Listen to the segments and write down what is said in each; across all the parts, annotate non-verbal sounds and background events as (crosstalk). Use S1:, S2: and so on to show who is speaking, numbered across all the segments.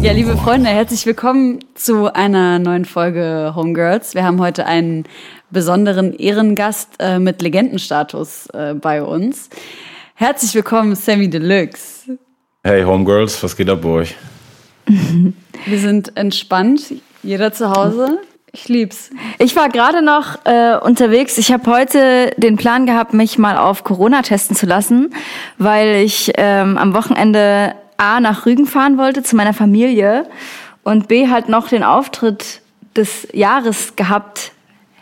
S1: Ja, liebe Freunde, herzlich willkommen zu einer neuen Folge Homegirls. Wir haben heute einen besonderen Ehrengast äh, mit Legendenstatus äh, bei uns. Herzlich willkommen, Sammy Deluxe.
S2: Hey Homegirls, was geht ab bei euch? (laughs)
S1: Wir sind entspannt, jeder zu Hause. Ich lieb's.
S3: Ich war gerade noch äh, unterwegs. Ich habe heute den Plan gehabt, mich mal auf Corona testen zu lassen, weil ich ähm, am Wochenende A nach Rügen fahren wollte zu meiner Familie und B halt noch den Auftritt des Jahres gehabt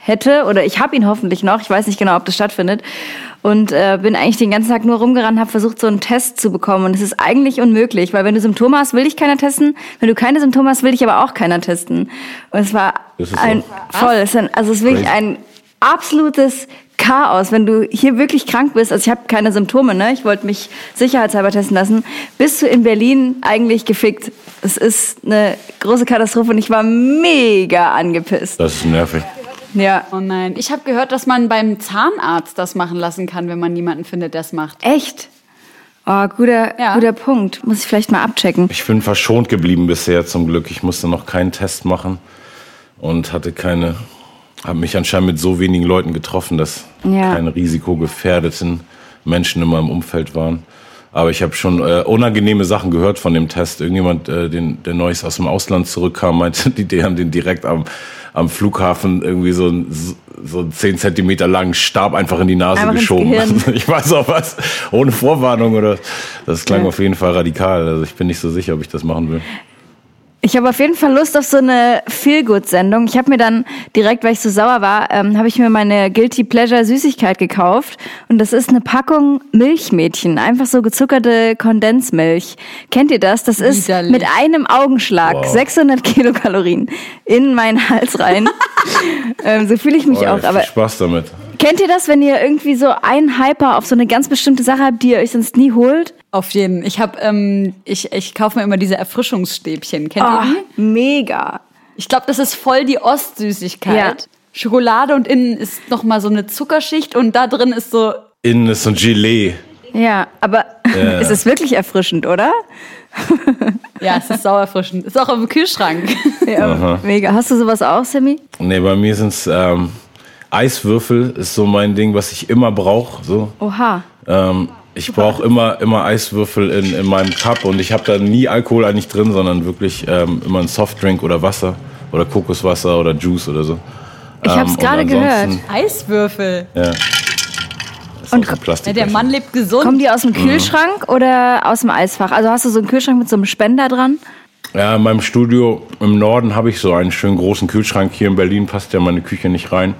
S3: hätte oder ich habe ihn hoffentlich noch. Ich weiß nicht genau, ob das stattfindet und äh, bin eigentlich den ganzen Tag nur rumgerannt, habe versucht, so einen Test zu bekommen. Und es ist eigentlich unmöglich, weil wenn du Symptome hast, will dich keiner testen. Wenn du keine Symptome hast, will dich aber auch keiner testen. Und es war ein so. voll, es ist, also es ist wirklich ein absolutes Chaos, wenn du hier wirklich krank bist. Also ich habe keine Symptome, ne? Ich wollte mich sicherheitshalber testen lassen. Bist du in Berlin eigentlich gefickt? Es ist eine große Katastrophe und ich war mega angepisst.
S2: Das ist nervig.
S1: Ja. Oh nein. Ich habe gehört, dass man beim Zahnarzt das machen lassen kann, wenn man jemanden findet, der es macht.
S3: Echt? Oh, guter, ja. guter Punkt. Muss ich vielleicht mal abchecken.
S2: Ich bin verschont geblieben bisher zum Glück. Ich musste noch keinen Test machen und hatte keine, habe mich anscheinend mit so wenigen Leuten getroffen, dass ja. keine risikogefährdeten Menschen in meinem Umfeld waren. Aber ich habe schon äh, unangenehme Sachen gehört von dem Test. Irgendjemand, äh, den, der Neues aus dem Ausland zurückkam, meinte, (laughs) die, die haben den direkt am am Flughafen irgendwie so ein so einen 10 Zentimeter langen Stab einfach in die Nase einfach geschoben. Also (laughs) ich weiß auch was, ohne Vorwarnung oder das klang ja. auf jeden Fall radikal. Also ich bin nicht so sicher, ob ich das machen will.
S3: Ich habe auf jeden Fall Lust auf so eine Feel-Good-Sendung. Ich habe mir dann direkt, weil ich so sauer war, ähm, habe ich mir meine Guilty Pleasure Süßigkeit gekauft. Und das ist eine Packung Milchmädchen. Einfach so gezuckerte Kondensmilch. Kennt ihr das? Das ist Widerlich. mit einem Augenschlag wow. 600 Kilokalorien in meinen Hals rein. (laughs) ähm, so fühle ich mich oh, auch.
S2: Aber Spaß damit.
S3: Kennt ihr das, wenn ihr irgendwie so einen Hyper auf so eine ganz bestimmte Sache habt, die ihr euch sonst nie holt?
S1: Auf jeden. Ich habe, ähm, ich, ich kaufe mir immer diese Erfrischungsstäbchen. Kennt
S3: oh,
S1: ihr
S3: die? Mega.
S1: Ich glaube, das ist voll die Ostsüßigkeit. Ja. Schokolade und innen ist noch mal so eine Zuckerschicht und da drin ist so.
S2: Innen ist so ein Gelee.
S3: Ja, aber ja. (laughs) es ist wirklich erfrischend, oder?
S1: ja, es ist sauer erfrischend. Ist auch im Kühlschrank.
S3: ja, mega. Hast du sowas auch, Sammy?
S2: Nee, bei mir sind es ähm, Eiswürfel, ist so mein Ding, was ich immer brauche. So.
S3: Oha.
S2: Ähm, ich brauche immer, immer Eiswürfel in, in meinem Cup und ich habe da nie Alkohol eigentlich drin, sondern wirklich ähm, immer ein Softdrink oder Wasser oder Kokoswasser oder Juice oder so.
S3: Ich habe es ähm, gerade gehört.
S1: Eiswürfel.
S2: Ja.
S1: Und ja, der Mann lebt gesund.
S3: Kommen die aus dem Kühlschrank mhm. oder aus dem Eisfach? Also hast du so einen Kühlschrank mit so einem Spender dran?
S2: Ja, in meinem Studio im Norden habe ich so einen schönen großen Kühlschrank. Hier in Berlin passt ja meine Küche nicht rein.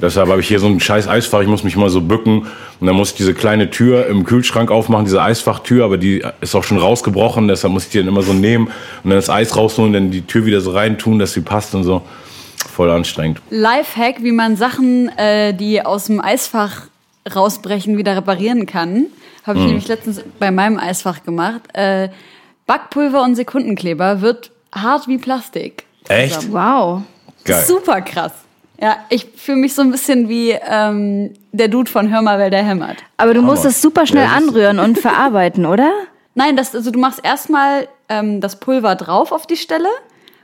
S2: Deshalb habe ich hier so ein scheiß Eisfach, ich muss mich mal so bücken und dann muss ich diese kleine Tür im Kühlschrank aufmachen, diese Eisfachtür, aber die ist auch schon rausgebrochen, deshalb muss ich die dann immer so nehmen und dann das Eis rausholen, dann die Tür wieder so reintun, dass sie passt und so. Voll anstrengend.
S1: Lifehack, wie man Sachen, äh, die aus dem Eisfach rausbrechen wieder reparieren kann. Habe ich mhm. nämlich letztens bei meinem Eisfach gemacht. Äh, Backpulver und Sekundenkleber wird hart wie Plastik.
S2: Echt?
S3: Wow.
S1: Geil. Super krass. Ja, ich fühle mich so ein bisschen wie ähm, der Dude von Hör mal, wer der hämmert.
S3: Aber du Hammer. musst das super schnell ja, anrühren und verarbeiten, oder? (laughs)
S1: Nein, das, also du machst erstmal ähm, das Pulver drauf auf die Stelle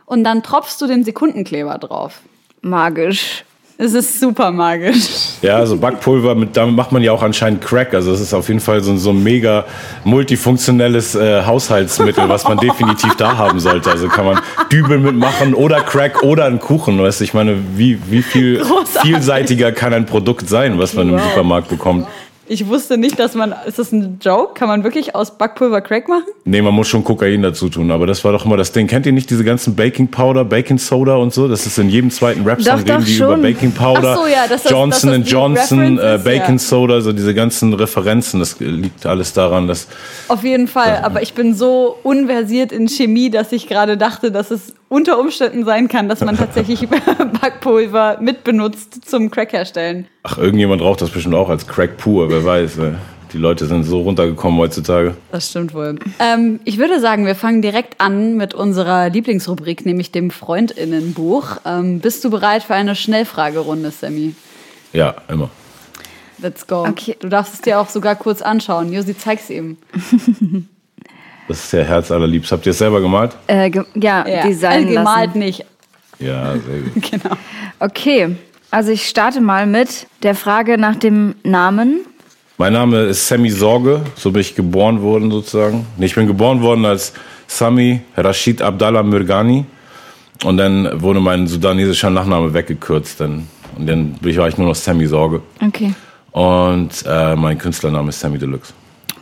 S1: und dann tropfst du den Sekundenkleber drauf.
S3: Magisch.
S1: Es ist super magisch.
S2: Ja, also Backpulver, mit, damit macht man ja auch anscheinend Crack. Also es ist auf jeden Fall so, so ein mega multifunktionelles äh, Haushaltsmittel, was man definitiv da haben sollte. Also kann man Dübel mitmachen oder Crack oder einen Kuchen. Weißt du, ich meine, wie, wie viel Großartig. vielseitiger kann ein Produkt sein, was man wow. im Supermarkt bekommt?
S1: Ich wusste nicht, dass man. Ist das ein Joke? Kann man wirklich aus Backpulver Crack machen?
S2: Nee, man muss schon Kokain dazu tun. Aber das war doch immer das Ding. Kennt ihr nicht diese ganzen Baking Powder, Baking Soda und so? Das ist in jedem zweiten Rap-Song reden die über Baking Powder, so, ja, das Johnson das, das Johnson, äh, Baking ja. Soda, so diese ganzen Referenzen. Das liegt alles daran, dass.
S1: Auf jeden Fall. Ja. Aber ich bin so unversiert in Chemie, dass ich gerade dachte, dass es unter Umständen sein kann, dass man tatsächlich (laughs) Backpulver mitbenutzt zum Crack herstellen.
S2: Ach, irgendjemand raucht das bestimmt auch als Crack pur, wer weiß. Ne? Die Leute sind so runtergekommen heutzutage.
S1: Das stimmt wohl. Ähm, ich würde sagen, wir fangen direkt an mit unserer Lieblingsrubrik, nämlich dem Freundinnenbuch. Ähm, bist du bereit für eine Schnellfragerunde, Sammy?
S2: Ja, immer.
S1: Let's go. Okay. Du darfst es dir auch sogar kurz anschauen. Josi, zeig's ihm. (laughs)
S2: Das ist ja Herz allerliebst. Habt ihr es selber gemalt?
S3: Äh, ge ja, ja, designen
S1: also gemalt nicht.
S2: Ja, sehr gut. (laughs)
S1: genau.
S3: Okay, also ich starte mal mit der Frage nach dem Namen.
S2: Mein Name ist Sammy Sorge, so bin ich geboren worden sozusagen. Ich bin geboren worden als Sami Rashid Abdallah Mürgani und dann wurde mein sudanesischer Nachname weggekürzt. Dann, und dann war ich nur noch Sammy Sorge.
S3: Okay.
S2: Und äh, mein Künstlername ist Sammy Deluxe.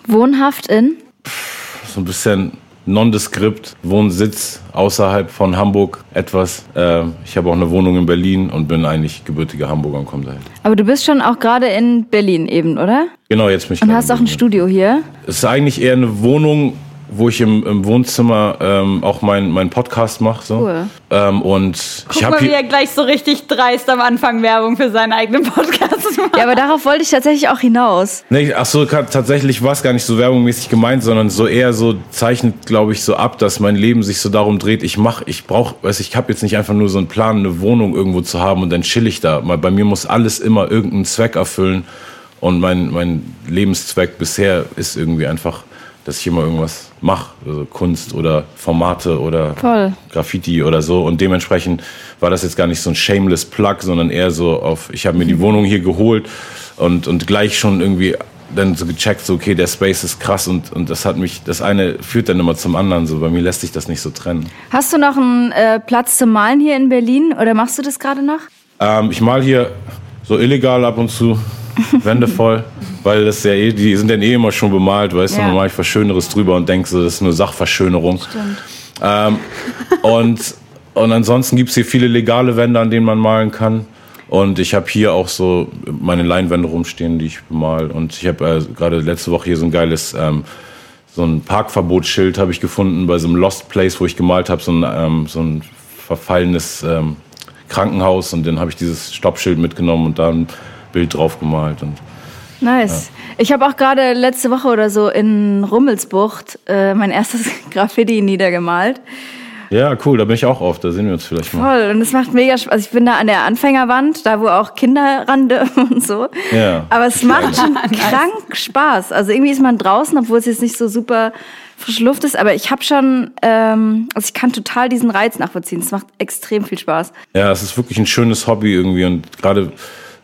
S3: Wohnhaft in?
S2: So ein bisschen nondeskript, Wohnsitz außerhalb von Hamburg etwas. Äh, ich habe auch eine Wohnung in Berlin und bin eigentlich gebürtiger Hamburger und komme daher.
S3: Aber du bist schon auch gerade in Berlin eben, oder?
S2: Genau, jetzt mich.
S3: Und hast auch ein Studio hier?
S2: Es ist eigentlich eher eine Wohnung wo ich im, im Wohnzimmer ähm, auch meinen mein Podcast mache. So. Cool. Ähm, und
S1: Guck ich mal, wie er gleich so richtig dreist am Anfang Werbung für seinen eigenen Podcast (laughs)
S3: macht. Ja, aber darauf wollte ich tatsächlich auch hinaus.
S2: Nee, ach so, tatsächlich war es gar nicht so werbungmäßig gemeint, sondern so eher so zeichnet, glaube ich, so ab, dass mein Leben sich so darum dreht, ich mache, ich brauche, weiß ich, habe jetzt nicht einfach nur so einen Plan, eine Wohnung irgendwo zu haben und dann chill ich da. Bei mir muss alles immer irgendeinen Zweck erfüllen und mein, mein Lebenszweck bisher ist irgendwie einfach dass ich immer irgendwas mache, also Kunst oder Formate oder
S3: Voll.
S2: Graffiti oder so. Und dementsprechend war das jetzt gar nicht so ein shameless Plug, sondern eher so auf, ich habe mir die Wohnung hier geholt und, und gleich schon irgendwie dann so gecheckt, so okay, der Space ist krass und, und das hat mich, das eine führt dann immer zum anderen. So bei mir lässt sich das nicht so trennen.
S3: Hast du noch einen äh, Platz zum Malen hier in Berlin oder machst du das gerade noch?
S2: Ähm, ich mal hier so illegal ab und zu. (laughs) Wände voll, weil das ja eh, die sind dann eh immer schon bemalt, weißt ja. du, dann mache ich was Schöneres drüber und denke so, das ist eine Sachverschönerung.
S3: Stimmt.
S2: Ähm, und, und ansonsten gibt es hier viele legale Wände, an denen man malen kann. Und ich habe hier auch so meine Leinwände rumstehen, die ich bemal. Und ich habe äh, gerade letzte Woche hier so ein geiles, ähm, so ein Parkverbotsschild habe ich gefunden bei so einem Lost Place, wo ich gemalt habe, so ein, ähm, so ein verfallenes ähm, Krankenhaus. Und dann habe ich dieses Stoppschild mitgenommen und dann Bild drauf gemalt. Und,
S3: nice. Ja. Ich habe auch gerade letzte Woche oder so in Rummelsbucht äh, mein erstes (laughs) Graffiti niedergemalt.
S2: Ja, cool, da bin ich auch oft, da sehen wir uns vielleicht
S3: mal. Voll, und es macht mega Spaß. Also ich bin da an der Anfängerwand, da wo auch Kinder ran dürfen (laughs) und so.
S2: Ja.
S3: Aber es macht schon (laughs) krank Spaß. Also irgendwie ist man draußen, obwohl es jetzt nicht so super frische Luft ist, aber ich habe schon, ähm, also ich kann total diesen Reiz nachvollziehen. Es macht extrem viel Spaß.
S2: Ja, es ist wirklich ein schönes Hobby irgendwie und gerade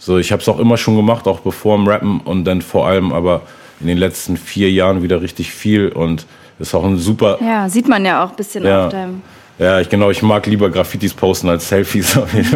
S2: so, ich habe es auch immer schon gemacht, auch bevor im Rappen und dann vor allem aber in den letzten vier Jahren wieder richtig viel und ist auch ein super.
S3: Ja, sieht man ja auch ein bisschen ja. auf deinem.
S2: Ja, ich genau, ich mag lieber Graffitis posten als Selfies. (laughs) ich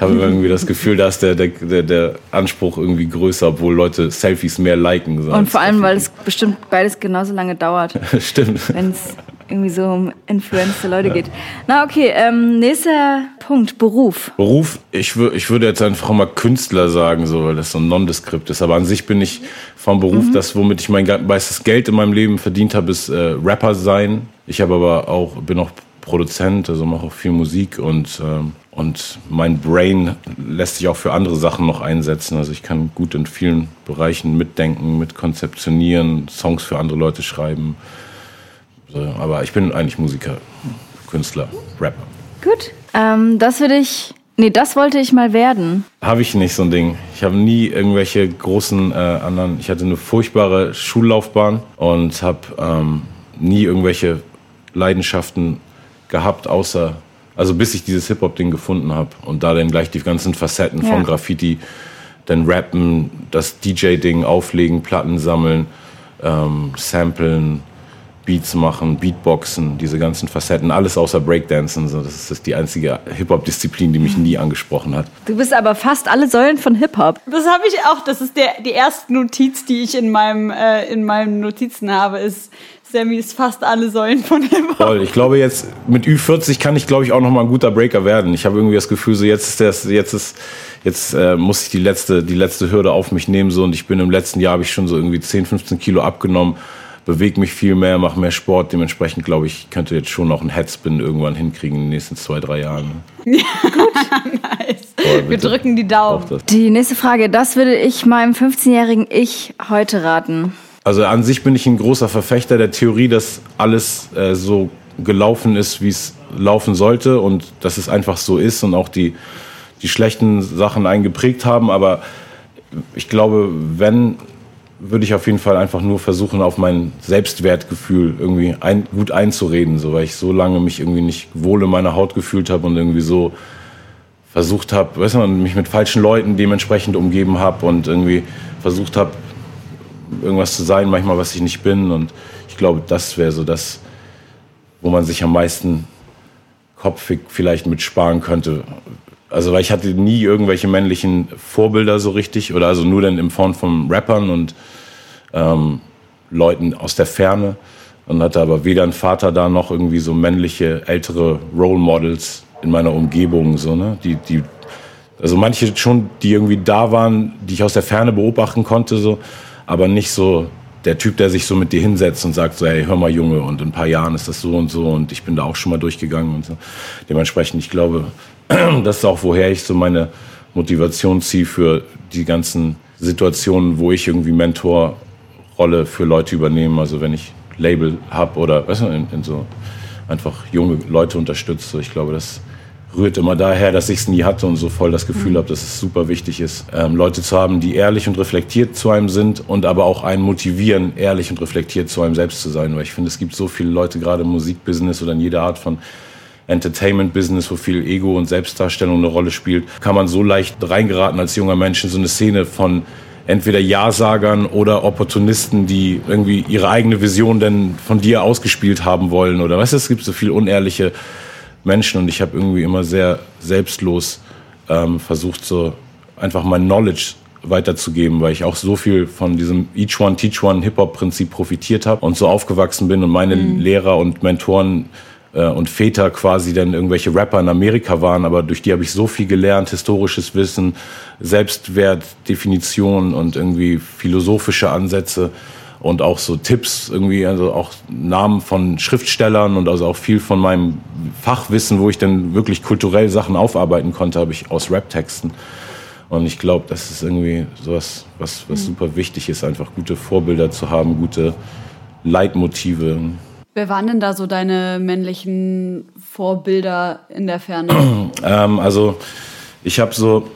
S2: habe irgendwie das Gefühl, da ist der, der, der Anspruch irgendwie größer, obwohl Leute Selfies mehr liken.
S3: Und vor allem, weil es bestimmt beides genauso lange dauert. (laughs)
S2: Stimmt.
S3: Wenn es irgendwie so um influencer Leute ja. geht. Na okay, ähm, nächster Punkt, Beruf.
S2: Beruf, ich, ich würde jetzt einfach mal Künstler sagen, so, weil das so ein Nondeskript ist. Aber an sich bin ich vom Beruf, mhm. das, womit ich mein meistes Geld in meinem Leben verdient habe, ist äh, Rapper sein. Ich habe aber auch, bin auch Produzent, also mache auch viel Musik und, ähm, und mein Brain lässt sich auch für andere Sachen noch einsetzen. Also ich kann gut in vielen Bereichen mitdenken, mitkonzeptionieren, Songs für andere Leute schreiben. So, aber ich bin eigentlich Musiker, Künstler, Rapper.
S3: Gut. Ähm, das würde ich. Nee, das wollte ich mal werden.
S2: Habe ich nicht so ein Ding. Ich habe nie irgendwelche großen äh, anderen. Ich hatte eine furchtbare Schullaufbahn und habe ähm, nie irgendwelche Leidenschaften gehabt, außer also bis ich dieses Hip-Hop-Ding gefunden habe und da dann gleich die ganzen Facetten ja. von Graffiti, dann Rappen, das DJ-Ding auflegen, Platten sammeln, ähm, samplen, Beats machen, Beatboxen, diese ganzen Facetten, alles außer Breakdancen. So, das ist die einzige Hip-Hop-Disziplin, die mich nie angesprochen hat.
S3: Du bist aber fast alle Säulen von Hip-Hop.
S1: Das habe ich auch. Das ist der, die erste Notiz, die ich in, meinem, äh, in meinen Notizen habe, ist Sammy ist fast alle Säulen von Hip-Hop.
S2: Voll. Ich glaube jetzt mit Ü40 kann ich glaube ich auch noch mal ein guter Breaker werden. Ich habe irgendwie das Gefühl so jetzt ist das jetzt ist jetzt äh, muss ich die letzte die letzte Hürde auf mich nehmen so und ich bin im letzten Jahr habe ich schon so irgendwie 10 15 Kilo abgenommen bewege mich viel mehr, mache mehr Sport. Dementsprechend glaube ich, könnte jetzt schon noch einen Headspin irgendwann hinkriegen in den nächsten zwei, drei Jahren. (laughs)
S1: Ja, gut. nice. Wir drücken die Daumen.
S3: Die nächste Frage, das würde ich meinem 15-jährigen Ich heute raten.
S2: Also an sich bin ich ein großer Verfechter der Theorie, dass alles äh, so gelaufen ist, wie es laufen sollte und dass es einfach so ist und auch die, die schlechten Sachen eingeprägt haben. Aber ich glaube, wenn, würde ich auf jeden Fall einfach nur versuchen, auf mein Selbstwertgefühl irgendwie ein, gut einzureden, so, weil ich so lange mich irgendwie nicht wohl in meiner Haut gefühlt habe und irgendwie so versucht habe, weißt du, mich mit falschen Leuten dementsprechend umgeben habe und irgendwie versucht habe, irgendwas zu sein, manchmal was ich nicht bin. Und ich glaube, das wäre so das, wo man sich am meisten Kopf vielleicht mit sparen könnte. Also weil ich hatte nie irgendwelche männlichen Vorbilder so richtig oder also nur dann in Form von Rappern und ähm, Leuten aus der Ferne und hatte aber weder einen Vater da noch irgendwie so männliche ältere Role Models in meiner Umgebung so ne die die also manche schon die irgendwie da waren die ich aus der Ferne beobachten konnte so aber nicht so der Typ, der sich so mit dir hinsetzt und sagt so, hey, hör mal Junge, und in ein paar Jahren ist das so und so und ich bin da auch schon mal durchgegangen und so. Dementsprechend, ich glaube, (clears throat) das ist auch, woher ich so meine Motivation ziehe für die ganzen Situationen, wo ich irgendwie Mentorrolle für Leute übernehme. Also wenn ich Label habe oder weißt du, in, in so einfach junge Leute unterstütze. Ich glaube, das rührt immer daher, dass ich es nie hatte und so voll das Gefühl mhm. habe, dass es super wichtig ist, ähm, Leute zu haben, die ehrlich und reflektiert zu einem sind und aber auch einen motivieren, ehrlich und reflektiert zu einem selbst zu sein. Weil ich finde, es gibt so viele Leute, gerade im Musikbusiness oder in jeder Art von Entertainment-Business, wo viel Ego und Selbstdarstellung eine Rolle spielt, kann man so leicht reingeraten als junger Mensch in so eine Szene von entweder Ja-Sagern oder Opportunisten, die irgendwie ihre eigene Vision denn von dir ausgespielt haben wollen oder weißt du, es gibt so viel unehrliche Menschen und ich habe irgendwie immer sehr selbstlos ähm, versucht, so einfach mein Knowledge weiterzugeben, weil ich auch so viel von diesem Each One Teach One Hip-Hop-Prinzip profitiert habe und so aufgewachsen bin und meine mhm. Lehrer und Mentoren und Väter quasi dann irgendwelche Rapper in Amerika waren, aber durch die habe ich so viel gelernt, historisches Wissen, Selbstwert, Definition und irgendwie philosophische Ansätze und auch so Tipps irgendwie, also auch Namen von Schriftstellern und also auch viel von meinem Fachwissen, wo ich dann wirklich kulturell Sachen aufarbeiten konnte, habe ich aus Rap-Texten. Und ich glaube, das ist irgendwie sowas, was, was mhm. super wichtig ist, einfach gute Vorbilder zu haben, gute Leitmotive.
S1: Wer waren denn da so deine männlichen Vorbilder in der Ferne? (clears throat)
S2: ähm, also ich habe so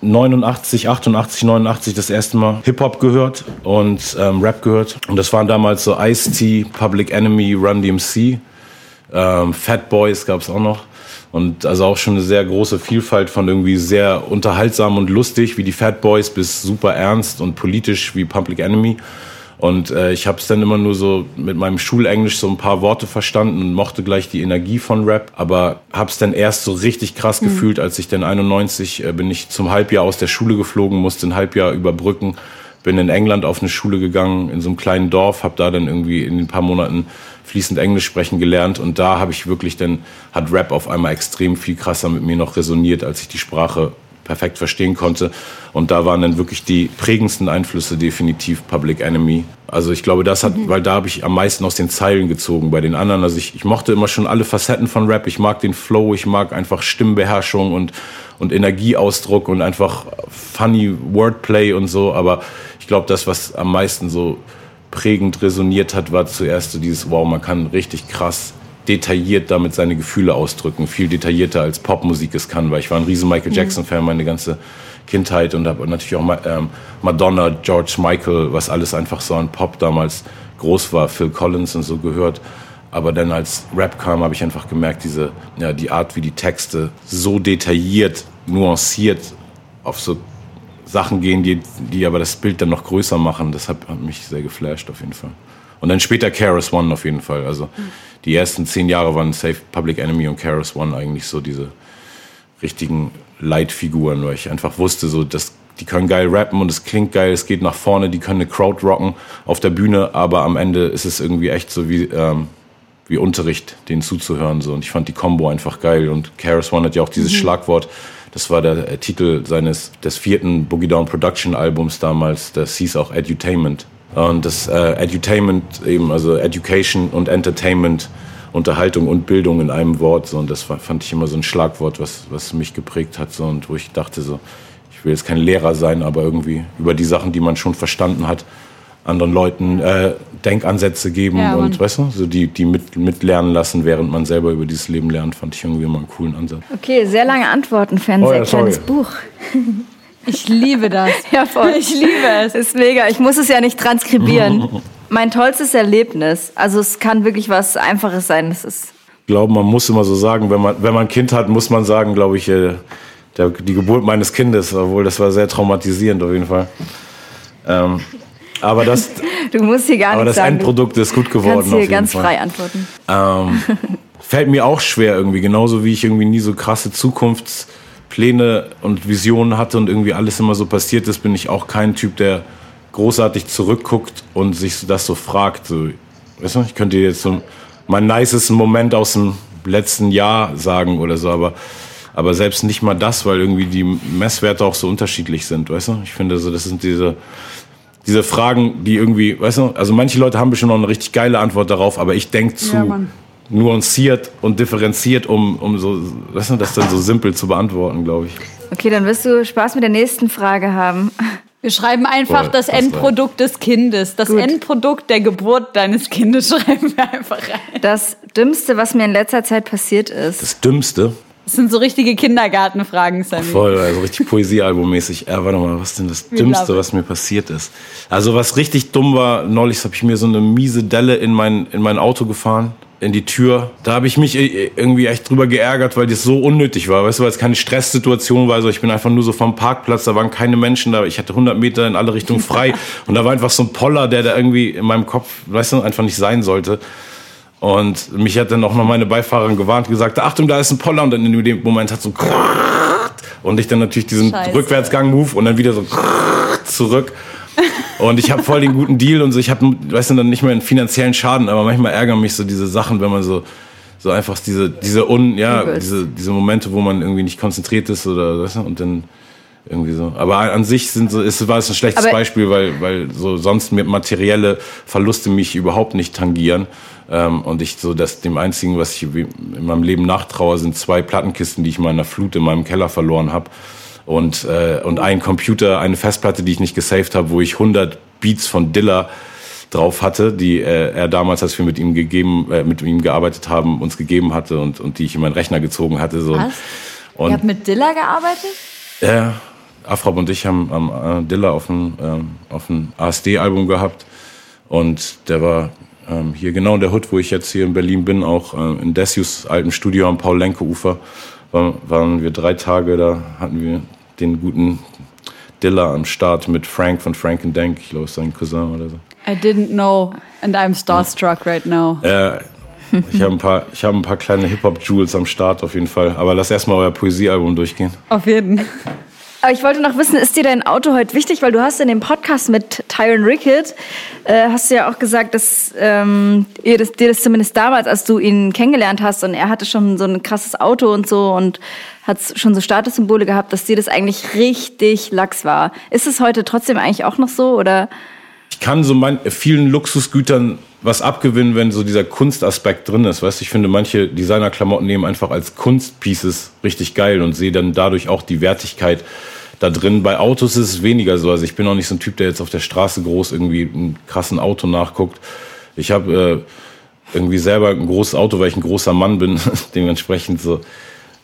S2: 89, 88, 89 das erste Mal Hip-Hop gehört und ähm, Rap gehört. Und das waren damals so Ice-T, Public Enemy, Run DMC, ähm, Fat Boys gab es auch noch. Und also auch schon eine sehr große Vielfalt von irgendwie sehr unterhaltsam und lustig wie die Fat Boys bis super ernst und politisch wie Public Enemy. Und äh, ich habe es dann immer nur so mit meinem Schulenglisch so ein paar Worte verstanden und mochte gleich die Energie von Rap, aber habe es dann erst so richtig krass mhm. gefühlt, als ich dann 91 äh, bin ich zum Halbjahr aus der Schule geflogen, musste ein Halbjahr überbrücken, bin in England auf eine Schule gegangen, in so einem kleinen Dorf, habe da dann irgendwie in ein paar Monaten fließend Englisch sprechen gelernt und da habe ich wirklich dann, hat Rap auf einmal extrem viel krasser mit mir noch resoniert, als ich die Sprache perfekt verstehen konnte. Und da waren dann wirklich die prägendsten Einflüsse definitiv Public Enemy. Also ich glaube, das hat, weil da habe ich am meisten aus den Zeilen gezogen. Bei den anderen, also ich, ich mochte immer schon alle Facetten von Rap. Ich mag den Flow, ich mag einfach Stimmbeherrschung und, und Energieausdruck und einfach funny Wordplay und so. Aber ich glaube, das, was am meisten so prägend resoniert hat, war zuerst so dieses, wow, man kann richtig krass detailliert damit seine Gefühle ausdrücken, viel detaillierter als Popmusik es kann, weil ich war ein riesen Michael mhm. Jackson-Fan meine ganze Kindheit und habe natürlich auch ähm, Madonna, George Michael, was alles einfach so an Pop damals groß war, Phil Collins und so gehört. Aber dann als Rap kam, habe ich einfach gemerkt, diese, ja, die Art, wie die Texte so detailliert, nuanciert auf so Sachen gehen, die, die aber das Bild dann noch größer machen, das hat, hat mich sehr geflasht auf jeden Fall. Und dann später Keras One auf jeden Fall. Also die ersten zehn Jahre waren Safe Public Enemy und Keras One eigentlich so diese richtigen Leitfiguren, weil ich einfach wusste, so, dass die können geil rappen und es klingt geil, es geht nach vorne, die können eine Crowd rocken auf der Bühne, aber am Ende ist es irgendwie echt so wie, ähm, wie Unterricht, denen zuzuhören. So. Und ich fand die Combo einfach geil. Und Keras One hat ja auch dieses mhm. Schlagwort, das war der äh, Titel seines des vierten Boogie Down Production Albums damals, das hieß auch Edutainment. Und das äh, Edutainment eben, also Education und Entertainment, Unterhaltung und Bildung in einem Wort. So, und das fand ich immer so ein Schlagwort, was, was mich geprägt hat. So, und wo ich dachte so, ich will jetzt kein Lehrer sein, aber irgendwie über die Sachen, die man schon verstanden hat, anderen Leuten äh, Denkansätze geben ja, und weißt du, so die, die mit, mitlernen lassen, während man selber über dieses Leben lernt, fand ich irgendwie immer einen coolen Ansatz.
S3: Okay, sehr lange Antworten für ein oh, sehr ja, kleines Buch. (laughs)
S1: Ich liebe das. (laughs)
S3: Ja, voll. Ich liebe es. Ist mega. Ich muss es ja nicht transkribieren. (laughs) mein tollstes Erlebnis. Also es kann wirklich was Einfaches sein. Das ist.
S2: Ich glaube, man muss immer so sagen, wenn man, wenn man ein Kind hat, muss man sagen, glaube ich, äh, der, die Geburt meines Kindes, obwohl das war sehr traumatisierend auf jeden Fall. Ähm, aber das,
S3: du musst hier gar
S2: aber das
S3: sagen.
S2: Endprodukt ist gut geworden.
S3: Kannst hier ganz Fall. frei antworten.
S2: Ähm, (laughs) fällt mir auch schwer irgendwie, genauso wie ich irgendwie nie so krasse Zukunftspläne und Visionen hatte und irgendwie alles immer so passiert ist, bin ich auch kein Typ, der großartig zurückguckt und sich das so fragt. So, weißt du, ich könnte jetzt so meinen nicesten Moment aus dem letzten Jahr sagen oder so, aber, aber selbst nicht mal das, weil irgendwie die Messwerte auch so unterschiedlich sind, weißt du? Ich finde so, das sind diese, diese Fragen, die irgendwie, weißt du, also manche Leute haben bestimmt noch eine richtig geile Antwort darauf, aber ich denke zu ja, nuanciert und differenziert, um, um so, das dann so simpel zu beantworten, glaube ich.
S3: Okay, dann wirst du Spaß mit der nächsten Frage haben.
S1: Wir schreiben einfach Voll, das Endprodukt des Kindes. Das Gut. Endprodukt der Geburt deines Kindes (laughs) schreiben wir einfach rein.
S3: Das Dümmste, was mir in letzter Zeit passiert ist.
S2: Das Dümmste?
S1: Das sind so richtige Kindergartenfragen, Sammy.
S2: Voll, also richtig Poesiealbummäßig. Ja, warte mal, was ist denn das Dümmste, was mir passiert ist? Also was richtig dumm war, neulich habe ich mir so eine miese Delle in mein, in mein Auto gefahren in die Tür. Da habe ich mich irgendwie echt drüber geärgert, weil das so unnötig war. Weißt du, weil es keine Stresssituation war. Also ich bin einfach nur so vom Parkplatz, da waren keine Menschen da. Ich hatte 100 Meter in alle Richtungen frei. (laughs) Und da war einfach so ein Poller, der da irgendwie in meinem Kopf, weißt du, einfach nicht sein sollte. Und mich hat dann auch noch meine Beifahrerin gewarnt, gesagt, Achtung, da ist ein Poller. Und dann in dem Moment hat so und ich dann natürlich diesen Rückwärtsgang-Move und dann wieder so zurück. Und ich habe voll den guten Deal und so. Ich habe, weißt du, dann nicht mehr einen finanziellen Schaden, aber manchmal ärgern mich so diese Sachen, wenn man so so einfach diese diese un ja diese diese Momente, wo man irgendwie nicht konzentriert ist oder weißt du, und dann irgendwie so. Aber an sich sind so, ist, war es ein schlechtes aber Beispiel, weil, weil so sonst materielle Verluste mich überhaupt nicht tangieren. Ähm, und ich so, dass dem einzigen, was ich in meinem Leben nachtraue, sind zwei Plattenkisten, die ich mal in einer Flut in meinem Keller verloren habe und, äh, und ein Computer, eine Festplatte, die ich nicht gesaved habe, wo ich 100 Beats von Dilla drauf hatte, die äh, er damals, als wir mit ihm gegeben, äh, mit ihm gearbeitet haben, uns gegeben hatte und, und die ich in meinen Rechner gezogen hatte. So.
S1: Was? Und, Ihr habt mit Dilla gearbeitet?
S2: Ja, Afrab und ich haben am äh, Dilla auf ein, ähm, auf ein ASD-Album gehabt und der war ähm, hier genau in der Hood, wo ich jetzt hier in Berlin bin, auch äh, in Desius altem Studio am Paul-Lenke-Ufer waren, waren wir drei Tage, da hatten wir den guten Dilla am Start mit Frank von Frank and Dank, ich glaube, sein Cousin oder so.
S1: I didn't know and I'm starstruck right now.
S2: Ja, ich habe ein paar, ich habe ein paar kleine Hip Hop Jewels am Start auf jeden Fall. Aber lass erstmal euer Poesiealbum durchgehen.
S1: Auf jeden.
S3: Aber ich wollte noch wissen, ist dir dein Auto heute wichtig? Weil du hast in dem Podcast mit Tyron Rickett, äh, hast du ja auch gesagt, dass ähm, ihr das, dir das zumindest damals, als du ihn kennengelernt hast und er hatte schon so ein krasses Auto und so und hat schon so Statussymbole gehabt, dass dir das eigentlich richtig lax war. Ist es heute trotzdem eigentlich auch noch so oder?
S2: Ich kann so mein, vielen Luxusgütern was abgewinnen, wenn so dieser Kunstaspekt drin ist. Weißt ich finde, manche Designerklamotten nehmen einfach als Kunstpieces richtig geil und sehe dann dadurch auch die Wertigkeit da drin. Bei Autos ist es weniger so. Also ich bin auch nicht so ein Typ, der jetzt auf der Straße groß irgendwie ein krassen Auto nachguckt. Ich habe äh, irgendwie selber ein großes Auto, weil ich ein großer Mann bin, (laughs) dementsprechend so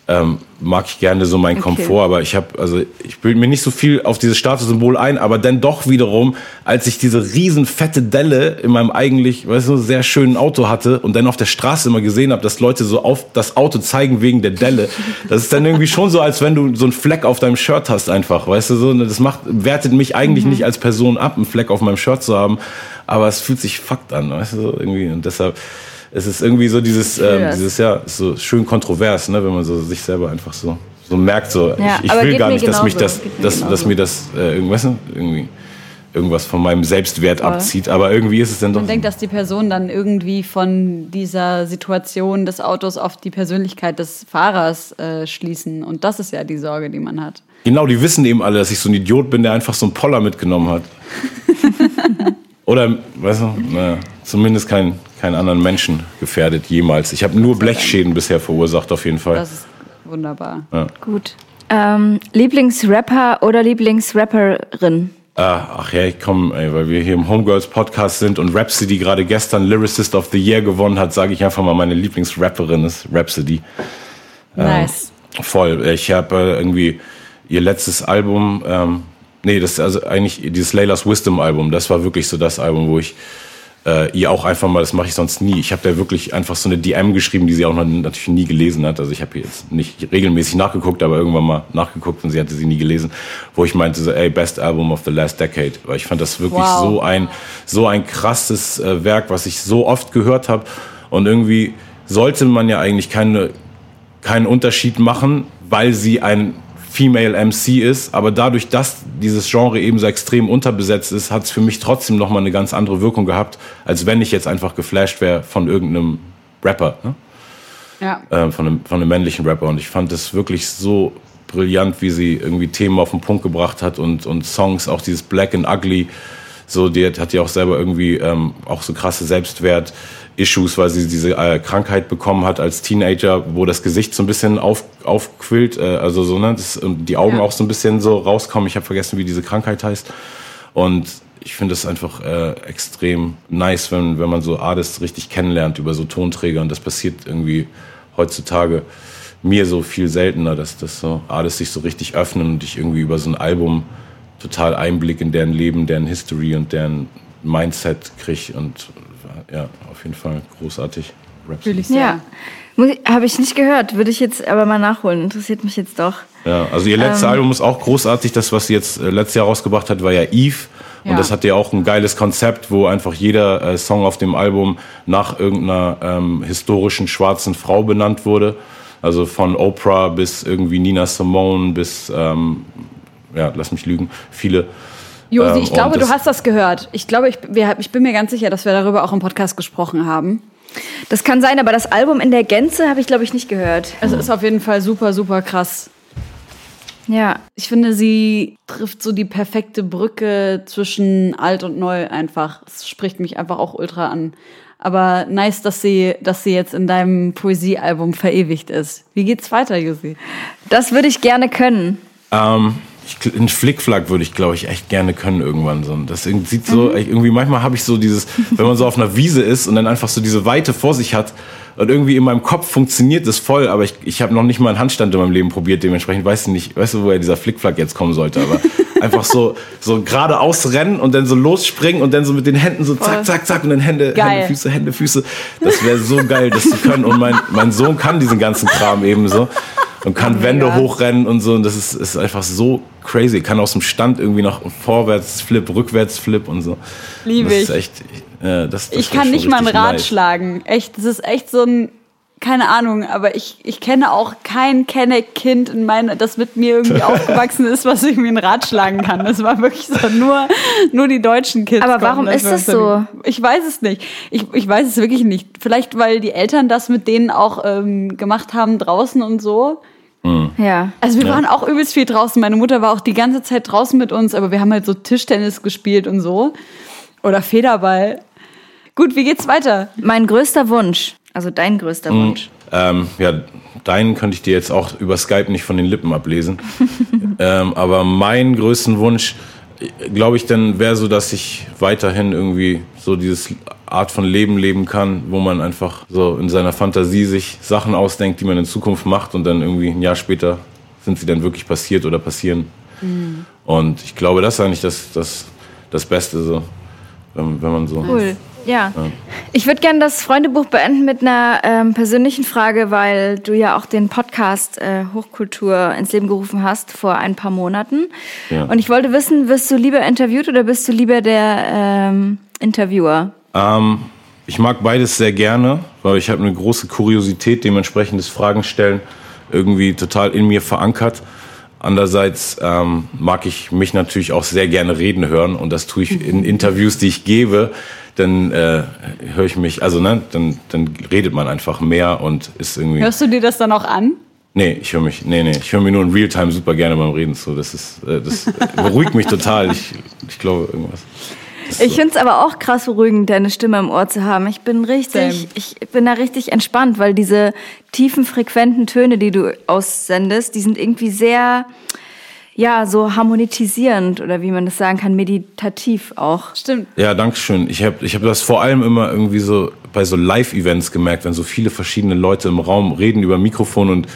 S2: ähm, mag ich gerne so meinen okay. Komfort, aber ich habe, also ich bilde mir nicht so viel auf dieses Statussymbol ein, aber dann doch wiederum, als ich diese riesen fette Delle in meinem eigentlich, weißt du, sehr schönen Auto hatte und dann auf der Straße immer gesehen habe, dass Leute so auf das Auto zeigen wegen der Delle, das ist dann irgendwie schon so, als wenn du so einen Fleck auf deinem Shirt hast einfach, weißt du, so, das macht, wertet mich eigentlich mhm. nicht als Person ab, einen Fleck auf meinem Shirt zu haben, aber es fühlt sich fucked an, weißt du, irgendwie und deshalb, es ist irgendwie so dieses, ähm, dieses ja, so schön kontrovers, ne, wenn man so sich selber einfach so, so merkt, so ja, ich, ich will gar nicht, dass mich das, dass, dass mir das äh, irgendwas, irgendwie irgendwas von meinem Selbstwert Voll. abzieht, aber irgendwie ist es dann doch.
S1: Man denkt, dass die Person dann irgendwie von dieser Situation des Autos auf die Persönlichkeit des Fahrers äh, schließen und das ist ja die Sorge, die man hat.
S2: Genau, die wissen eben alle, dass ich so ein Idiot bin, der einfach so einen Poller mitgenommen hat. (laughs) Oder, weißt du, naja, zumindest kein, keinen anderen Menschen gefährdet jemals. Ich habe nur Blechschäden bisher verursacht, auf jeden Fall.
S1: Das ist wunderbar.
S3: Ja. Gut. Ähm, Lieblingsrapper oder Lieblingsrapperin?
S2: Ah, ach ja, ich komme, weil wir hier im Homegirls Podcast sind und Rhapsody gerade gestern Lyricist of the Year gewonnen hat, sage ich einfach mal, meine Lieblingsrapperin ist Rhapsody.
S1: Nice.
S2: Ähm, voll. Ich habe äh, irgendwie ihr letztes Album, ähm, nee, das ist also eigentlich dieses Layla's Wisdom Album, das war wirklich so das Album, wo ich äh, ihr auch einfach mal, das mache ich sonst nie. Ich habe da wirklich einfach so eine DM geschrieben, die sie auch noch natürlich nie gelesen hat. Also ich habe jetzt nicht regelmäßig nachgeguckt, aber irgendwann mal nachgeguckt und sie hatte sie nie gelesen, wo ich meinte so, ey, best album of the last decade. Weil ich fand das wirklich wow. so ein so ein krasses äh, Werk, was ich so oft gehört habe und irgendwie sollte man ja eigentlich keine keinen Unterschied machen, weil sie ein Female MC ist, aber dadurch, dass dieses Genre eben so extrem unterbesetzt ist, hat es für mich trotzdem nochmal eine ganz andere Wirkung gehabt, als wenn ich jetzt einfach geflasht wäre von irgendeinem Rapper. Ne?
S1: Ja.
S2: Äh, von, einem, von einem männlichen Rapper. Und ich fand es wirklich so brillant, wie sie irgendwie Themen auf den Punkt gebracht hat und, und Songs, auch dieses Black and Ugly, so, die hat ja auch selber irgendwie ähm, auch so krasse Selbstwert. Issues, weil sie diese äh, Krankheit bekommen hat als Teenager, wo das Gesicht so ein bisschen auf, aufquillt, äh, also so, ne, das, die Augen ja. auch so ein bisschen so rauskommen. Ich habe vergessen, wie diese Krankheit heißt. Und ich finde es einfach äh, extrem nice, wenn, wenn man so Artists richtig kennenlernt über so Tonträger. Und das passiert irgendwie heutzutage mir so viel seltener, dass, dass so Artists sich so richtig öffnen und ich irgendwie über so ein Album total Einblick in deren Leben, deren History und deren Mindset kriege. Und ja, auf jeden Fall großartig.
S3: Fühle ich sehr. Ja. Habe ich nicht gehört, würde ich jetzt aber mal nachholen. Interessiert mich jetzt doch.
S2: Ja, also ihr letztes ähm, Album ist auch großartig. Das, was sie jetzt äh, letztes Jahr rausgebracht hat, war ja Eve. Und ja. das hat ja auch ein geiles Konzept, wo einfach jeder äh, Song auf dem Album nach irgendeiner ähm, historischen schwarzen Frau benannt wurde. Also von Oprah bis irgendwie Nina Simone bis, ähm, ja, lass mich lügen, viele.
S1: Josi, ich ähm, glaube, du hast das gehört. Ich glaube, ich, wir, ich bin mir ganz sicher, dass wir darüber auch im Podcast gesprochen haben.
S3: Das kann sein, aber das Album in der Gänze habe ich, glaube ich, nicht gehört.
S1: Also ist auf jeden Fall super, super krass.
S3: Ja.
S1: Ich finde, sie trifft so die perfekte Brücke zwischen alt und neu einfach. Es spricht mich einfach auch ultra an. Aber nice, dass sie, dass sie jetzt in deinem Poesiealbum verewigt ist. Wie geht's weiter, Josi?
S3: Das würde ich gerne können.
S2: Ähm, ich, einen Flickflack würde ich, glaube ich, echt gerne können irgendwann. So. Das sieht so, mhm. irgendwie manchmal habe ich so dieses, wenn man so auf einer Wiese ist und dann einfach so diese Weite vor sich hat und irgendwie in meinem Kopf funktioniert das voll, aber ich, ich habe noch nicht mal einen Handstand in meinem Leben probiert, dementsprechend weiß ich nicht, weißt du, woher dieser Flickflack jetzt kommen sollte, aber (laughs) einfach so, so geradeaus rennen und dann so losspringen und dann so mit den Händen so zack, zack, zack und dann Hände, Hände Füße, Hände, Füße. Das wäre so geil, das zu können und mein, mein Sohn kann diesen ganzen Kram eben so und kann Wände hochrennen und so. Und das ist, ist einfach so crazy. Kann aus dem Stand irgendwie noch vorwärts Flip, rückwärts Flip und so.
S1: Liebe ich.
S2: Echt, äh, das, das
S1: ich kann nicht mal ein Rad nice. schlagen. Echt, das ist echt so ein keine Ahnung, aber ich, ich kenne auch kein Kenneck-Kind in meine, das mit mir irgendwie (laughs) aufgewachsen ist, was irgendwie einen Rat schlagen kann. Das war wirklich so nur, nur die deutschen Kids.
S3: Aber warum ist das so?
S1: Ich weiß es nicht. Ich, ich weiß es wirklich nicht. Vielleicht, weil die Eltern das mit denen auch ähm, gemacht haben draußen und so.
S3: Mhm. Ja.
S1: Also wir
S2: Ja.
S1: waren auch übelst viel draußen. Meine Mutter war auch die ganze Zeit draußen mit uns, aber wir haben halt so Tischtennis gespielt und so. Oder Federball. Gut, wie geht's weiter?
S3: Mein größter Wunsch, also dein größter Wunsch.
S2: Ähm, ja, deinen könnte ich dir jetzt auch über Skype nicht von den Lippen ablesen. (laughs) ähm, aber meinen größten Wunsch, glaube ich, dann wäre so, dass ich weiterhin irgendwie so dieses Art von Leben leben kann, wo man einfach so in seiner Fantasie sich Sachen ausdenkt, die man in Zukunft macht und dann irgendwie ein Jahr später sind sie dann wirklich passiert oder passieren. Und ich glaube, das ist eigentlich das, das, das Beste so, wenn, wenn man so.
S3: Cool. Ja. Ich würde gerne das Freundebuch beenden mit einer ähm, persönlichen Frage, weil du ja auch den Podcast äh, Hochkultur ins Leben gerufen hast vor ein paar Monaten.
S2: Ja.
S3: Und ich wollte wissen, wirst du lieber interviewt oder bist du lieber der ähm, Interviewer?
S2: Ähm, ich mag beides sehr gerne, weil ich habe eine große Kuriosität, dementsprechend ist Fragen stellen irgendwie total in mir verankert. Andererseits ähm, mag ich mich natürlich auch sehr gerne reden hören und das tue ich in Interviews, die ich gebe. Dann äh, höre ich mich, also ne, dann, dann redet man einfach mehr und ist irgendwie.
S1: Hörst du dir das dann auch an?
S2: Nee, ich höre mich, nee, nee, ich höre mir nur in Realtime super gerne beim Reden zu. Das ist, äh, das beruhigt mich total. Ich, ich glaube irgendwas.
S3: Ich
S2: so.
S3: finde es aber auch krass beruhigend, deine Stimme im Ohr zu haben. Ich bin richtig,
S1: Same.
S3: ich bin da richtig entspannt, weil diese tiefen, frequenten Töne, die du aussendest, die sind irgendwie sehr, ja, so harmonisierend oder wie man das sagen kann, meditativ auch.
S1: Stimmt.
S2: Ja, danke schön. Ich habe ich hab das vor allem immer irgendwie so bei so Live-Events gemerkt, wenn so viele verschiedene Leute im Raum reden über Mikrofon und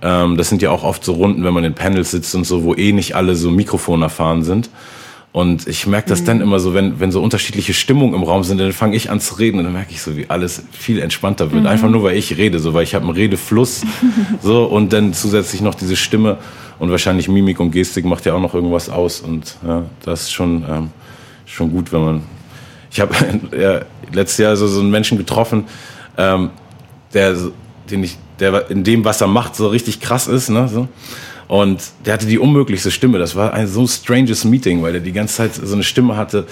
S2: ähm, das sind ja auch oft so Runden, wenn man in Panels sitzt und so, wo eh nicht alle so Mikrofon erfahren sind. Und ich merke das dann immer so, wenn, wenn so unterschiedliche Stimmungen im Raum sind, dann fange ich an zu reden und dann merke ich so, wie alles viel entspannter wird. Einfach nur, weil ich rede, so, weil ich habe einen Redefluss (laughs) so und dann zusätzlich noch diese Stimme und wahrscheinlich Mimik und Gestik macht ja auch noch irgendwas aus und ja, das ist schon, ähm, schon gut, wenn man. Ich habe (laughs) ja, letztes Jahr so, so einen Menschen getroffen, ähm, der, den ich, der in dem, was er macht, so richtig krass ist, ne? So. Und der hatte die unmöglichste Stimme. Das war ein so stranges Meeting, weil er die ganze Zeit so eine Stimme hatte,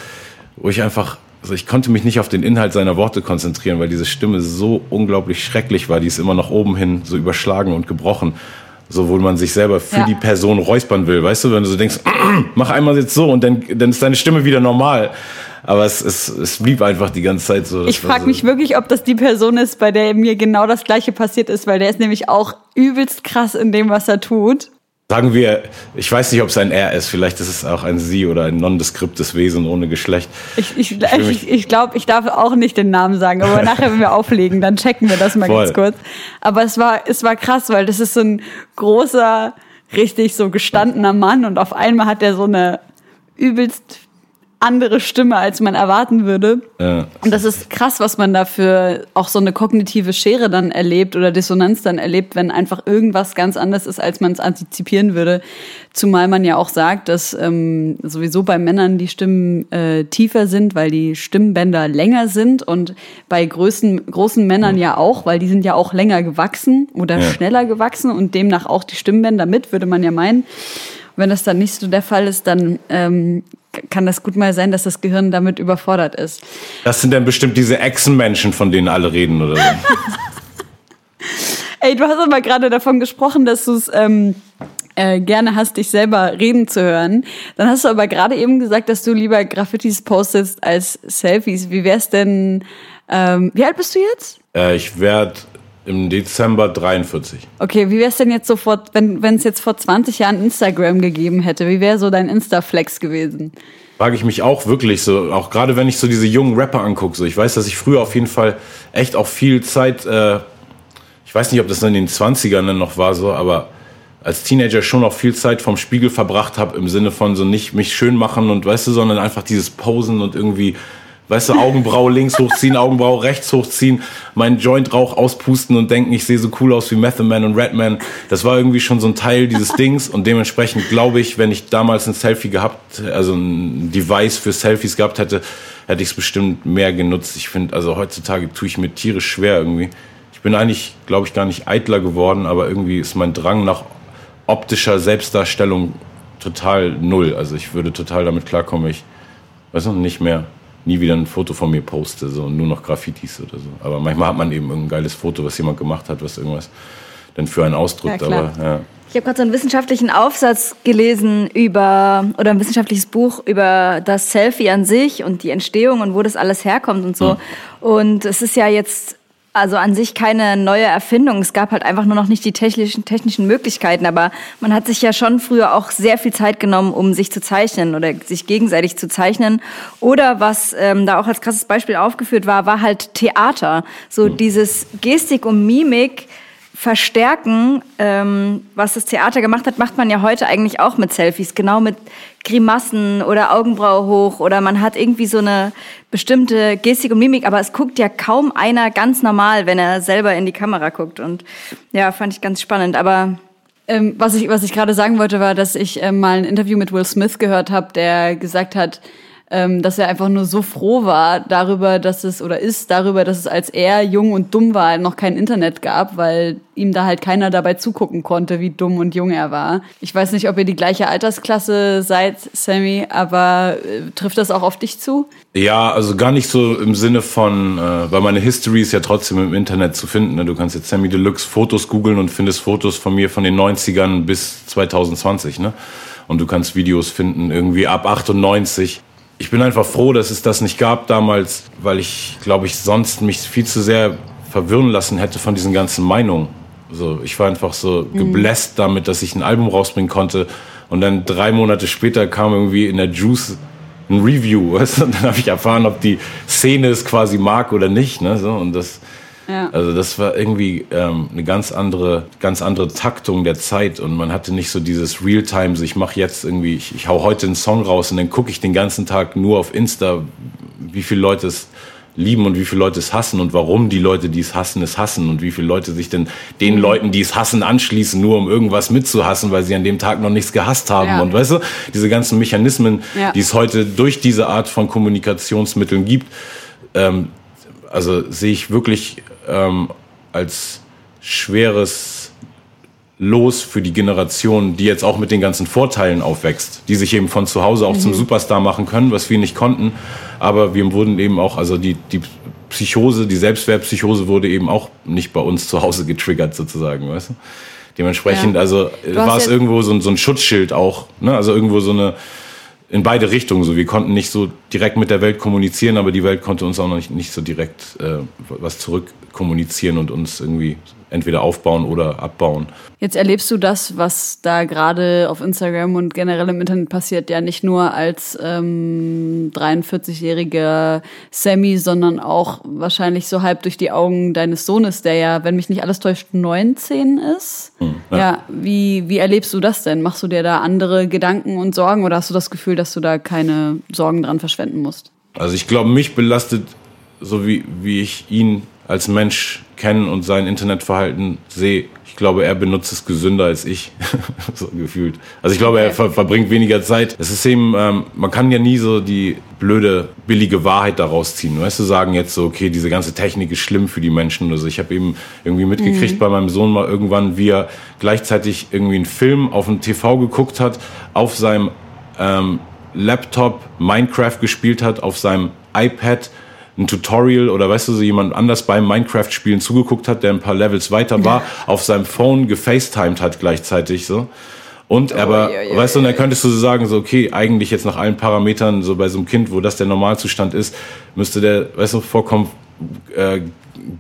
S2: wo ich einfach, also ich konnte mich nicht auf den Inhalt seiner Worte konzentrieren, weil diese Stimme so unglaublich schrecklich war. Die ist immer nach oben hin so überschlagen und gebrochen. So, wo man sich selber für
S1: Ja.
S2: die Person räuspern will. Weißt du, wenn du so denkst, (clears throat) mach einmal jetzt so und dann, dann ist deine Stimme wieder normal. Aber es, es, es blieb einfach die ganze Zeit so.
S1: Ich frage
S2: so,
S1: mich wirklich, ob das die Person ist, bei der mir genau das gleiche passiert ist, weil der ist nämlich auch übelst krass in dem, was er tut.
S2: Sagen wir, ich weiß nicht, ob es ein Er ist, vielleicht ist es auch ein Sie oder ein nondeskriptes Wesen ohne Geschlecht.
S1: Ich, ich, ich, ich glaube, ich darf auch nicht den Namen sagen, aber (laughs) nachher, wenn wir auflegen, dann checken wir das mal
S2: Voll.
S1: ganz kurz. Aber es war, es war krass, weil das ist so ein großer, richtig so gestandener Mann und auf einmal hat er so eine übelst andere Stimme, als man erwarten würde.
S2: Ja.
S1: Und das ist krass, was man dafür auch so eine kognitive Schere dann erlebt oder Dissonanz dann erlebt, wenn einfach irgendwas ganz anders ist, als man es antizipieren würde. Zumal man ja auch sagt, dass ähm, sowieso bei Männern die Stimmen äh, tiefer sind, weil die Stimmbänder länger sind und bei großen, großen Männern ja auch, weil die sind ja auch länger gewachsen oder
S2: Ja.
S1: schneller gewachsen und demnach auch die Stimmbänder mit, würde man ja meinen. Wenn das dann nicht so der Fall ist, dann ähm, kann das gut mal sein, dass das Gehirn damit überfordert ist.
S2: Das sind dann bestimmt diese Echsenmenschen, von denen alle reden oder so. (laughs)
S1: Ey, du hast aber gerade davon gesprochen, dass du es ähm, äh, gerne hast, dich selber reden zu hören. Dann hast du aber gerade eben gesagt, dass du lieber Graffitis postest als Selfies. Wie wär's denn? Ähm, wie alt bist du jetzt?
S2: äh, ich werde im Dezember 43.
S1: Okay, wie wär's denn jetzt so vor, wenn es jetzt vor 20 Jahren Instagram gegeben hätte? Wie wäre so dein Insta-Flex gewesen?
S2: Frage ich mich auch wirklich so, auch gerade wenn ich so diese jungen Rapper angucke, so ich weiß, dass ich früher auf jeden Fall echt auch viel Zeit, äh, ich weiß nicht, ob das in den 20ern dann noch war so, aber als Teenager schon auch viel Zeit vom Spiegel verbracht habe, im Sinne von so nicht mich schön machen und weißt du, sondern einfach dieses Posen und irgendwie, weißt du, Augenbraue links hochziehen, Augenbraue rechts hochziehen, meinen Joint-Rauch auspusten und denken, ich sehe so cool aus wie Method Man und Redman. Das war irgendwie schon so ein Teil dieses Dings und dementsprechend glaube ich, wenn ich damals ein Selfie gehabt, also ein Device für Selfies gehabt hätte, hätte ich es bestimmt mehr genutzt. Ich finde, also heutzutage tue ich mir tierisch schwer irgendwie. Ich ich bin eigentlich, glaube ich, gar nicht eitler geworden, aber irgendwie ist mein Drang nach optischer Selbstdarstellung total null. Also ich würde total damit klarkommen, ich weiß noch nicht mehr nie wieder ein Foto von mir poste, so nur noch Graffitis oder so. Aber manchmal hat man eben ein geiles Foto, was jemand gemacht hat, was irgendwas dann für einen ausdrückt. Ja, aber ja.
S3: Ich habe gerade so einen wissenschaftlichen Aufsatz gelesen über oder ein wissenschaftliches Buch über das Selfie an sich und die Entstehung und wo das alles herkommt und so. Mhm. Und es ist ja jetzt also an sich keine neue Erfindung. Es gab halt einfach nur noch nicht die technischen, technischen Möglichkeiten. Aber man hat sich ja schon früher auch sehr viel Zeit genommen, um sich zu zeichnen oder sich gegenseitig zu zeichnen. Oder was ähm, da auch als krasses Beispiel aufgeführt war, war halt Theater. So dieses Gestik und Mimik verstärken, ähm, was das Theater gemacht hat, macht man ja heute eigentlich auch mit Selfies, genau mit Grimassen oder Augenbraue hoch oder man hat irgendwie so eine bestimmte Gestik und Mimik, aber es guckt ja kaum einer ganz normal, wenn er selber in die Kamera guckt und ja, fand ich ganz spannend, aber
S1: ähm, was ich was ich gerade sagen wollte war, dass ich ähm, mal ein Interview mit Will Smith gehört habe, der gesagt hat, ähm, dass er einfach nur so froh war darüber, dass es oder ist darüber, dass es als er jung und dumm war, noch kein Internet gab, weil ihm da halt keiner dabei zugucken konnte, wie dumm und jung er war. Ich weiß nicht, ob ihr die gleiche Altersklasse seid, Sammy, aber äh, trifft das auch auf dich zu?
S2: Ja, also gar nicht so im Sinne von, äh, weil meine History ist ja trotzdem im Internet zu finden. Ne? Du kannst jetzt Sammy Deluxe Fotos googeln und findest Fotos von mir von den 90ern bis 2020, ne? Und du kannst Videos finden, irgendwie ab 98 ich bin einfach froh, dass es das nicht gab damals, weil ich, glaube ich, sonst mich viel zu sehr verwirren lassen hätte von diesen ganzen Meinungen. So, ich war einfach so mhm. gebläst damit, dass ich ein Album rausbringen konnte. Und dann drei Monate später kam irgendwie in der Juice ein Review. (laughs) Weißt? Und dann habe ich erfahren, ob die Szene es quasi mag oder nicht. Ne? So, und das, ja. Also das war irgendwie ähm, eine ganz andere, ganz andere Taktung der Zeit und man hatte nicht so dieses Realtime, so ich mache jetzt irgendwie, ich, ich hau heute einen Song raus und dann gucke ich den ganzen Tag nur auf Insta, wie viele Leute es lieben und wie viele Leute es hassen und warum die Leute, die es hassen, es hassen und wie viele Leute sich denn den mhm. Leuten, die es hassen, anschließen, nur um irgendwas mitzuhassen, weil sie an dem Tag noch nichts gehasst haben. Ja. Und weißt du, diese ganzen Mechanismen, ja. die es heute durch diese Art von Kommunikationsmitteln gibt, ähm, also sehe ich wirklich ähm, als schweres Los für die Generation, die jetzt auch mit den ganzen Vorteilen aufwächst, die sich eben von zu Hause auch mhm. zum Superstar machen können, was wir nicht konnten. Aber wir wurden eben auch, also die, die Psychose, die Selbstwertpsychose wurde eben auch nicht bei uns zu Hause getriggert sozusagen, weißt du? Dementsprechend, ja. also war es irgendwo so, so, ein Schutzschild auch, ne? Also irgendwo so eine, in beide Richtungen so. Wir konnten nicht so direkt mit der Welt kommunizieren, aber die Welt konnte uns auch noch nicht, nicht so direkt äh, was zurück kommunizieren und uns irgendwie entweder aufbauen oder abbauen.
S1: Jetzt erlebst du das, was da gerade auf Instagram und generell im Internet passiert, ja nicht nur als ähm, 43-jähriger Sammy, sondern auch wahrscheinlich so halb durch die Augen deines Sohnes, der ja, wenn mich nicht alles täuscht, 19 ist. Hm, ja, ja wie, wie erlebst du das denn? Machst du dir da andere Gedanken und Sorgen oder hast du das Gefühl, dass du da keine Sorgen dran verschwenden musst?
S2: Also ich glaube, mich belastet, so wie, wie ich ihn als Mensch kennen und sein Internetverhalten sehe, ich glaube, er benutzt es gesünder als ich, (laughs) so gefühlt. Also ich glaube, er ver verbringt weniger Zeit. Es ist eben, ähm, man kann ja nie so die blöde, billige Wahrheit daraus ziehen. Weißt du, sagen jetzt so, okay, diese ganze Technik ist schlimm für die Menschen. Also ich habe eben irgendwie mitgekriegt mhm. bei meinem Sohn mal irgendwann, wie er gleichzeitig irgendwie einen Film auf dem TV geguckt hat, auf seinem ähm, Laptop Minecraft gespielt hat, auf seinem iPad ein Tutorial oder weißt du, so jemand anders beim Minecraft-Spielen zugeguckt hat, der ein paar Levels weiter war, auf seinem Phone gefacetimed hat gleichzeitig so. Und oh, aber, ja, ja, weißt du, und dann könntest du so sagen, so, okay, eigentlich jetzt nach allen Parametern, so bei so einem Kind, wo das der Normalzustand ist, müsste der, weißt du, vorkommen, äh,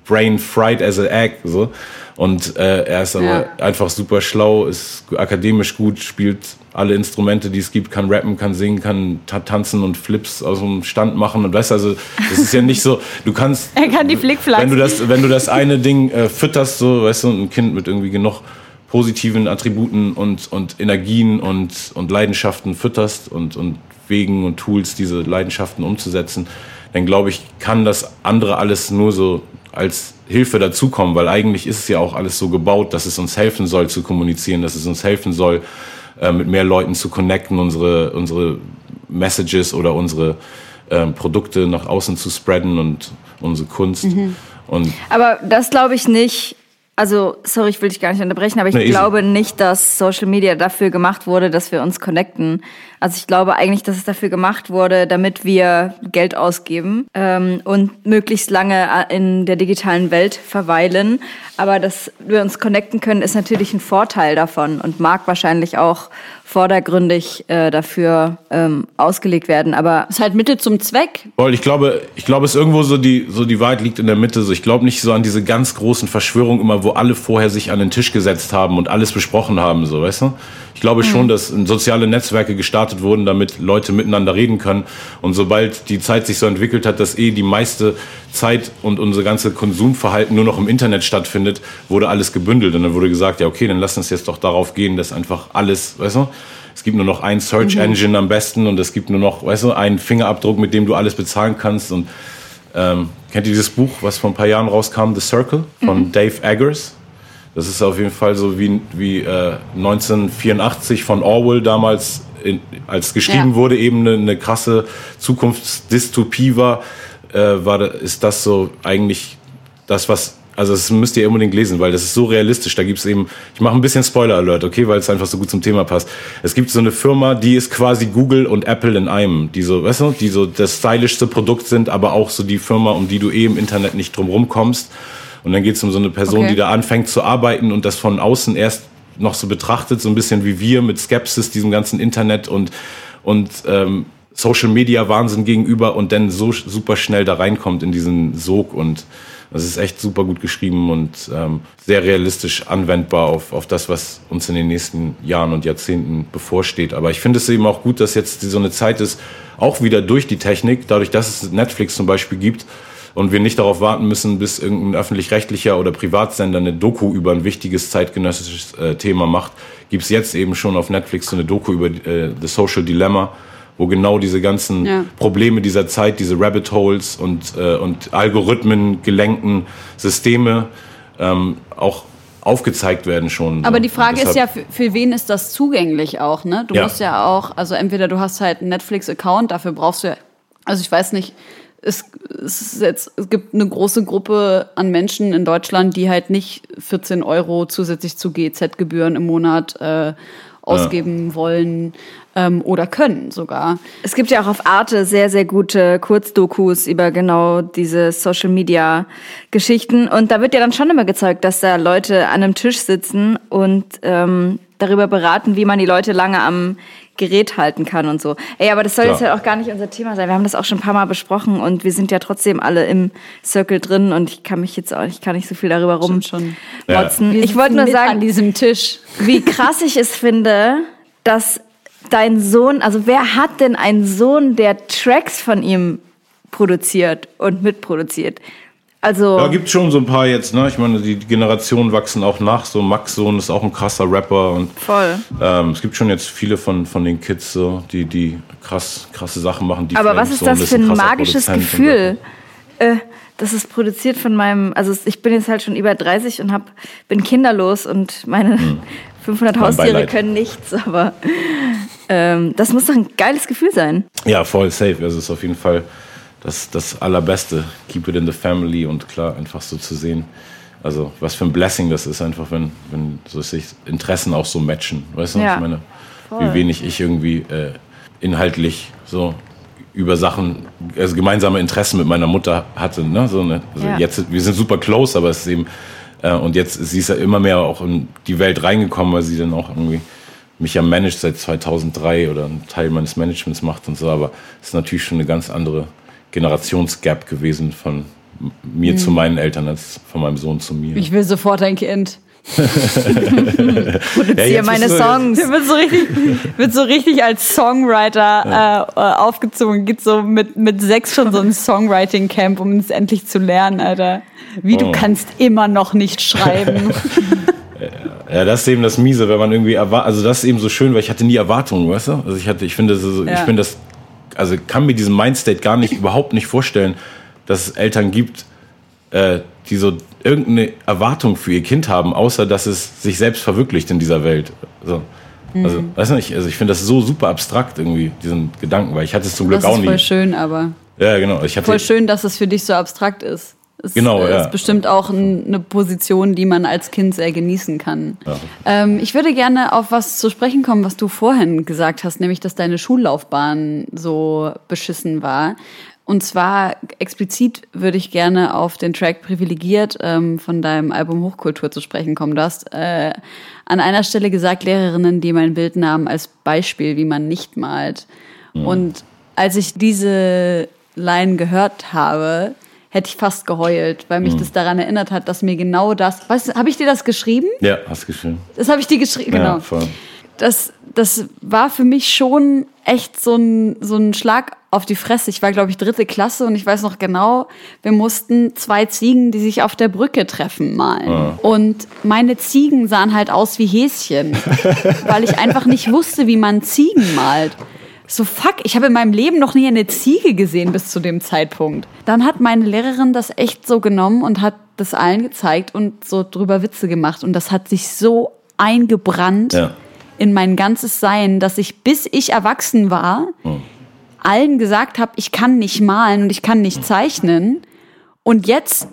S2: brain fried as an egg, so. Und äh, er ist aber einfach super schlau, ist akademisch gut, spielt alle Instrumente, die es gibt, kann rappen, kann singen, kann tanzen und Flips aus dem Stand machen und weißt also, das ist ja nicht so, du kannst (laughs)
S3: Er kann die Flickflacks.
S2: Wenn du das wenn du das eine Ding äh, fütterst so, weißt du, ein Kind mit irgendwie genug positiven Attributen und und Energien und und Leidenschaften fütterst und und Wegen und Tools diese Leidenschaften umzusetzen, dann glaube ich, kann das andere alles nur so als Hilfe dazukommen, weil eigentlich ist es ja auch alles so gebaut, dass es uns helfen soll zu kommunizieren, dass es uns helfen soll, äh, mit mehr Leuten zu connecten, unsere, unsere Messages oder unsere äh, Produkte nach außen zu spreaden und unsere Kunst. Mhm. Und
S3: Aber das glaube ich nicht. Also, sorry, ich will dich gar nicht unterbrechen, aber ich nee, glaube nicht, dass Social Media dafür gemacht wurde, dass wir uns connecten. Also ich glaube eigentlich, dass es dafür gemacht wurde, damit wir Geld ausgeben ähm, und möglichst lange in der digitalen Welt verweilen. Aber dass wir uns connecten können, ist natürlich ein Vorteil davon und mag wahrscheinlich auch vordergründig äh, dafür ähm, ausgelegt werden. Aber
S1: es ist halt Mittel zum Zweck.
S2: Ich glaube, ich glaube, es ist irgendwo so die so die Wahrheit liegt in der Mitte. So, ich glaube nicht so an diese ganz großen Verschwörungen immer, wo alle vorher sich an den Tisch gesetzt haben und alles besprochen haben, so, weißt du? Ich glaube schon, mhm. dass soziale Netzwerke gestartet wurden, damit Leute miteinander reden können. Und sobald die Zeit sich so entwickelt hat, dass eh die meiste Zeit und unser ganze Konsumverhalten nur noch im Internet stattfindet, wurde alles gebündelt. Und dann wurde gesagt, ja, okay, dann lass uns jetzt doch darauf gehen, dass einfach alles, weißt du, es gibt nur noch ein Search mhm. Engine am besten und es gibt nur noch, weißt du, einen Fingerabdruck, mit dem du alles bezahlen kannst. Und ähm, kennt ihr dieses Buch, was vor ein paar Jahren rauskam, The Circle von mhm. Dave Eggers? Das ist auf jeden Fall so wie, wie äh, 1984 von Orwell damals, in, als geschrieben ja. wurde, eben eine, eine krasse Zukunftsdystopie war, äh, war, ist das so eigentlich das, was also das müsst ihr unbedingt lesen, weil das ist so realistisch. Da gibt es eben, ich mache ein bisschen Spoiler-Alert, okay, weil es einfach so gut zum Thema passt. Es gibt so eine Firma, die ist quasi Google und Apple in einem, die so, weißt du, die so das stylischste Produkt sind, aber auch so die Firma, um die du eh im Internet nicht drum kommst. Und dann geht es um so eine Person, okay. die da anfängt zu arbeiten und das von außen erst noch so betrachtet, so ein bisschen wie wir mit Skepsis diesem ganzen Internet und, und ähm, Social Media Wahnsinn gegenüber und dann so super schnell da reinkommt in diesen Sog und das ist echt super gut geschrieben und ähm, sehr realistisch anwendbar auf, auf das, was uns in den nächsten Jahren und Jahrzehnten bevorsteht. Aber ich finde es eben auch gut, dass jetzt so eine Zeit ist, auch wieder durch die Technik, dadurch, dass es Netflix zum Beispiel gibt, und wir nicht darauf warten müssen, bis irgendein öffentlich-rechtlicher oder Privatsender eine Doku über ein wichtiges zeitgenössisches äh, Thema macht, gibt es jetzt eben schon auf Netflix so eine Doku über äh, The Social Dilemma, wo genau diese ganzen ja. Probleme dieser Zeit, diese Rabbit Holes und, äh, und Algorithmen gelenkten Systeme ähm, auch aufgezeigt werden schon.
S1: Aber die Frage ist ja, für, für, wen ist das zugänglich auch, ne? Du ja. musst ja auch, also entweder du hast halt einen Netflix-Account, dafür brauchst du ja, also ich weiß nicht, es, es, jetzt, es gibt eine große Gruppe an Menschen in Deutschland, die halt nicht 14 Euro zusätzlich zu GZ-Gebühren im Monat äh, ausgeben ja. wollen ähm, oder können sogar.
S3: Es gibt ja auch auf Arte sehr, sehr gute Kurzdokus über genau diese Social-Media-Geschichten. Und da wird ja dann schon immer gezeigt, dass da Leute an einem Tisch sitzen und ähm, darüber beraten, wie man die Leute lange am Gerät halten kann und so. Ey, aber das soll Klar. jetzt ja auch gar nicht unser Thema sein. Wir haben das auch schon ein paar Mal besprochen und wir sind ja trotzdem alle im Circle drin und ich kann mich jetzt auch, ich kann nicht so viel darüber rummotzen. Ja. Ich wollte nur sagen,
S1: an diesem Tisch,
S3: wie (laughs) krass ich es finde, dass dein Sohn, also wer hat denn einen Sohn, der Tracks von ihm produziert und mitproduziert? Also
S2: ja, gibt schon so ein paar jetzt, ne? Ich meine, die Generationen wachsen auch nach. So Max Sohn ist auch ein krasser Rapper und
S3: voll.
S2: Ähm, es gibt schon jetzt viele von von den Kids so, die die krass krasse Sachen machen. Die
S3: Aber was ist das für ein magisches Gefühl? Äh, das ist produziert von meinem, also ich bin jetzt halt schon über 30 und hab, bin kinderlos und meine hm. 500 Haustiere können nichts, aber ähm, das muss doch ein geiles Gefühl sein.
S2: Ja, voll safe. Also es ist auf jeden Fall das, das Allerbeste. Keep it in the family und klar, einfach so zu sehen. Also, was für ein Blessing das ist, einfach, wenn, wenn so sich Interessen auch so matchen. Weißt du, ja, ich meine, voll. wie wenig ich irgendwie äh, inhaltlich so über Sachen, also gemeinsame Interessen mit meiner Mutter hatte. Ne? So eine, also ja. jetzt, wir sind super close, aber es ist eben, äh, und jetzt sie ist ja immer mehr auch in die Welt reingekommen, weil sie dann auch irgendwie mich ja managt seit 2003 oder einen Teil meines Managements macht und so, aber es ist natürlich schon eine ganz andere Generationsgap gewesen von mir mhm. zu meinen Eltern als von meinem Sohn zu mir.
S1: Ich will sofort ein Kind.
S3: Produziere (laughs) ja, meine Songs.
S1: Wird so richtig, wird so richtig als Songwriter ja. äh, aufgezogen. Geht so mit, mit sechs schon so ein Songwriting-Camp, um es endlich zu lernen, Alter. Wie oh. du kannst immer noch nicht schreiben. (laughs) (laughs)
S2: Ja, das ist eben das Miese, wenn man irgendwie erwartet, also das ist eben so schön, weil ich hatte nie Erwartungen, weißt du? Also ich hatte, ich finde, so, ja. ich finde das also kann mir diesen Mindstate gar nicht, überhaupt nicht vorstellen, dass es Eltern gibt, äh, die so irgendeine Erwartung für ihr Kind haben, außer dass es sich selbst verwirklicht in dieser Welt. So. Mhm. Also, weiß nicht, also ich finde das so super abstrakt irgendwie, diesen Gedanken, weil ich hatte es zum Glück
S1: das
S2: auch nie.
S1: Das ist voll schön, aber.
S2: Ja, genau. Ich hatte
S1: voll schön, dass es für dich so abstrakt ist. Es
S2: genau, ja.
S1: ist bestimmt auch ein, eine Position, die man als Kind sehr genießen kann. Ja. Ähm, ich würde gerne auf was zu sprechen kommen, was du vorhin gesagt hast, nämlich, dass deine Schullaufbahn so beschissen war. Und zwar explizit würde ich gerne auf den Track Privilegiert ähm, von deinem Album Hochkultur zu sprechen kommen. Du hast äh, an einer Stelle gesagt, Lehrerinnen, die mein Bild nahmen als Beispiel, wie man nicht malt. Mhm. Und als ich diese Line gehört habe, hätte ich fast geheult, weil mich mhm. das daran erinnert hat, dass mir genau das. Weißt habe ich dir das geschrieben?
S2: Ja, hast geschrieben.
S1: Das habe ich dir geschrieben, genau. Ja, voll. Das, das war für mich schon echt so ein, so ein Schlag auf die Fresse. Ich war, glaube ich, dritte Klasse und ich weiß noch genau, wir mussten zwei Ziegen, die sich auf der Brücke treffen, malen. Ja. Und meine Ziegen sahen halt aus wie Häschen, (laughs) weil ich einfach nicht wusste, wie man Ziegen malt. So, fuck, ich habe in meinem Leben noch nie eine Ziege gesehen bis zu dem Zeitpunkt. Dann hat meine Lehrerin das echt so genommen und hat das allen gezeigt und so drüber Witze gemacht. Und das hat sich so eingebrannt ja. in mein ganzes Sein, dass ich, bis ich erwachsen war, mhm allen gesagt habe, ich kann nicht malen und ich kann nicht zeichnen. Und jetzt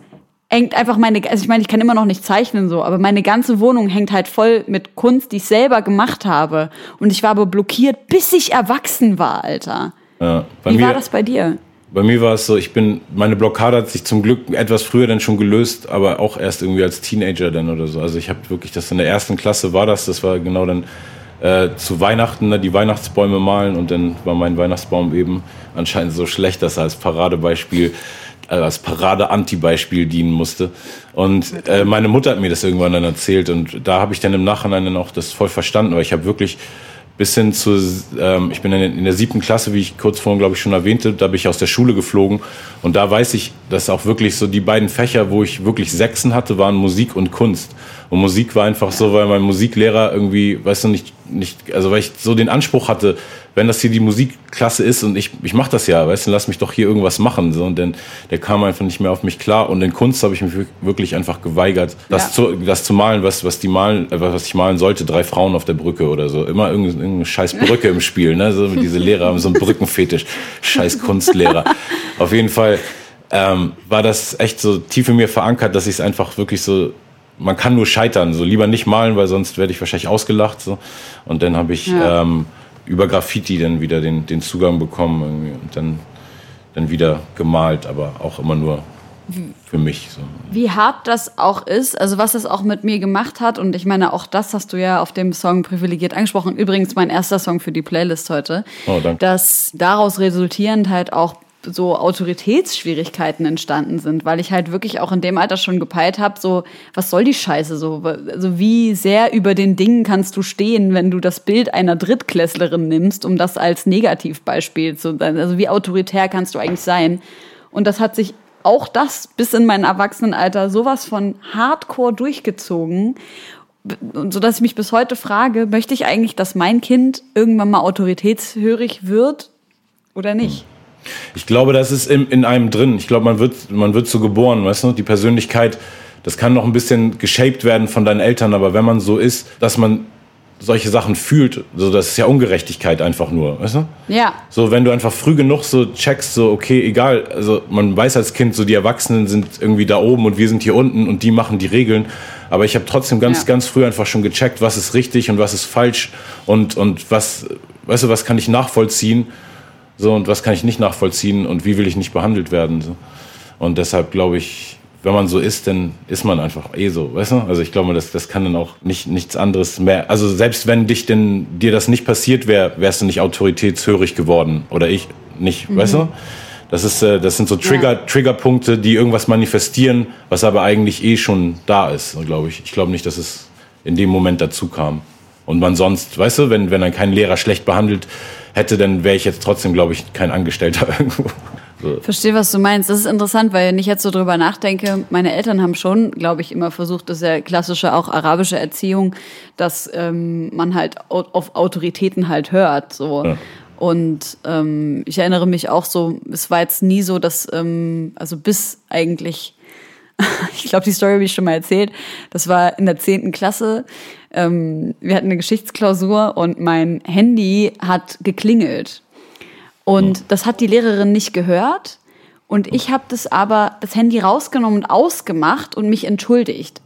S1: hängt einfach meine, also ich meine, ich kann immer noch nicht zeichnen so, aber meine ganze Wohnung hängt halt voll mit Kunst, die ich selber gemacht habe. Und ich war aber blockiert, bis ich erwachsen war, Alter. Ja, Wie mir, war das bei dir?
S2: Bei mir war es so, ich bin, meine Blockade hat sich zum Glück etwas früher dann schon gelöst, aber auch erst irgendwie als Teenager dann oder so. Also ich habe wirklich, das in der ersten Klasse war das, das war genau dann äh, zu Weihnachten ne, die Weihnachtsbäume malen und dann war mein Weihnachtsbaum eben anscheinend so schlecht, dass er als Paradebeispiel äh, als Parade-Anti-Beispiel dienen musste. Und äh, meine Mutter hat mir das irgendwann dann erzählt und da habe ich dann im Nachhinein dann auch das voll verstanden, weil ich habe wirklich bis hin zu, ähm, ich bin in, der siebten Klasse, wie ich kurz vorhin, glaube ich, schon erwähnte, da bin ich aus der Schule geflogen. Und da weiß ich, dass auch wirklich so die beiden Fächer, wo ich wirklich Sechsen hatte, waren Musik und Kunst. Und Musik war einfach so, weil mein Musiklehrer irgendwie, weißt du, nicht, nicht, also weil ich so den Anspruch hatte, wenn das hier die Musikklasse ist und ich, ich mache das ja, weißt du, lass mich doch hier irgendwas machen. So, und dann, der kam einfach nicht mehr auf mich klar. Und in Kunst habe ich mich wirklich einfach geweigert, das, ja. zu, das zu malen, was, was die malen, äh, was ich malen sollte, drei Frauen auf der Brücke oder so. Immer irgendeine, irgendeine scheiß Brücke im Spiel, ne? So, diese Lehrer haben so einen Brückenfetisch. Scheiß Kunstlehrer. auf jeden Fall ähm, war das echt so tief in mir verankert, dass ich es einfach wirklich so man kann nur scheitern, so lieber nicht malen, weil sonst werde ich wahrscheinlich ausgelacht. So. Und dann habe ich ja. ähm, über Graffiti dann wieder den, den Zugang bekommen irgendwie und dann, dann wieder gemalt, aber auch immer nur für mich. So.
S1: Wie hart das auch ist, also was es auch mit mir gemacht hat und ich meine, auch das hast du ja auf dem Song privilegiert angesprochen. Übrigens mein erster Song für die Playlist heute. Oh, danke. Dass daraus resultierend halt auch so Autoritätsschwierigkeiten entstanden sind, weil ich halt wirklich auch in dem Alter schon gepeilt habe, so, was soll die Scheiße so? Also wie sehr über den Dingen kannst du stehen, wenn du das Bild einer Drittklässlerin nimmst, um das als Negativbeispiel zu, also wie autoritär kannst du eigentlich sein? Und das hat sich auch das bis in mein Erwachsenenalter sowas von Hardcore durchgezogen so dass ich mich bis heute frage, möchte ich eigentlich, dass mein Kind irgendwann mal autoritätshörig wird oder nicht?
S2: Ich glaube, das ist in, in einem drin. Ich glaube, man wird, man wird so geboren, weißt du? Die Persönlichkeit, das kann noch ein bisschen geshaped werden von deinen Eltern, aber wenn man so ist, dass man solche Sachen fühlt, so das ist ja Ungerechtigkeit einfach nur, weißt du?
S1: Ja.
S2: So wenn du einfach früh genug so checkst, so okay, egal, also man weiß als Kind, so die Erwachsenen sind irgendwie da oben und wir sind hier unten und die machen die Regeln, aber ich habe trotzdem ganz ja. ganz früh einfach schon gecheckt, was ist richtig und was ist falsch und und was weißt du, was kann ich nachvollziehen so, und was kann ich nicht nachvollziehen und wie will ich nicht behandelt werden. So. Und deshalb glaube ich, wenn man so ist, dann ist man einfach eh so, weißt du? Also ich glaube, das, das kann dann auch nicht, nichts anderes mehr. Also selbst wenn dich denn, dir das nicht passiert wäre, wärst du nicht autoritätshörig geworden. Oder ich nicht, mhm. weißt du? Das, ist, äh, das sind so Trigger, ja. Triggerpunkte, die irgendwas manifestieren, was aber eigentlich eh schon da ist, glaube ich. Ich glaube nicht, dass es in dem Moment dazu kam. Und man sonst, weißt du, wenn, wenn dann kein Lehrer schlecht behandelt hätte, dann wäre ich jetzt trotzdem, glaube ich, kein Angestellter (laughs) irgendwo.
S1: So. Verstehe, was du meinst. Das ist interessant, weil wenn ich jetzt so drüber nachdenke, meine Eltern haben schon, glaube ich, immer versucht, das ist ja klassische auch arabische Erziehung, dass ähm, man halt auf Autoritäten halt hört. So. Ja. Und ähm, ich erinnere mich auch so, es war jetzt nie so, dass, ähm, also bis eigentlich (laughs) ich glaube, die Story habe ich schon mal erzählt. Das war in der zehnten Klasse. Ähm, wir hatten eine Geschichtsklausur und mein Handy hat geklingelt. Und das hat die Lehrerin nicht gehört. Und ich habe das aber, das Handy rausgenommen und ausgemacht und mich entschuldigt.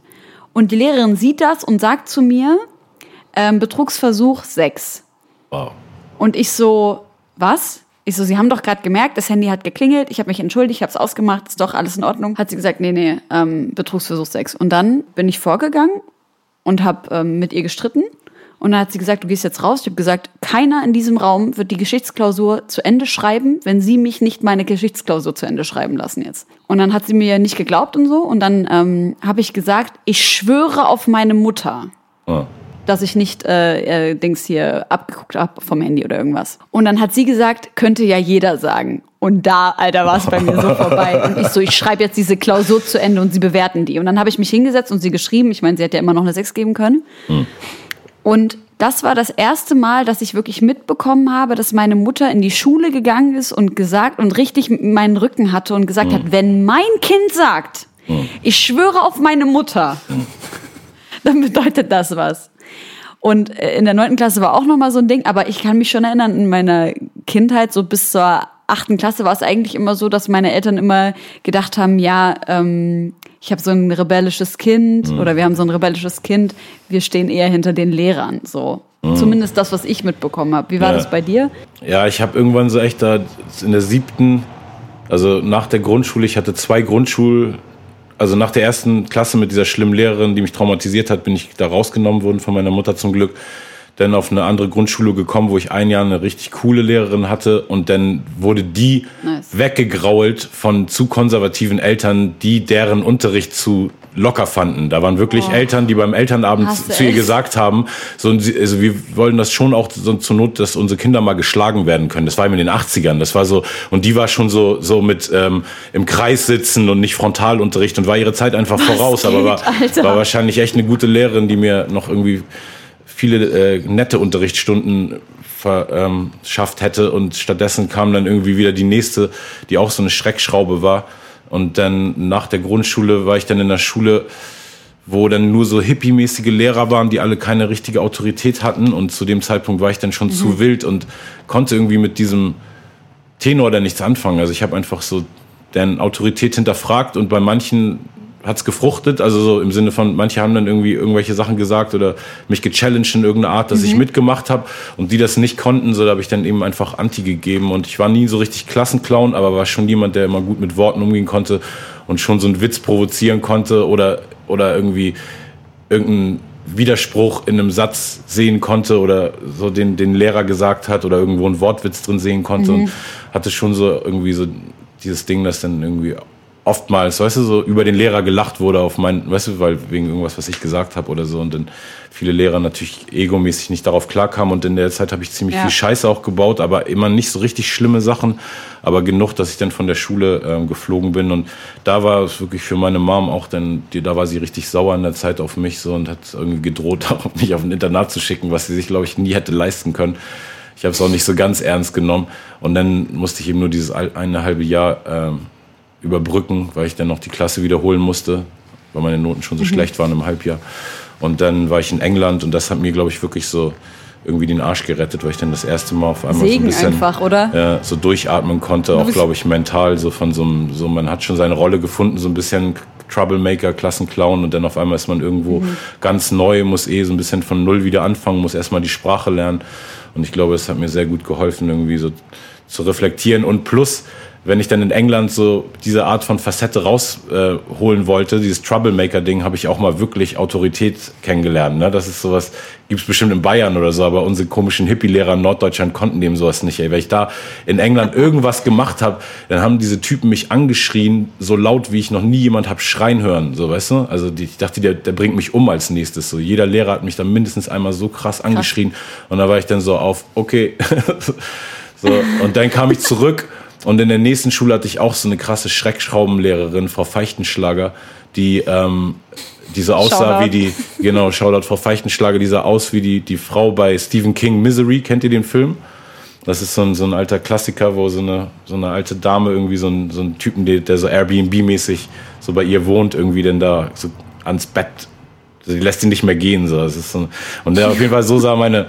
S1: Und die Lehrerin sieht das und sagt zu mir, ähm, Betrugsversuch 6. Wow. Und ich so, was? Ich so, Sie haben doch gerade gemerkt, das Handy hat geklingelt, ich habe mich entschuldigt, ich habe es ausgemacht, ist doch alles in Ordnung. Hat sie gesagt, nee, nee, ähm, Betrugsversuch 6. Und dann bin ich vorgegangen und habe ähm, mit ihr gestritten. Und dann hat sie gesagt, du gehst jetzt raus. Ich habe gesagt, keiner in diesem Raum wird die Geschichtsklausur zu Ende schreiben, wenn sie mich nicht meine Geschichtsklausur zu Ende schreiben lassen jetzt. Und dann hat sie mir nicht geglaubt und so. Und dann ähm, habe ich gesagt, ich schwöre auf meine Mutter. Oh dass ich nicht äh, äh, Dings hier abgeguckt habe vom Handy oder irgendwas. Und dann hat sie gesagt, könnte ja jeder sagen. Und da, Alter, war es bei mir so vorbei. Und ich so, ich schreibe jetzt diese Klausur zu Ende und sie bewerten die. Und dann habe ich mich hingesetzt und sie geschrieben. Ich meine, sie hätte ja immer noch eine 6 geben können. Mhm. Und das war das erste Mal, dass ich wirklich mitbekommen habe, dass meine Mutter in die Schule gegangen ist und gesagt und richtig meinen Rücken hatte und gesagt mhm. hat, wenn mein Kind sagt, mhm. ich schwöre auf meine Mutter, hm. dann bedeutet das was. Und äh, in der neunten Klasse war auch nochmal so ein Ding, aber ich kann mich schon erinnern, in meiner Kindheit, so bis zur achten Klasse, war es eigentlich immer so, dass meine Eltern immer gedacht haben, ja, ähm, ich habe so ein rebellisches Kind mhm. oder wir haben so ein rebellisches Kind, wir stehen eher hinter den Lehrern. So. Mhm. Zumindest das, was ich mitbekommen habe. Wie war ja. das bei dir?
S2: Ja, ich habe irgendwann so echt da in der siebten, also nach der Grundschule, ich hatte zwei Grundschul- also nach der ersten Klasse mit dieser schlimmen Lehrerin, die mich traumatisiert hat, bin ich da rausgenommen worden von meiner Mutter zum Glück. Dann auf eine andere Grundschule gekommen, wo ich ein Jahr eine richtig coole Lehrerin hatte und dann wurde die nice. weggegrault von zu konservativen Eltern, die deren Unterricht zu locker fanden. Da waren wirklich oh. Eltern, die beim Elternabend zu ihr gesagt haben, so, also wir wollen das schon auch so zur Not, dass unsere Kinder mal geschlagen werden können. Das war in den 80ern. Das war so, und die war schon so, so mit ähm, im Kreis sitzen und nicht Frontalunterricht und war ihre Zeit einfach Was voraus. Geht, aber war, war wahrscheinlich echt eine gute Lehrerin, die mir noch irgendwie viele äh, nette Unterrichtsstunden verschafft ähm, hätte und stattdessen kam dann irgendwie wieder die nächste, die auch so eine Schreckschraube war und dann nach der Grundschule war ich dann in der Schule, wo dann nur so hippie-mäßige Lehrer waren, die alle keine richtige Autorität hatten. Und zu dem Zeitpunkt war ich dann schon mhm. zu wild und konnte irgendwie mit diesem Tenor dann nichts anfangen. Also ich habe einfach so deren Autorität hinterfragt und bei manchen hat's gefruchtet, also so im Sinne von, manche haben dann irgendwie irgendwelche Sachen gesagt oder mich gechallenged in irgendeiner Art, dass mhm. ich mitgemacht habe und die das nicht konnten, so da habe ich dann eben einfach Anti gegeben und ich war nie so richtig Klassenclown, aber war schon jemand, der immer gut mit Worten umgehen konnte und schon so einen Witz provozieren konnte oder, oder irgendwie irgendeinen Widerspruch in einem Satz sehen konnte oder so den, den Lehrer gesagt hat oder irgendwo einen Wortwitz drin sehen konnte mhm. und hatte schon so irgendwie so dieses Ding, das dann irgendwie oftmals, weißt du, so über den Lehrer gelacht wurde auf mein, weißt du, weil wegen irgendwas, was ich gesagt habe oder so und dann viele Lehrer natürlich egomäßig nicht darauf klarkamen und in der Zeit habe ich ziemlich ja. viel Scheiße auch gebaut, aber immer nicht so richtig schlimme Sachen, aber genug, dass ich dann von der Schule ähm, geflogen bin und da war es wirklich für meine Mom auch dann, die, da war sie richtig sauer in der Zeit auf mich so und hat irgendwie gedroht, (laughs) mich auf ein Internat zu schicken, was sie sich, glaube ich, nie hätte leisten können. Ich habe es auch nicht so ganz ernst genommen und dann musste ich eben nur dieses eine halbe Jahr ähm, überbrücken, weil ich dann noch die Klasse wiederholen musste, weil meine Noten schon so mhm. schlecht waren im Halbjahr. Und dann war ich in England und das hat mir, glaube ich, wirklich so irgendwie den Arsch gerettet, weil ich dann das erste Mal auf einmal
S1: Segen
S2: so ein bisschen
S1: einfach, oder?
S2: Ja, so durchatmen konnte, auch glaube ich mental so von so einem, so man hat schon seine Rolle gefunden, so ein bisschen Troublemaker, Klassenclown und dann auf einmal ist man irgendwo mhm. ganz neu, muss eh so ein bisschen von null wieder anfangen, muss erstmal die Sprache lernen und ich glaube, es hat mir sehr gut geholfen, irgendwie so zu reflektieren und plus wenn ich dann in England so diese Art von Facette rausholen äh, wollte, dieses Troublemaker-Ding, habe ich auch mal wirklich Autorität kennengelernt. Ne? Das ist sowas, gibt's bestimmt in Bayern oder so, aber unsere komischen Hippie-Lehrer in Norddeutschland konnten dem sowas nicht. Ey. Wenn ich da in England irgendwas gemacht habe, dann haben diese Typen mich angeschrien, so laut, wie ich noch nie jemand hab schreien hören. So, weißt du? Also die, ich dachte, der, der bringt mich um als nächstes. So, jeder Lehrer hat mich dann mindestens einmal so krass angeschrien. Und da war ich dann so auf, okay. (laughs) so, und dann kam ich zurück und in der nächsten Schule hatte ich auch so eine krasse Schreckschraubenlehrerin, Frau Feichtenschlager, die, ähm, die so aussah Shoutout. wie die, genau, Shoutout Frau Feichtenschlager, die sah aus wie die, die Frau bei Stephen King Misery. Kennt ihr den Film? Das ist so ein, so ein alter Klassiker, wo so eine, so eine alte Dame irgendwie so ein, so ein Typen, der, der so Airbnb-mäßig so bei ihr wohnt, irgendwie denn da so ans Bett Sie lässt ihn nicht mehr gehen. So. Es ist so, und der, auf jeden Fall so sah meine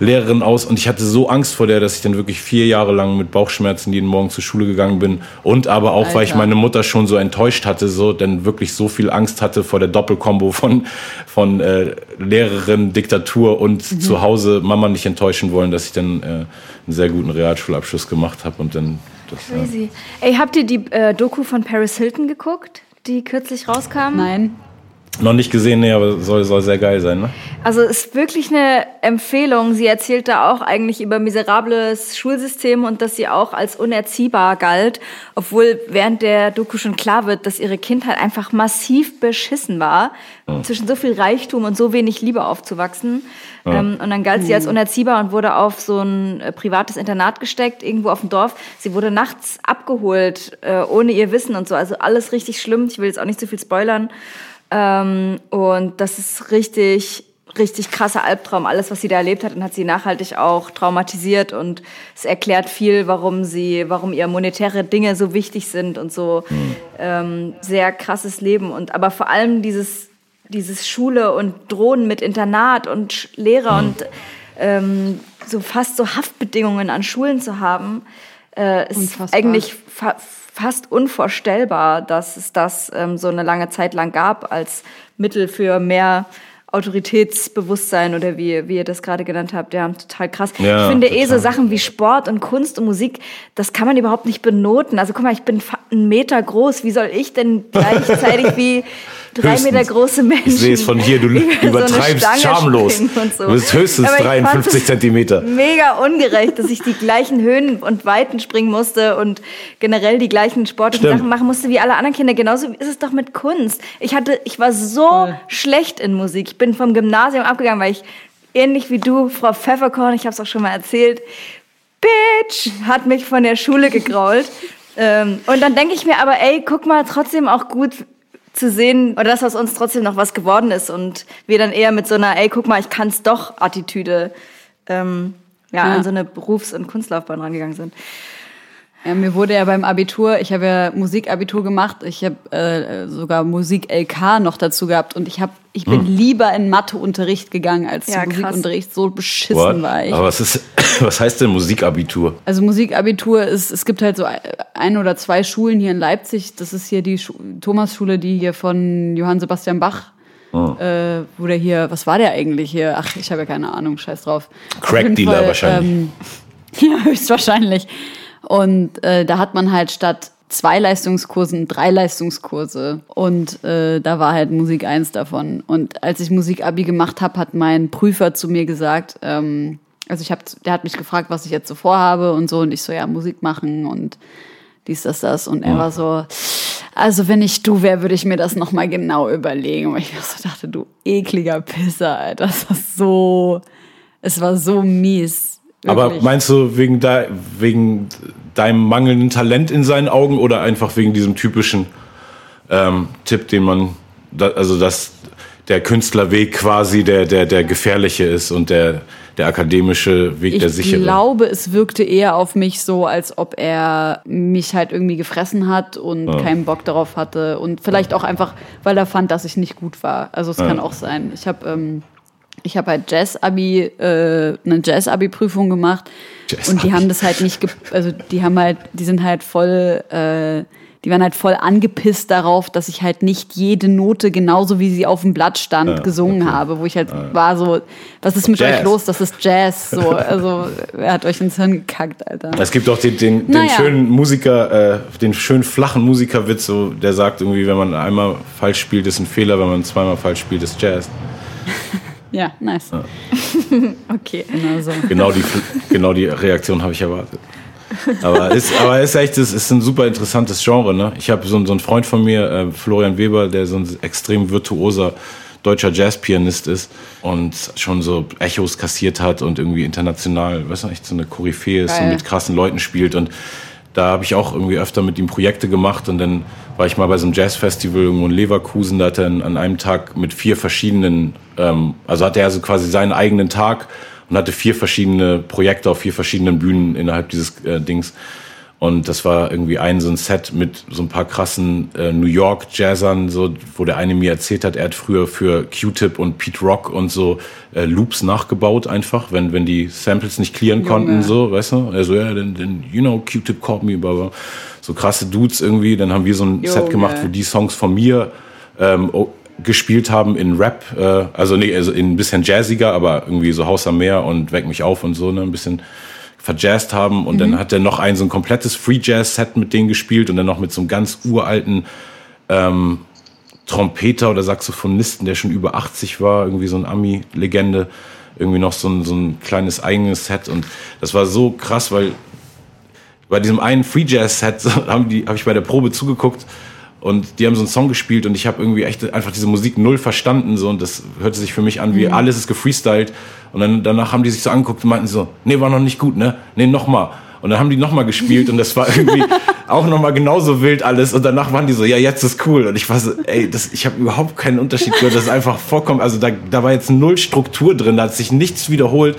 S2: Lehrerin aus. Und ich hatte so Angst vor der, dass ich dann wirklich vier Jahre lang mit Bauchschmerzen jeden Morgen zur Schule gegangen bin. Und aber auch, Alter. weil ich meine Mutter schon so enttäuscht hatte, so, denn wirklich so viel Angst hatte vor der Doppelkombo von, von äh, Lehrerin, Diktatur und mhm. zu Hause Mama nicht enttäuschen wollen, dass ich dann äh, einen sehr guten Realschulabschluss gemacht habe. Und dann
S3: das, Crazy. Ja. Ey, habt ihr die äh, Doku von Paris Hilton geguckt, die kürzlich rauskam?
S1: Nein.
S2: Noch nicht gesehen, nee, aber soll, soll sehr geil sein, ne?
S3: Also ist wirklich eine Empfehlung. Sie erzählt da auch eigentlich über miserables Schulsystem und dass sie auch als unerziehbar galt, obwohl während der Doku schon klar wird, dass ihre Kindheit einfach massiv beschissen war, mhm. zwischen so viel Reichtum und so wenig Liebe aufzuwachsen. Mhm. und dann galt sie als unerziehbar und wurde auf so ein äh, privates Internat gesteckt, irgendwo auf dem Dorf. Sie wurde nachts abgeholt, äh, ohne ihr Wissen und so. Also alles richtig schlimm. Ich will jetzt auch nicht zu viel spoilern. Ähm, und das ist richtig, richtig krasser Albtraum. Alles, was sie da erlebt hat, und hat sie nachhaltig auch traumatisiert und es erklärt viel, warum sie, warum ihr monetäre Dinge so wichtig sind und so ähm, sehr krasses Leben. Und aber vor allem dieses, dieses Schule und Drohnen mit Internat und Lehrer mhm. und ähm, so fast so Haftbedingungen an Schulen zu haben, äh, ist Unfassbar. eigentlich fast unvorstellbar, dass es das ähm, so eine lange Zeit lang gab als Mittel für mehr Autoritätsbewusstsein oder wie, wie ihr das gerade genannt habt. Ja, total krass. Ja, ich finde total. eh so Sachen wie Sport und Kunst und Musik, das kann man überhaupt nicht benoten. Also guck mal, ich bin einen Meter groß. Wie soll ich denn gleichzeitig (laughs) wie drei Meter große Menschen.
S2: Ich sehe es von hier, du (laughs) übertreibst so schamlos. So. Du bist höchstens 53 Zentimeter.
S3: Mega ungerecht, dass ich die gleichen Höhen und Weiten springen musste und generell die gleichen sportlichen Sachen machen musste wie alle anderen Kinder. Genauso ist es doch mit Kunst. Ich hatte, ich war so Voll. schlecht in Musik. Ich bin vom Gymnasium abgegangen, weil ich ähnlich wie du, Frau Pfefferkorn, ich habe es auch schon mal erzählt, Bitch, hat mich von der Schule gegrault. (laughs) ähm, und dann denke ich mir aber, ey, guck mal, trotzdem auch gut, zu sehen, oder dass aus uns trotzdem noch was geworden ist und wir dann eher mit so einer, ey, guck mal, ich kann's doch Attitüde ähm, ja, ja. an so eine Berufs- und Kunstlaufbahn rangegangen sind.
S1: Ja, mir wurde ja beim Abitur, ich habe ja Musikabitur gemacht, ich habe äh, sogar Musik-LK noch dazu gehabt und ich habe, ich bin hm. lieber in Matheunterricht gegangen als ja, Musikunterricht. So beschissen What? war ich.
S2: Aber was ist, (clears throat) was heißt denn Musikabitur?
S1: Also Musikabitur ist, es gibt halt so ein oder zwei Schulen hier in Leipzig. Das ist hier die Thomas-Schule, die hier von Johann Sebastian Bach Oh. Äh, wo der hier, was war der eigentlich hier? Ach, ich habe ja keine Ahnung, scheiß drauf.
S2: Crack-Dealer wahrscheinlich. Ähm, (laughs)
S1: ja, höchstwahrscheinlich. Und äh, da hat man halt statt zwei Leistungskursen drei Leistungskurse. Und äh, da war halt Musik eins davon. Und als ich Musikabi gemacht habe, hat mein Prüfer zu mir gesagt, ähm, also ich habe, der hat mich gefragt, was ich jetzt so vorhabe und so. Und ich so, ja, Musik machen und dies, das, das. Und er war so, also wenn ich du wäre, würde ich mir das nochmal genau überlegen. Und ich so dachte, du ekliger Pisser, Alter. Das war so, es war so mies.
S2: Aber meinst du wegen, de, wegen deinem mangelnden Talent in seinen Augen oder einfach wegen diesem typischen ähm, Tipp, den man, da, also dass der Künstlerweg quasi der, der, der gefährliche ist und der, der akademische Weg
S1: ich
S2: der sichere?
S1: Ich glaube, es wirkte eher auf mich so, als ob er mich halt irgendwie gefressen hat und ja. keinen Bock darauf hatte und vielleicht auch einfach, weil er fand, dass ich nicht gut war. Also es ja. kann auch sein. Ich habe ähm, ich habe halt Jazz-Abi, äh, eine Jazz-Abi-Prüfung gemacht. Jazz und die haben das halt nicht, also die haben halt, die sind halt voll, äh, die waren halt voll angepisst darauf, dass ich halt nicht jede Note genauso wie sie auf dem Blatt stand ja, gesungen okay. habe, wo ich halt ja. war so, was ist mit Jazz. euch los? Das ist Jazz. So, (laughs) also er hat euch ins Hirn gekackt, Alter.
S2: Es gibt auch den, den, den naja. schönen Musiker, äh, den schönen flachen Musikerwitz, so, der sagt irgendwie, wenn man einmal falsch spielt, ist ein Fehler, wenn man zweimal falsch spielt, ist Jazz.
S1: Ja, nice. Ja. (laughs) okay.
S2: Genau so. Genau die, genau die Reaktion habe ich erwartet. Aber ist, aber ist echt, es ist ein super interessantes Genre. Ne? Ich habe so, so einen Freund von mir, äh, Florian Weber, der so ein extrem virtuoser deutscher Jazzpianist ist und schon so Echos kassiert hat und irgendwie international, weißt du, echt so eine Koryphäe ist und mit krassen Leuten spielt und da habe ich auch irgendwie öfter mit ihm Projekte gemacht und dann war ich mal bei so einem Jazzfestival irgendwo in Leverkusen, da hat er an einem Tag mit vier verschiedenen, ähm, also hatte er so quasi seinen eigenen Tag und hatte vier verschiedene Projekte auf vier verschiedenen Bühnen innerhalb dieses äh, Dings. Und das war irgendwie ein so ein Set mit so ein paar krassen äh, New York Jazzern, so, wo der eine mir erzählt hat, er hat früher für Q-Tip und Pete Rock und so äh, Loops nachgebaut einfach, wenn, wenn die Samples nicht clearen Junge. konnten, so, weißt du? Also, ja, dann, dann you know, Q-Tip called me, blah, blah. so krasse Dudes irgendwie. Dann haben wir so ein Junge. Set gemacht, wo die Songs von mir ähm, gespielt haben in Rap, äh, also nee, also in ein bisschen jazziger, aber irgendwie so Haus am Meer und Weck mich auf und so, ne, ein bisschen verjazzt haben und mhm. dann hat er noch ein so ein komplettes Free Jazz Set mit denen gespielt und dann noch mit so einem ganz uralten ähm, Trompeter oder Saxophonisten, der schon über 80 war, irgendwie so ein Ami-Legende, irgendwie noch so ein, so ein kleines eigenes Set und das war so krass, weil bei diesem einen Free Jazz Set (laughs) haben die habe ich bei der Probe zugeguckt und die haben so einen Song gespielt und ich habe irgendwie echt einfach diese Musik null verstanden so und das hörte sich für mich an wie mhm. alles ist gefreestylt und dann danach haben die sich so angeguckt und meinten so nee war noch nicht gut ne nee noch mal und dann haben die nochmal gespielt und das war irgendwie (laughs) auch nochmal genauso wild alles. Und danach waren die so, ja, jetzt ist cool. Und ich war so, ey, das, ich habe überhaupt keinen Unterschied gehört. Das ist einfach vollkommen, also da, da war jetzt null Struktur drin, da hat sich nichts wiederholt.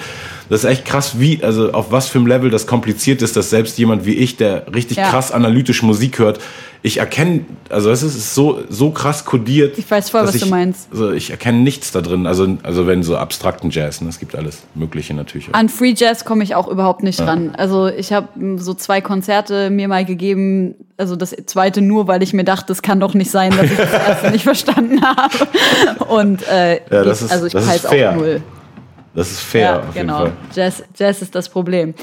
S2: Das ist echt krass, wie, also auf was für einem Level das kompliziert ist, dass selbst jemand wie ich, der richtig ja. krass analytisch Musik hört, ich erkenne, also es ist so, so krass kodiert.
S1: Ich weiß voll, was
S2: ich,
S1: du meinst.
S2: Also ich erkenne nichts da drin. Also, also wenn so abstrakten Jazz, ne? es gibt alles Mögliche natürlich.
S1: An Free Jazz komme ich auch überhaupt nicht ja. ran. Also ich habe so zwei Konzerte mir mal gegeben, also das zweite nur, weil ich mir dachte, es kann doch nicht sein, dass ich das (laughs) erste nicht verstanden habe. Und äh,
S2: ja, das ist, also ich das ist fair.
S1: auch null.
S2: Das ist fair. Ja, auf genau. Jeden Fall.
S1: Jazz, Jazz ist das Problem.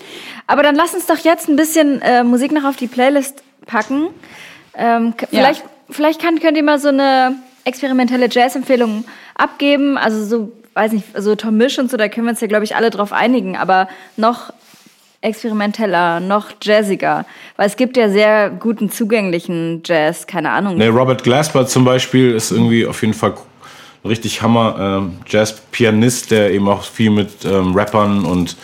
S1: Aber dann lass uns doch jetzt ein bisschen äh, Musik noch auf die Playlist packen. Ähm, vielleicht, ja. vielleicht kann, könnt ihr mal so eine experimentelle Jazz-Empfehlung abgeben. Also so, weiß nicht, so Tom Misch und so, da können wir uns ja, glaube ich, alle drauf einigen. Aber noch experimenteller, noch jazziger. Weil es gibt ja sehr guten, zugänglichen Jazz, keine Ahnung.
S2: Nee, Robert Glasper zum Beispiel ist irgendwie auf jeden Fall ein richtig Hammer ähm, Jazz-Pianist, der eben auch viel mit ähm, Rappern und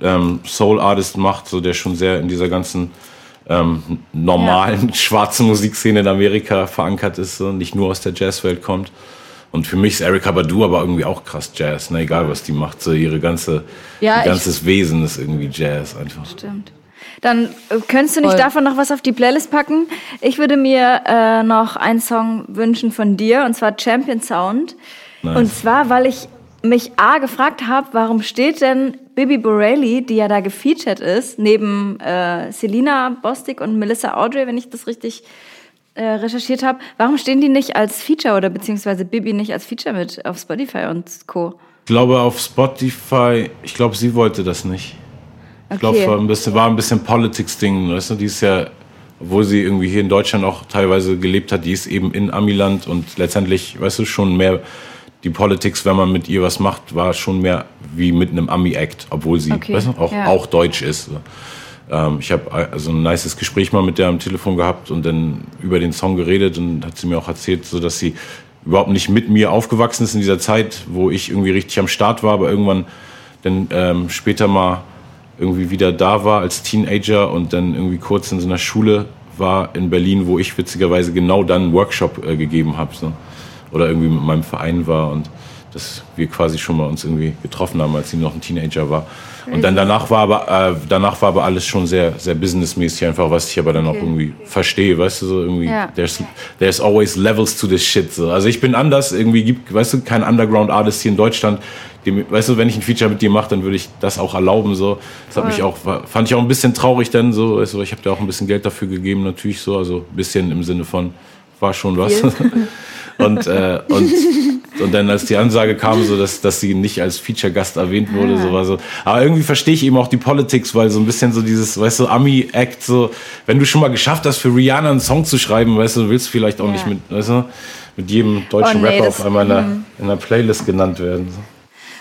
S2: ähm, Soul-Artists macht, so der schon sehr in dieser ganzen ähm, normalen ja. (laughs) schwarzen Musikszene in Amerika verankert ist und nicht nur aus der Jazzwelt kommt. Und für mich ist Erika Badu aber irgendwie auch krass Jazz, ne? egal was die macht. So ihre ganze, ja, ihr ganzes Wesen ist irgendwie Jazz einfach.
S1: Stimmt. Dann äh, könntest du nicht Voll. davon noch was auf die Playlist packen? Ich würde mir äh, noch einen Song wünschen von dir, und zwar Champion Sound. Nice. Und zwar, weil ich mich A gefragt habe, warum steht denn Bibi Borelli, die ja da gefeatured ist, neben äh, Selina Bostic und Melissa Audrey, wenn ich das richtig äh, recherchiert habe, warum stehen die nicht als Feature oder beziehungsweise Bibi nicht als Feature mit auf Spotify und Co?
S2: Ich glaube auf Spotify, ich glaube, sie wollte das nicht. Ich okay. glaube, war ein bisschen, war ein bisschen Politics-Ding, weißt du, die ist ja, obwohl sie irgendwie hier in Deutschland auch teilweise gelebt hat, die ist eben in Amiland und letztendlich, weißt du, schon mehr die Politics, wenn man mit ihr was macht, war schon mehr wie mit einem Ami-Act, obwohl sie okay. weißt du, auch, ja. auch deutsch ist. Ähm, ich habe also ein nices Gespräch mal mit der am Telefon gehabt und dann über den Song geredet und hat sie mir auch erzählt, so dass sie überhaupt nicht mit mir aufgewachsen ist in dieser Zeit, wo ich irgendwie richtig am Start war, aber irgendwann dann ähm, später mal irgendwie wieder da war als Teenager und dann irgendwie kurz in so einer Schule war in Berlin, wo ich witzigerweise genau dann einen Workshop äh, gegeben habe. So oder irgendwie mit meinem Verein war und dass wir quasi schon mal uns irgendwie getroffen haben, als sie noch ein Teenager war. Und dann danach war aber äh, danach war aber alles schon sehr sehr businessmäßig einfach, was ich aber dann okay. auch irgendwie verstehe, weißt du so irgendwie. Ja. There's there's always levels to this shit. So. Also ich bin anders irgendwie gibt, weißt du, kein Underground Artist hier in Deutschland. Dem, weißt du, wenn ich ein Feature mit dir mache, dann würde ich das auch erlauben so. Das hat mich auch fand ich auch ein bisschen traurig dann so. Also ich habe da auch ein bisschen Geld dafür gegeben natürlich so, also ein bisschen im Sinne von war schon was. (laughs) Und, äh, und, und dann, als die Ansage kam, so dass, dass sie nicht als Feature-Gast erwähnt wurde, ah. so war so. Aber irgendwie verstehe ich eben auch die Politics, weil so ein bisschen so dieses, weißt du, Ami-Act, so, wenn du schon mal geschafft hast, für Rihanna einen Song zu schreiben, weißt du, willst vielleicht auch ja. nicht mit, weißt du, mit jedem deutschen oh, nee, Rapper auf einmal in einer, mhm. in einer Playlist genannt werden. So.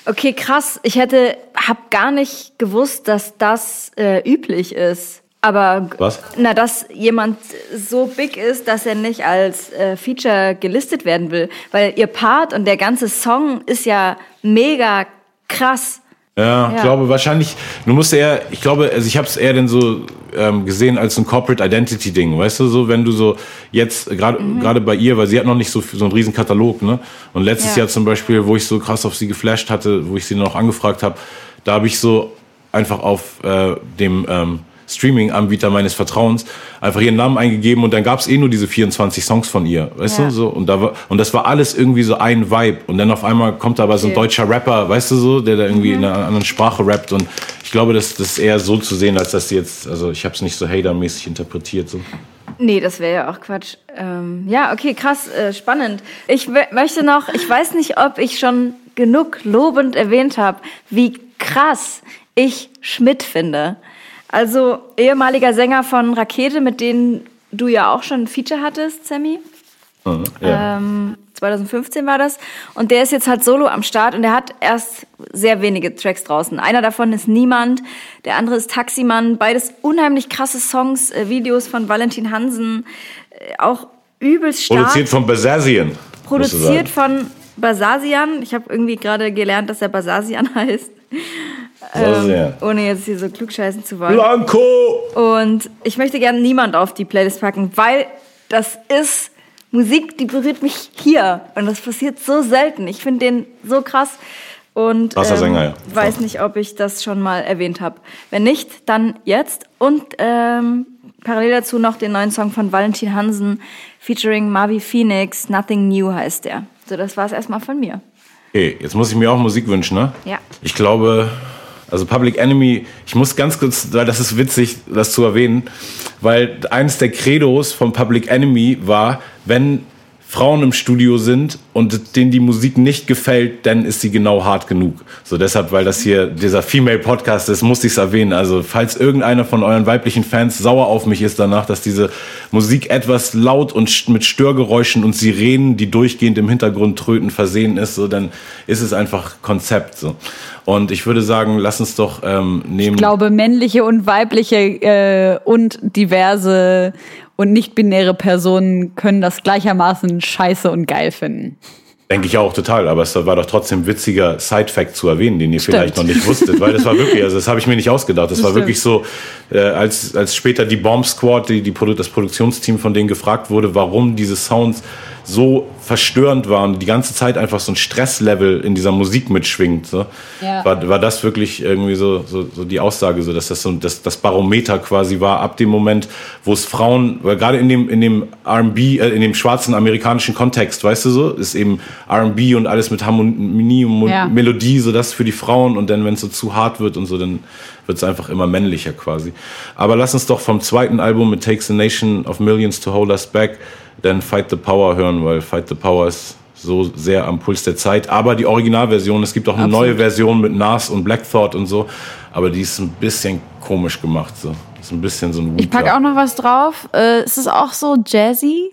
S1: Okay, krass. Ich hätte, hab gar nicht gewusst, dass das äh, üblich ist. Aber
S2: Was?
S1: na, dass jemand so big ist, dass er nicht als äh, Feature gelistet werden will, weil ihr Part und der ganze Song ist ja mega krass.
S2: Ja, ich glaube wahrscheinlich, du musst eher, ich glaube, also ich habe es eher denn so ähm, gesehen als ein Corporate Identity Ding, weißt du, so wenn du so jetzt gerade mhm. gerade bei ihr, weil sie hat noch nicht so so einen riesen Katalog, ne? Und letztes ja. Jahr zum Beispiel, wo ich so krass auf sie geflasht hatte, wo ich sie noch angefragt habe, da habe ich so einfach auf äh, dem ähm, Streaming-Anbieter meines Vertrauens einfach ihren Namen eingegeben und dann gab es eh nur diese 24 Songs von ihr, weißt ja. du so und da war und das war alles irgendwie so ein Vibe und dann auf einmal kommt aber so ein deutscher Rapper, weißt du so, der da irgendwie mhm. in einer anderen Sprache rappt und ich glaube, das, das ist eher so zu sehen, als dass sie jetzt, also ich habe es nicht so hatermäßig interpretiert so.
S3: Nee, das wäre ja auch Quatsch. Ähm, ja, okay, krass, äh, spannend. Ich möchte noch, ich weiß nicht, ob ich schon genug lobend erwähnt habe, wie krass ich Schmidt finde. Also ehemaliger Sänger von Rakete, mit denen du ja auch schon ein Feature hattest, Sammy. Mhm, ja. ähm, 2015 war das. Und der ist jetzt halt solo am Start und der hat erst sehr wenige Tracks draußen. Einer davon ist Niemand, der andere ist Taximann. Beides unheimlich krasse Songs, äh, Videos von Valentin Hansen. Äh, auch übelst stark.
S2: Produziert von Basasian.
S3: Produziert von Basasian. Ich habe irgendwie gerade gelernt, dass er Basasian (laughs) heißt. Ähm, ohne jetzt hier so klugscheißen zu wollen.
S2: Blanco!
S3: Und ich möchte gerne niemand auf die Playlist packen, weil das ist Musik, die berührt mich hier. Und das passiert so selten. Ich finde den so krass. Und ähm,
S2: Sänger, ja.
S3: weiß nicht, ob ich das schon mal erwähnt habe. Wenn nicht, dann jetzt. Und ähm, parallel dazu noch den neuen Song von Valentin Hansen featuring Marvi Phoenix. Nothing New heißt der. So, das war es erstmal von mir.
S2: Okay, jetzt muss ich mir auch Musik wünschen, ne?
S3: Ja.
S2: Ich glaube, also Public Enemy, ich muss ganz kurz, weil das ist witzig, das zu erwähnen, weil eines der Credos von Public Enemy war, wenn Frauen im Studio sind und denen die Musik nicht gefällt, dann ist sie genau hart genug. So deshalb, weil das hier dieser Female Podcast ist, muss ich es erwähnen. Also falls irgendeiner von euren weiblichen Fans sauer auf mich ist danach, dass diese Musik etwas laut und mit Störgeräuschen und Sirenen, die durchgehend im Hintergrund tröten, versehen ist, so dann ist es einfach Konzept. So. Und ich würde sagen, lass uns doch ähm, nehmen.
S1: Ich glaube, männliche und weibliche äh, und diverse und nicht-binäre Personen können das gleichermaßen scheiße und geil finden.
S2: Denke ich auch total, aber es war doch trotzdem witziger Side-Fact zu erwähnen, den ihr stimmt. vielleicht noch nicht wusstet, weil das war wirklich, also das habe ich mir nicht ausgedacht. Das, das war stimmt. wirklich so, äh, als, als später die Bomb Squad, die, die, das Produktionsteam von denen gefragt wurde, warum diese Sounds so verstörend war und die ganze Zeit einfach so ein Stresslevel in dieser Musik mitschwingt, so, ja. war, war das wirklich irgendwie so, so, so die Aussage, so dass das so das, das Barometer quasi war, ab dem Moment, wo es Frauen, weil gerade in dem, in dem RB, äh, in dem schwarzen amerikanischen Kontext, weißt du so, ist eben RB und alles mit Harmonie und ja. Melodie, so das für die Frauen und dann, wenn es so zu hart wird und so, dann wird es einfach immer männlicher quasi. Aber lass uns doch vom zweiten Album mit Takes a Nation of Millions to Hold Us Back dann Fight the Power hören, weil Fight the Power ist so sehr am Puls der Zeit. Aber die Originalversion, es gibt auch eine Absolut. neue Version mit Nas und Black Thought und so, aber die ist ein bisschen komisch gemacht. So. Ist ein bisschen so ein
S1: Ich packe auch noch was drauf. Äh, es ist auch so jazzy.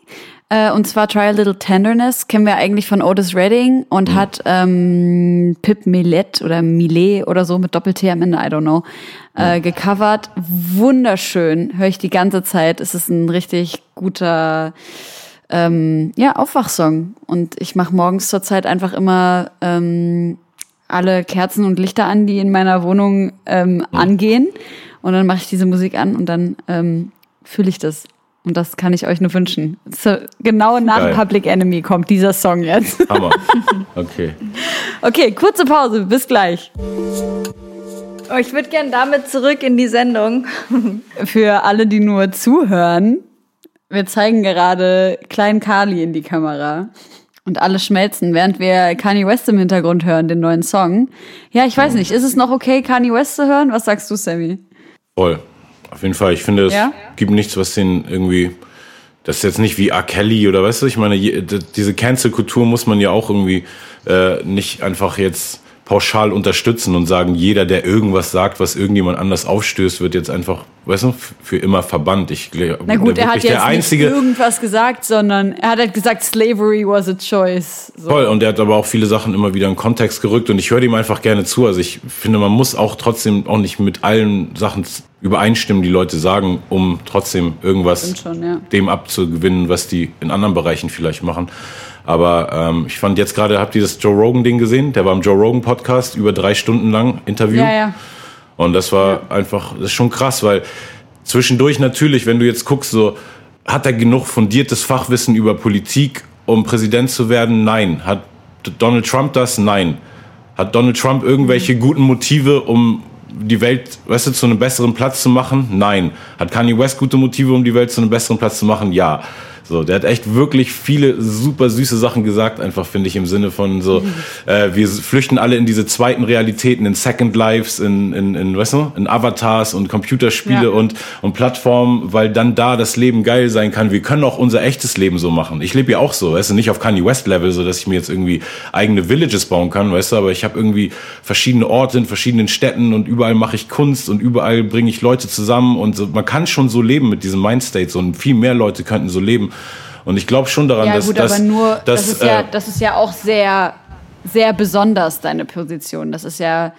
S1: Äh, und zwar Try a Little Tenderness kennen wir eigentlich von Otis Redding und mhm. hat ähm, Pip Millet oder Millet oder so mit Doppel-T am Ende, I don't know, äh, mhm. gecovert. Wunderschön, höre ich die ganze Zeit. Es ist ein richtig guter ähm, ja, Aufwachsong. Und ich mache morgens zurzeit einfach immer ähm, alle Kerzen und Lichter an, die in meiner Wohnung ähm, mhm. angehen. Und dann mache ich diese Musik an und dann ähm, fühle ich das. Und das kann ich euch nur wünschen. So, genau nach Geil. Public Enemy kommt dieser Song jetzt.
S2: Hammer. (laughs) Okay.
S1: Okay, kurze Pause. Bis gleich.
S3: Oh, ich würde gerne damit zurück in die Sendung. (laughs)
S1: Für alle, die nur zuhören, wir zeigen gerade Klein Carly in die Kamera. Und alle schmelzen, während wir Kanye West im Hintergrund hören, den neuen Song. Ja, ich weiß nicht, ist es noch okay, Kanye West zu hören? Was sagst du, Sammy?
S2: Voll. Auf jeden Fall. Ich finde, es ja? gibt nichts, was den irgendwie. Das ist jetzt nicht wie R. Kelly oder weißt du, ich meine, diese Cancel-Kultur muss man ja auch irgendwie äh, nicht einfach jetzt pauschal unterstützen und sagen, jeder, der irgendwas sagt, was irgendjemand anders aufstößt, wird jetzt einfach, weißt du, für immer verbannt. Ich
S1: Na gut, er hat jetzt einzige, nicht irgendwas gesagt, sondern er hat halt gesagt, Slavery was a choice.
S2: So. Voll, und er hat aber auch viele Sachen immer wieder in Kontext gerückt und ich höre ihm einfach gerne zu. Also ich finde, man muss auch trotzdem auch nicht mit allen Sachen übereinstimmen, die Leute sagen, um trotzdem irgendwas schon, ja. dem abzugewinnen, was die in anderen Bereichen vielleicht machen. Aber ähm, ich fand jetzt gerade, habt ihr das Joe Rogan-Ding gesehen? Der war im Joe Rogan-Podcast über drei Stunden lang Interview.
S1: Ja, ja.
S2: Und das war ja. einfach, das ist schon krass, weil zwischendurch natürlich, wenn du jetzt guckst, so, hat er genug fundiertes Fachwissen über Politik, um Präsident zu werden? Nein. Hat Donald Trump das? Nein. Hat Donald Trump irgendwelche guten Motive, um die Welt, weißt du, zu einem besseren Platz zu machen? Nein. Hat Kanye West gute Motive, um die Welt zu einem besseren Platz zu machen? Ja. So, der hat echt wirklich viele super süße Sachen gesagt, einfach finde ich im Sinne von so, mhm. äh, wir flüchten alle in diese zweiten Realitäten, in Second Lives, in, in, in weißt du, in Avatars und Computerspiele ja. und, und Plattformen, weil dann da das Leben geil sein kann. Wir können auch unser echtes Leben so machen. Ich lebe ja auch so, weißt du, nicht auf Kanye West Level, so dass ich mir jetzt irgendwie eigene Villages bauen kann, weißt du, aber ich habe irgendwie verschiedene Orte in verschiedenen Städten und überall mache ich Kunst und überall bringe ich Leute zusammen und so, man kann schon so leben mit diesem Mindstate so und viel mehr Leute könnten so leben. Und ich glaube schon daran,
S1: ja,
S2: dass,
S1: gut,
S2: dass,
S1: aber nur,
S2: dass,
S1: das, ist ja, äh, das ist ja auch sehr, sehr besonders, deine Position. Das ist ja,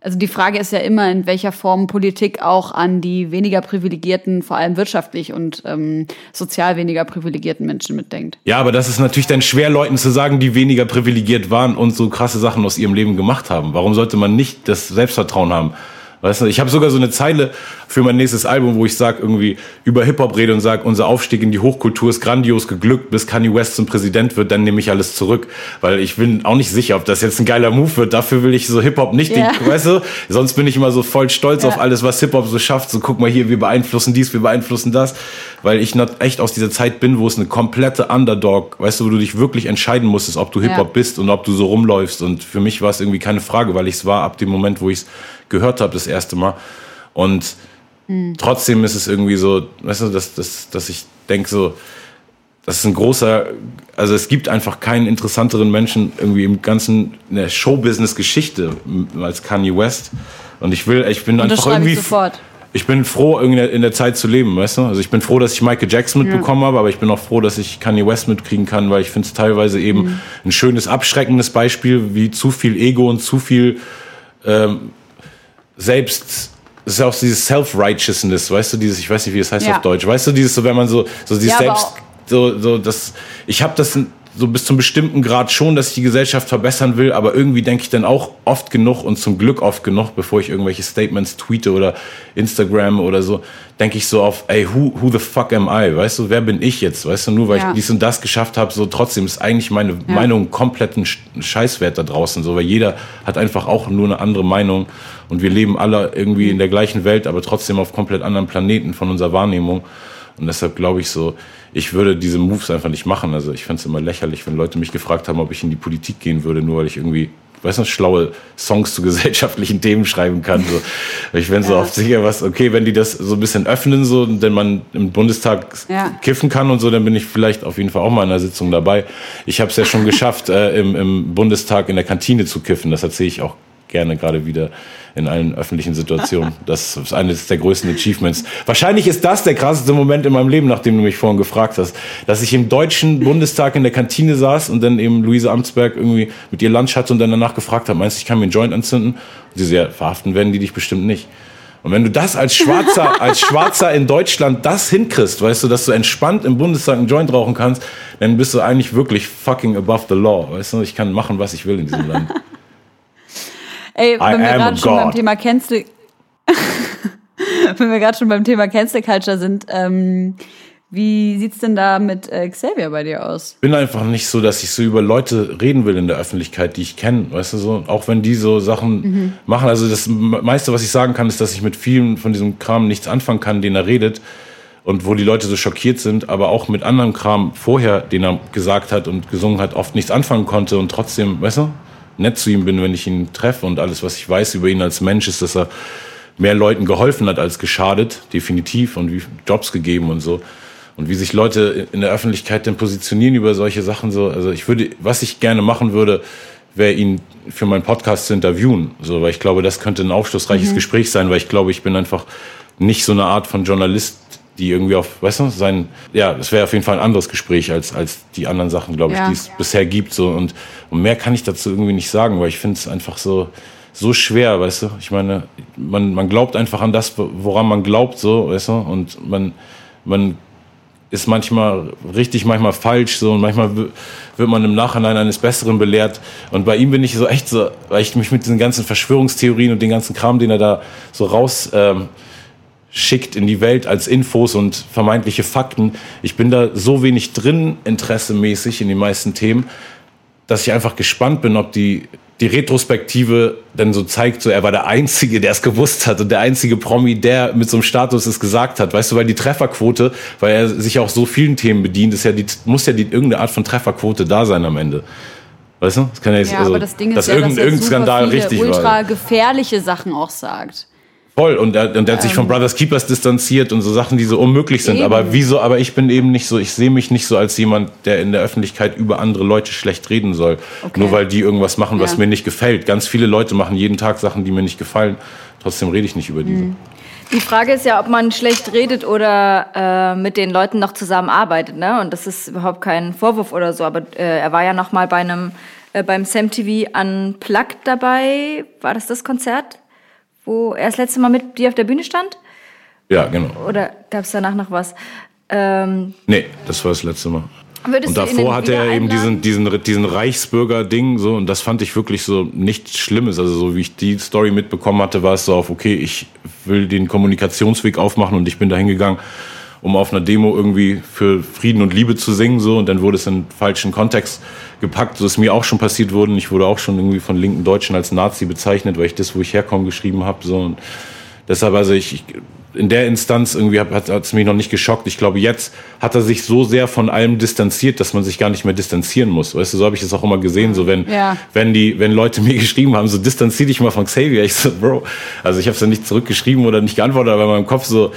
S1: also die Frage ist ja immer, in welcher Form Politik auch an die weniger privilegierten, vor allem wirtschaftlich und ähm, sozial weniger privilegierten Menschen mitdenkt.
S2: Ja, aber das ist natürlich dann schwer, Leuten zu sagen, die weniger privilegiert waren und so krasse Sachen aus ihrem Leben gemacht haben. Warum sollte man nicht das Selbstvertrauen haben? Weißt du, ich habe sogar so eine Zeile für mein nächstes Album, wo ich sag irgendwie über Hip-Hop rede und sag, unser Aufstieg in die Hochkultur ist grandios geglückt, bis Kanye West zum Präsident wird, dann nehme ich alles zurück. Weil ich bin auch nicht sicher, ob das jetzt ein geiler Move wird. Dafür will ich so Hip-Hop nicht, yeah. die, weißt du? Sonst bin ich immer so voll stolz ja. auf alles, was Hip-Hop so schafft. So, guck mal hier, wir beeinflussen dies, wir beeinflussen das. Weil ich echt aus dieser Zeit bin, wo es eine komplette Underdog, weißt du, wo du dich wirklich entscheiden musstest, ob du Hip-Hop ja. bist und ob du so rumläufst. Und für mich war es irgendwie keine Frage, weil ich es war ab dem Moment, wo ich es gehört habe das erste Mal. Und mhm. trotzdem ist es irgendwie so, weißt du, dass, dass, dass ich denke so, das ist ein großer, also es gibt einfach keinen interessanteren Menschen irgendwie im ganzen in der Showbusiness-Geschichte als Kanye West. Und ich will, ich bin einfach irgendwie. Ich, sofort. ich bin froh, irgendwie in der Zeit zu leben, weißt du? Also ich bin froh, dass ich Michael Jackson mitbekommen ja. habe, aber ich bin auch froh, dass ich Kanye West mitkriegen kann, weil ich finde es teilweise eben mhm. ein schönes, abschreckendes Beispiel, wie zu viel Ego und zu viel ähm, selbst das ist ja auch dieses Self-Righteousness, weißt du, dieses, ich weiß nicht, wie es heißt ja. auf Deutsch, weißt du, dieses, so wenn man so, so dieses ja, Selbst, so, so, das, ich habe das so bis zum bestimmten Grad schon, dass ich die Gesellschaft verbessern will, aber irgendwie denke ich dann auch oft genug und zum Glück oft genug, bevor ich irgendwelche Statements tweete oder Instagram oder so, denke ich so auf, ey, who, who the fuck am I? Weißt du, wer bin ich jetzt? Weißt du, nur weil ja. ich dies und das geschafft habe, so trotzdem ist eigentlich meine ja. Meinung kompletten Scheißwert da draußen, so, weil jeder hat einfach auch nur eine andere Meinung und wir leben alle irgendwie in der gleichen Welt, aber trotzdem auf komplett anderen Planeten von unserer Wahrnehmung. Und deshalb glaube ich so, ich würde diese Moves einfach nicht machen. Also ich fände es immer lächerlich, wenn Leute mich gefragt haben, ob ich in die Politik gehen würde, nur weil ich irgendwie weiß nicht, schlaue Songs zu (laughs) gesellschaftlichen Themen schreiben kann. So. Ich bin so ja. oft sicher, was, okay, wenn die das so ein bisschen öffnen, so, denn man im Bundestag ja. kiffen kann und so, dann bin ich vielleicht auf jeden Fall auch mal in einer Sitzung dabei. Ich habe es ja schon (laughs) geschafft, äh, im, im Bundestag in der Kantine zu kiffen. Das erzähle ich auch gerne gerade wieder in allen öffentlichen Situationen. (laughs) Das ist eines der größten Achievements. Wahrscheinlich ist das der krasseste Moment in meinem Leben, nachdem du mich vorhin gefragt hast, dass ich im deutschen Bundestag in der Kantine saß und dann eben Luise Amtsberg irgendwie mit ihr Lunch hatte und dann danach gefragt habe, meinst du, ich kann mir einen Joint anzünden? Und sie so, ja, verhaften werden die dich bestimmt nicht. Und wenn du das als Schwarzer, (laughs) als Schwarzer in Deutschland das hinkriegst, weißt du, dass du entspannt im Bundestag einen Joint rauchen kannst, dann bist du eigentlich wirklich fucking above the law, weißt du? Ich kann machen, was ich will in diesem Land. (laughs)
S1: Ey, wenn wir gerade schon beim Thema Cancel, (laughs) wenn wir gerade schon beim Thema Cancel Culture sind, ähm, wie sieht's denn da mit äh, Xavier bei dir aus?
S2: Ich bin einfach nicht so, dass ich so über Leute reden will in der Öffentlichkeit, die ich kenne, weißt du so, auch wenn die so Sachen mhm. machen. Also das meiste, was ich sagen kann, ist, dass ich mit vielen von diesem Kram nichts anfangen kann, den er redet und wo die Leute so schockiert sind, aber auch mit anderem Kram vorher, den er gesagt hat und gesungen hat, oft nichts anfangen konnte und trotzdem, weißt du? Nett zu ihm bin, wenn ich ihn treffe. Und alles, was ich weiß über ihn als Mensch, ist, dass er mehr Leuten geholfen hat als geschadet, definitiv, und wie Jobs gegeben und so. Und wie sich Leute in der Öffentlichkeit denn positionieren über solche Sachen so. Also ich würde, was ich gerne machen würde, wäre ihn für meinen Podcast zu interviewen. So, weil ich glaube, das könnte ein aufschlussreiches mhm. Gespräch sein, weil ich glaube, ich bin einfach nicht so eine Art von Journalist, die irgendwie auf, weißt du, sein, ja, das wäre auf jeden Fall ein anderes Gespräch als, als die anderen Sachen, glaube ich, ja. die es bisher gibt. So. Und, und mehr kann ich dazu irgendwie nicht sagen, weil ich finde es einfach so, so schwer, weißt du. Ich meine, man, man glaubt einfach an das, woran man glaubt, so, weißt du, und man, man ist manchmal richtig, manchmal falsch, so, und manchmal wird man im Nachhinein eines Besseren belehrt. Und bei ihm bin ich so echt so, weil ich mich mit diesen ganzen Verschwörungstheorien und den ganzen Kram, den er da so raus, ähm, schickt in die Welt als Infos und vermeintliche Fakten. Ich bin da so wenig drin, interessemäßig in den meisten Themen, dass ich einfach gespannt bin, ob die die Retrospektive dann so zeigt, so er war der Einzige, der es gewusst hat und der einzige Promi, der mit so einem Status es gesagt hat. Weißt du, weil die Trefferquote, weil er sich auch so vielen Themen bedient, ist ja die, muss ja die, irgendeine Art von Trefferquote da sein am Ende. Weißt du?
S1: Das kann ja, jetzt, ja also, aber das Ding ist dass ja, irgendein, dass irgendein Skandal richtig ultra war. ultra gefährliche Sachen auch sagt.
S2: Voll. Und er, und er hat sich von ähm. Brothers Keepers distanziert und so Sachen, die so unmöglich sind. Eben. Aber wieso, aber ich bin eben nicht so, ich sehe mich nicht so als jemand, der in der Öffentlichkeit über andere Leute schlecht reden soll. Okay. Nur weil die irgendwas machen, was ja. mir nicht gefällt. Ganz viele Leute machen jeden Tag Sachen, die mir nicht gefallen. Trotzdem rede ich nicht über diese. Mhm.
S3: Die Frage ist ja, ob man schlecht redet oder äh, mit den Leuten noch zusammenarbeitet, ne? Und das ist überhaupt kein Vorwurf oder so. Aber äh, er war ja noch mal bei einem äh, beim Sam TV Unplugged dabei. War das das Konzert? Wo er das letzte Mal mit dir auf der Bühne stand?
S2: Ja, genau.
S3: Oder gab es danach noch was? Ähm,
S2: nee, das war das letzte Mal. und davor hatte er eben diesen, diesen, diesen Reichsbürger-Ding, so, und das fand ich wirklich so nichts Schlimmes. Also, so wie ich die Story mitbekommen hatte, war es so auf, okay, ich will den Kommunikationsweg aufmachen und ich bin da hingegangen, um auf einer Demo irgendwie für Frieden und Liebe zu singen, so, und dann wurde es in falschen Kontext gepackt, so ist mir auch schon passiert wurde. Ich wurde auch schon irgendwie von linken Deutschen als Nazi bezeichnet, weil ich das, wo ich herkomme, geschrieben habe. So. Und deshalb, also ich, ich in der Instanz irgendwie hat es mich noch nicht geschockt. Ich glaube, jetzt hat er sich so sehr von allem distanziert, dass man sich gar nicht mehr distanzieren muss. Weißt du, so habe ich das auch immer gesehen. So wenn, ja. wenn die, wenn Leute mir geschrieben haben, so distanzier dich mal von Xavier. Ich so, Bro, also ich habe es ja nicht zurückgeschrieben oder nicht geantwortet, aber in meinem Kopf so,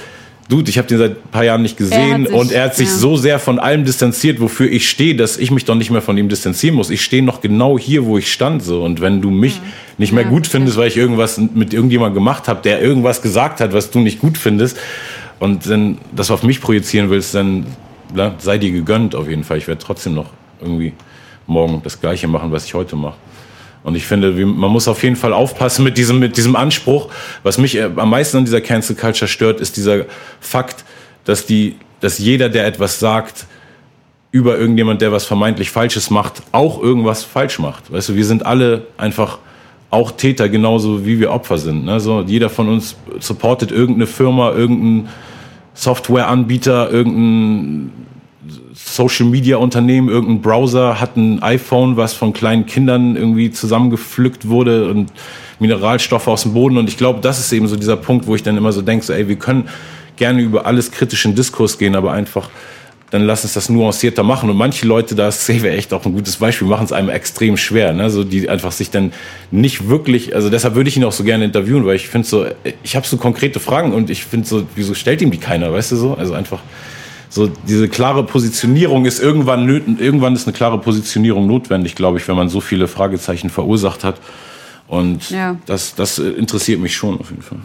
S2: Dude, ich habe den seit ein paar Jahren nicht gesehen sich, und er hat sich ja. so sehr von allem distanziert, wofür ich stehe, dass ich mich doch nicht mehr von ihm distanzieren muss. Ich stehe noch genau hier, wo ich stand so und wenn du mich ja. nicht mehr ja, gut findest, weil ich irgendwas mit irgendjemandem gemacht habe, der irgendwas gesagt hat, was du nicht gut findest und dann das auf mich projizieren willst, dann sei dir gegönnt auf jeden Fall. Ich werde trotzdem noch irgendwie morgen das gleiche machen, was ich heute mache. Und ich finde, man muss auf jeden Fall aufpassen mit diesem, mit diesem Anspruch. Was mich äh, am meisten an dieser Cancel Culture stört, ist dieser Fakt, dass die, dass jeder, der etwas sagt, über irgendjemand, der was vermeintlich Falsches macht, auch irgendwas falsch macht. Weißt du, wir sind alle einfach auch Täter, genauso wie wir Opfer sind. Ne? Jeder von uns supportet irgendeine Firma, irgendeinen Softwareanbieter, irgendein Social Media Unternehmen, irgendein Browser hat ein iPhone, was von kleinen Kindern irgendwie zusammengepflückt wurde und Mineralstoffe aus dem Boden. Und ich glaube, das ist eben so dieser Punkt, wo ich dann immer so denke, so, ey, wir können gerne über alles kritischen Diskurs gehen, aber einfach dann lass uns das nuancierter machen. Und manche Leute, da ist Xavier echt auch ein gutes Beispiel, machen es einem extrem schwer, ne? so die einfach sich dann nicht wirklich, also deshalb würde ich ihn auch so gerne interviewen, weil ich finde so, ich habe so konkrete Fragen und ich finde so, wieso stellt ihm die keiner, weißt du so? Also einfach so diese klare Positionierung ist irgendwann, irgendwann ist eine klare Positionierung notwendig, glaube ich, wenn man so viele Fragezeichen verursacht hat. Und ja. das, das interessiert mich schon auf jeden Fall.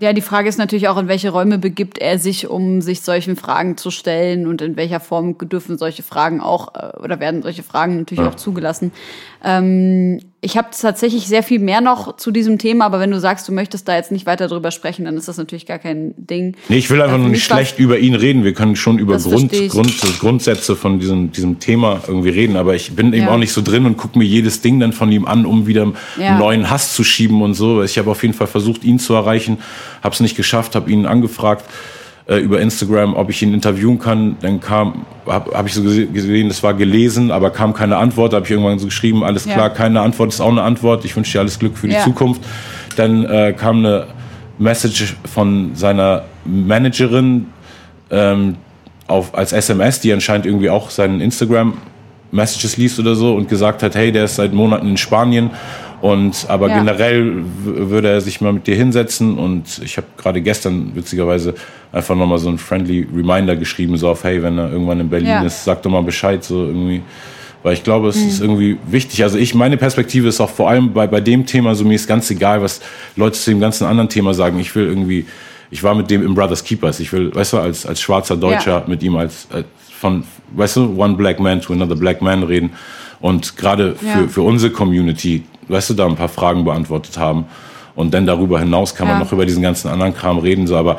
S1: Ja, die Frage ist natürlich auch, in welche Räume begibt er sich, um sich solchen Fragen zu stellen und in welcher Form dürfen solche Fragen auch äh, oder werden solche Fragen natürlich ja. auch zugelassen. Ähm, ich habe tatsächlich sehr viel mehr noch zu diesem Thema, aber wenn du sagst, du möchtest da jetzt nicht weiter drüber sprechen, dann ist das natürlich gar kein Ding.
S2: Nee, ich will einfach äh, nur nicht schlecht über ihn reden. Wir können schon über Grund, Grund, Grundsätze von diesem, diesem Thema irgendwie reden, aber ich bin eben ja. auch nicht so drin und gucke mir jedes Ding dann von ihm an, um wieder ja. einen neuen Hass zu schieben und so. Ich habe auf jeden Fall versucht, ihn zu erreichen, habe es nicht geschafft, habe ihn angefragt äh, über Instagram, ob ich ihn interviewen kann. Dann kam, habe hab ich so gesehen, das war gelesen, aber kam keine Antwort. Da habe ich irgendwann so geschrieben, alles klar, ja. keine Antwort ist auch eine Antwort. Ich wünsche dir alles Glück für die ja. Zukunft. Dann äh, kam eine Message von seiner Managerin ähm, auf, als SMS, die anscheinend irgendwie auch seinen Instagram Messages liest oder so und gesagt hat, hey, der ist seit Monaten in Spanien und aber ja. generell würde er sich mal mit dir hinsetzen und ich habe gerade gestern witzigerweise einfach nochmal so ein friendly Reminder geschrieben, so auf, hey, wenn er irgendwann in Berlin ja. ist, sag doch mal Bescheid, so irgendwie. Weil ich glaube, es mhm. ist irgendwie wichtig. Also ich, meine Perspektive ist auch vor allem bei, bei dem Thema, so mir ist ganz egal, was Leute zu dem ganzen anderen Thema sagen. Ich will irgendwie, ich war mit dem im Brothers Keepers. Ich will, weißt du, als, als schwarzer Deutscher ja. mit ihm als, als von, weißt du, one black man to another black man reden. Und gerade für, ja. für unsere Community, weißt du, da ein paar Fragen beantwortet haben. Und dann darüber hinaus kann man noch über diesen ganzen anderen Kram reden. So, aber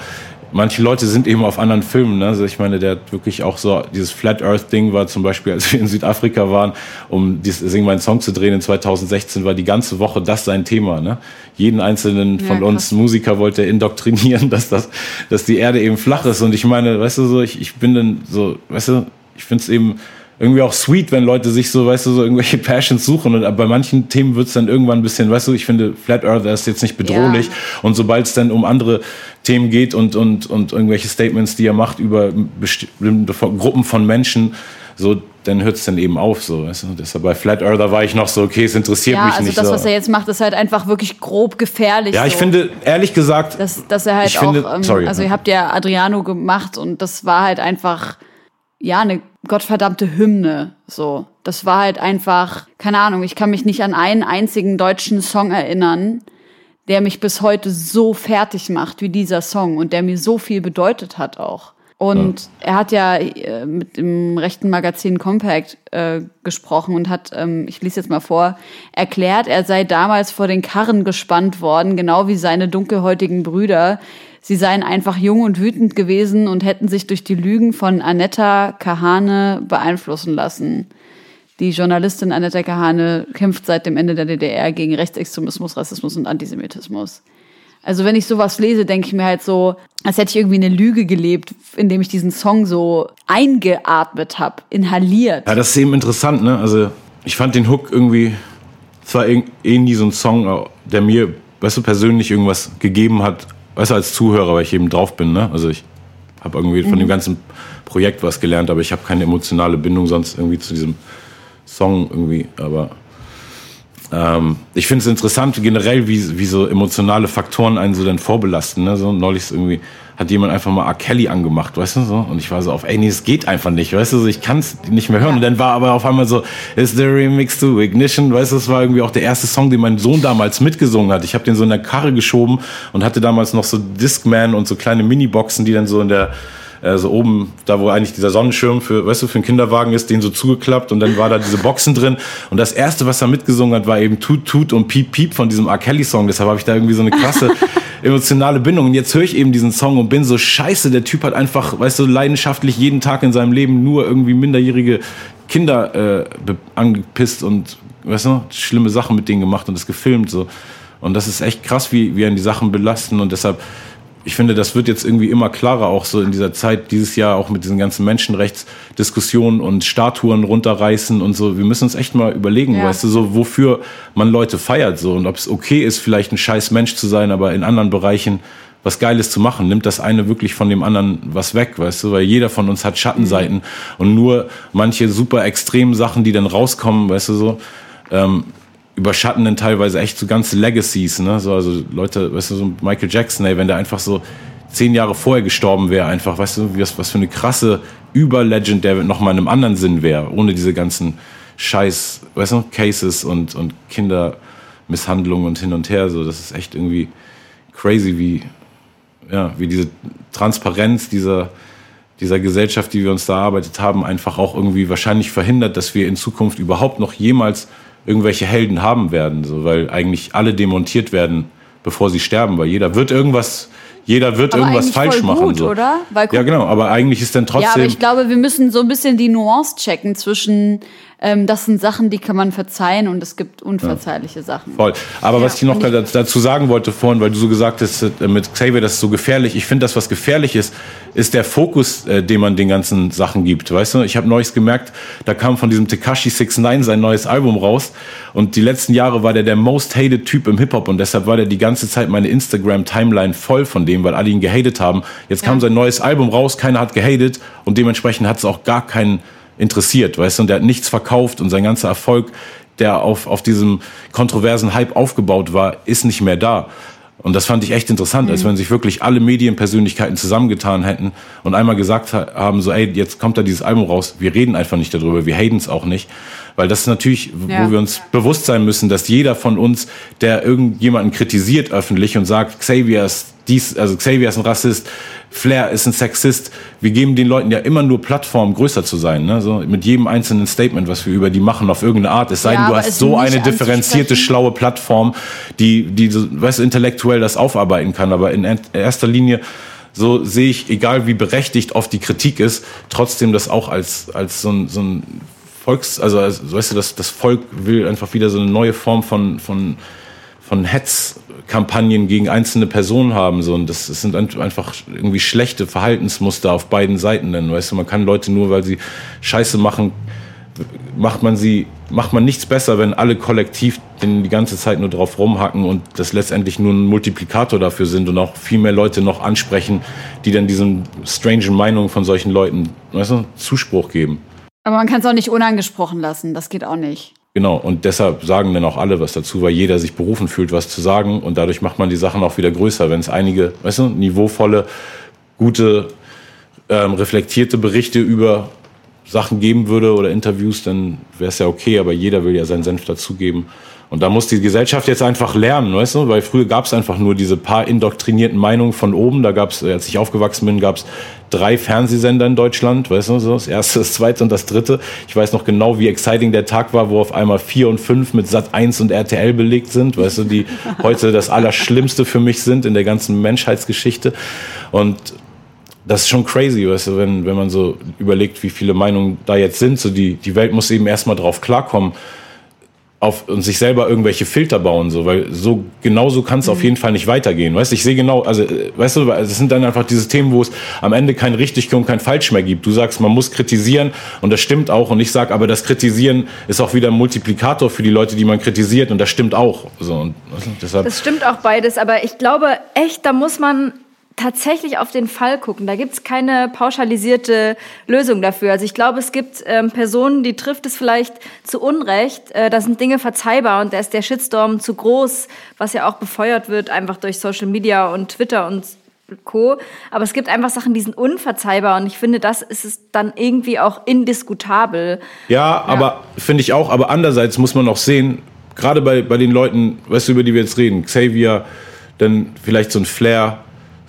S2: manche Leute sind eben auf anderen Filmen. Ne? Also ich meine, der hat wirklich auch so dieses Flat Earth Ding war zum Beispiel, (laughs) als wir in Südafrika waren, um dieses Sing meinen Song zu drehen in 2016, war die ganze Woche das sein Thema. Ne? Jeden einzelnen von ja, uns Musiker wollte er indoktrinieren, (laughs) dass das, dass die Erde eben flach ist. Und ich meine, weißt du so, ich, ich bin dann so, weißt du, ich finde es eben irgendwie auch sweet, wenn Leute sich so, weißt du, so irgendwelche (laughs) Passions suchen. Und bei manchen Themen wird es dann irgendwann ein bisschen, weißt du, ich finde, Flat Earther ist jetzt nicht bedrohlich. Ja. Und sobald es dann um andere Themen geht und, und, und irgendwelche Statements, die er macht über bestimmte Gruppen von Menschen, so, dann hört es dann eben auf. So, weißt du? Deshalb bei Flat Earther war ich noch so, okay, es interessiert ja, mich
S1: also
S2: nicht.
S1: Das,
S2: so.
S1: was er jetzt macht, ist halt einfach wirklich grob gefährlich.
S2: Ja, ich so. finde, ehrlich gesagt.
S1: Dass, dass er halt auch, finde, ähm, sorry, also ihr habt ja Adriano gemacht und das war halt einfach, ja, eine gottverdammte Hymne. So. Das war halt einfach, keine Ahnung, ich kann mich nicht an einen einzigen deutschen Song erinnern, der mich bis heute so fertig macht wie dieser Song und der mir so viel bedeutet hat auch. Und ja. er hat ja äh, mit dem rechten Magazin Compact äh, gesprochen und hat, ähm, ich lese jetzt mal vor, erklärt, er sei damals vor den Karren gespannt worden, genau wie seine dunkelhäutigen Brüder. Sie seien einfach jung und wütend gewesen und hätten sich durch die Lügen von Anetta Kahane beeinflussen lassen. Die Journalistin Anetta Kahane kämpft seit dem Ende der DDR gegen Rechtsextremismus, Rassismus und Antisemitismus. Also wenn ich sowas lese, denke ich mir halt so, als hätte ich irgendwie eine Lüge gelebt, indem ich diesen Song so eingeatmet habe, inhaliert.
S2: Ja, das ist eben interessant, ne? Also ich fand den Hook irgendwie, es war eh nie so ein Song, der mir, weißt du, persönlich irgendwas gegeben hat, weißt du, als Zuhörer, weil ich eben drauf bin, ne? Also ich habe irgendwie von mhm. dem ganzen Projekt was gelernt, aber ich habe keine emotionale Bindung sonst irgendwie zu diesem Song irgendwie, aber ähm, ich finde es interessant generell, wie, wie so emotionale Faktoren einen so dann vorbelasten. Ne? So neulich irgendwie hat jemand einfach mal R. Kelly angemacht, weißt du so? Und ich war so auf, ey, nee, es geht einfach nicht, weißt du, so, ich kann es nicht mehr hören. Und dann war aber auf einmal so, is the remix to Ignition, weißt du, das war irgendwie auch der erste Song, den mein Sohn damals mitgesungen hat. Ich habe den so in der Karre geschoben und hatte damals noch so Discman und so kleine Miniboxen, die dann so in der also oben, da wo eigentlich dieser Sonnenschirm für, weißt du, für einen Kinderwagen ist, den so zugeklappt und dann war da diese Boxen drin. Und das erste, was er mitgesungen hat, war eben Tut Tut und Piep Piep von diesem R. Kelly Song. Deshalb habe ich da irgendwie so eine krasse (laughs) emotionale Bindung. Und jetzt höre ich eben diesen Song und bin so scheiße. Der Typ hat einfach, weißt du, leidenschaftlich jeden Tag in seinem Leben nur irgendwie minderjährige Kinder äh, angepisst und, weißt du, schlimme Sachen mit denen gemacht und das gefilmt so. Und das ist echt krass, wie, wie einen die Sachen belasten. Und deshalb ich finde, das wird jetzt irgendwie immer klarer, auch so in dieser Zeit, dieses Jahr auch mit diesen ganzen Menschenrechtsdiskussionen und Statuen runterreißen und so. Wir müssen uns echt mal überlegen, ja. weißt du, so wofür man Leute feiert so und ob es okay ist, vielleicht ein scheiß Mensch zu sein, aber in anderen Bereichen was Geiles zu machen. Nimmt das eine wirklich von dem anderen was weg, weißt du, weil jeder von uns hat Schattenseiten mhm. und nur manche super extremen Sachen, die dann rauskommen, weißt du so, ähm, überschatten dann teilweise echt so ganze Legacies, ne? So, also Leute, weißt du, so Michael Jackson, ey, wenn der einfach so zehn Jahre vorher gestorben wäre, einfach, weißt du, was, was für eine krasse Überlegend der nochmal in einem anderen Sinn wäre, ohne diese ganzen Scheiß, weißt du, Cases und, und Kindermisshandlungen und hin und her, so, das ist echt irgendwie crazy, wie, ja, wie diese Transparenz dieser, dieser Gesellschaft, die wir uns da erarbeitet haben, einfach auch irgendwie wahrscheinlich verhindert, dass wir in Zukunft überhaupt noch jemals irgendwelche Helden haben werden, so, weil eigentlich alle demontiert werden, bevor sie sterben, weil jeder wird irgendwas, jeder wird aber irgendwas falsch machen. Gut, so.
S1: oder?
S2: Weil, ja, genau, aber eigentlich ist dann trotzdem. Ja, aber
S1: ich glaube, wir müssen so ein bisschen die Nuance checken zwischen ähm, das sind Sachen, die kann man verzeihen und es gibt unverzeihliche ja. Sachen.
S2: Voll. Aber ja, was ich noch ich dazu sagen wollte vorhin, weil du so gesagt hast, äh, mit Xavier, das ist so gefährlich. Ich finde, das, was gefährlich ist, ist der Fokus, äh, den man den ganzen Sachen gibt. Weißt du, ich habe neulich gemerkt, da kam von diesem Tekashi 69 sein neues Album raus und die letzten Jahre war der der most hated Typ im Hip-Hop und deshalb war der die ganze Zeit meine Instagram-Timeline voll von dem, weil alle ihn gehatet haben. Jetzt ja. kam sein neues Album raus, keiner hat gehatet und dementsprechend hat es auch gar keinen interessiert, weißt du, und der hat nichts verkauft und sein ganzer Erfolg, der auf, auf diesem kontroversen Hype aufgebaut war, ist nicht mehr da. Und das fand ich echt interessant, mhm. als wenn sich wirklich alle Medienpersönlichkeiten zusammengetan hätten und einmal gesagt haben, so, ey, jetzt kommt da dieses Album raus, wir reden einfach nicht darüber, wir haten es auch nicht. Weil das ist natürlich, ja. wo wir uns bewusst sein müssen, dass jeder von uns, der irgendjemanden kritisiert öffentlich und sagt, Xavier ist dies, also Xavier ist ein Rassist, Flair ist ein Sexist. Wir geben den Leuten ja immer nur Plattformen, größer zu sein. Ne? So mit jedem einzelnen Statement, was wir über die machen, auf irgendeine Art. Es sei denn, ja, du hast so eine differenzierte, schlaue Plattform, die, die weißt, intellektuell das aufarbeiten kann. Aber in erster Linie so sehe ich, egal wie berechtigt oft die Kritik ist, trotzdem das auch als, als so ein, so ein Volks, also, also weißt du, das, das Volk will einfach wieder so eine neue Form von, von, von Hetz Kampagnen gegen einzelne Personen haben. So. Und das, das sind einfach irgendwie schlechte Verhaltensmuster auf beiden Seiten. Denn, weißt du, man kann Leute nur, weil sie Scheiße machen, macht man sie, macht man nichts besser, wenn alle kollektiv die ganze Zeit nur drauf rumhacken und das letztendlich nur ein Multiplikator dafür sind und auch viel mehr Leute noch ansprechen, die dann diesen strangen Meinungen von solchen Leuten, weißt du, Zuspruch geben.
S1: Aber man kann es auch nicht unangesprochen lassen, das geht auch nicht.
S2: Genau, und deshalb sagen dann auch alle was dazu, weil jeder sich berufen fühlt, was zu sagen und dadurch macht man die Sachen auch wieder größer, wenn es einige, weißt du, niveauvolle, gute, ähm, reflektierte Berichte über Sachen geben würde oder Interviews, dann wäre es ja okay, aber jeder will ja seinen Senf dazugeben. Und da muss die Gesellschaft jetzt einfach lernen, weißt du? Weil früher gab es einfach nur diese paar indoktrinierten Meinungen von oben. Da gab es, als ich aufgewachsen bin, gab es drei Fernsehsender in Deutschland, weißt du, so das erste, das zweite und das dritte. Ich weiß noch genau, wie exciting der Tag war, wo auf einmal vier und fünf mit Sat 1 und RTL belegt sind, weißt du, die (laughs) heute das Allerschlimmste für mich sind in der ganzen Menschheitsgeschichte. Und das ist schon crazy, weißt du, wenn, wenn man so überlegt, wie viele Meinungen da jetzt sind. So die, die Welt muss eben erstmal drauf klarkommen auf und sich selber irgendwelche Filter bauen, so, weil so genauso kann es mhm. auf jeden Fall nicht weitergehen. Weißt ich sehe genau, also weißt du, es sind dann einfach diese Themen, wo es am Ende kein richtig und kein falsch mehr gibt. Du sagst, man muss kritisieren und das stimmt auch und ich sage, aber das Kritisieren ist auch wieder ein Multiplikator für die Leute, die man kritisiert und das stimmt auch. So, und,
S3: deshalb das stimmt auch beides, aber ich glaube echt, da muss man tatsächlich auf den Fall gucken. Da gibt es keine pauschalisierte Lösung dafür. Also ich glaube, es gibt ähm, Personen, die trifft es vielleicht zu Unrecht. Äh, da sind Dinge verzeihbar und da ist der Shitstorm zu groß, was ja auch befeuert wird, einfach durch Social Media und Twitter und Co. Aber es gibt einfach Sachen, die sind unverzeihbar und ich finde, das ist es dann irgendwie auch indiskutabel.
S2: Ja, ja. aber finde ich auch. Aber andererseits muss man auch sehen, gerade bei, bei den Leuten, weißt du, über die wir jetzt reden, Xavier, dann vielleicht so ein Flair,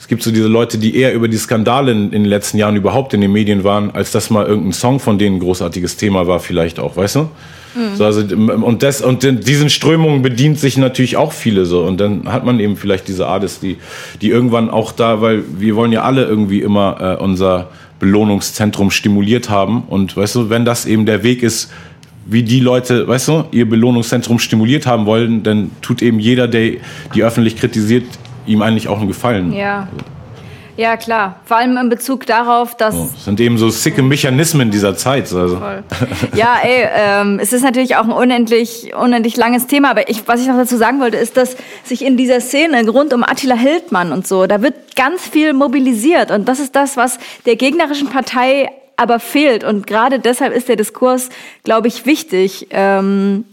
S2: es gibt so diese Leute, die eher über die Skandale in, in, den letzten Jahren überhaupt in den Medien waren, als dass mal irgendein Song von denen ein großartiges Thema war, vielleicht auch, weißt du? Mhm. So, also, und, das, und diesen Strömungen bedient sich natürlich auch viele so. Und dann hat man eben vielleicht diese Artists, die, die irgendwann auch da, weil wir wollen ja alle irgendwie immer äh, unser Belohnungszentrum stimuliert haben. Und weißt du, wenn das eben der Weg ist, wie die Leute, weißt du, ihr Belohnungszentrum stimuliert haben wollen, dann tut eben jeder, der die öffentlich kritisiert, ihm eigentlich auch einen Gefallen.
S3: Ja. Ja, klar. Vor allem in Bezug darauf, dass.
S2: Oh, das sind eben so sicke Mechanismen dieser Zeit. Also.
S3: Voll. Ja, ey, ähm, es ist natürlich auch ein unendlich, unendlich langes Thema, aber ich, was ich noch dazu sagen wollte, ist, dass sich in dieser Szene rund um Attila Hildmann und so, da wird ganz viel mobilisiert und das ist das, was der gegnerischen Partei aber fehlt. Und gerade deshalb ist der Diskurs, glaube ich, wichtig, ähm,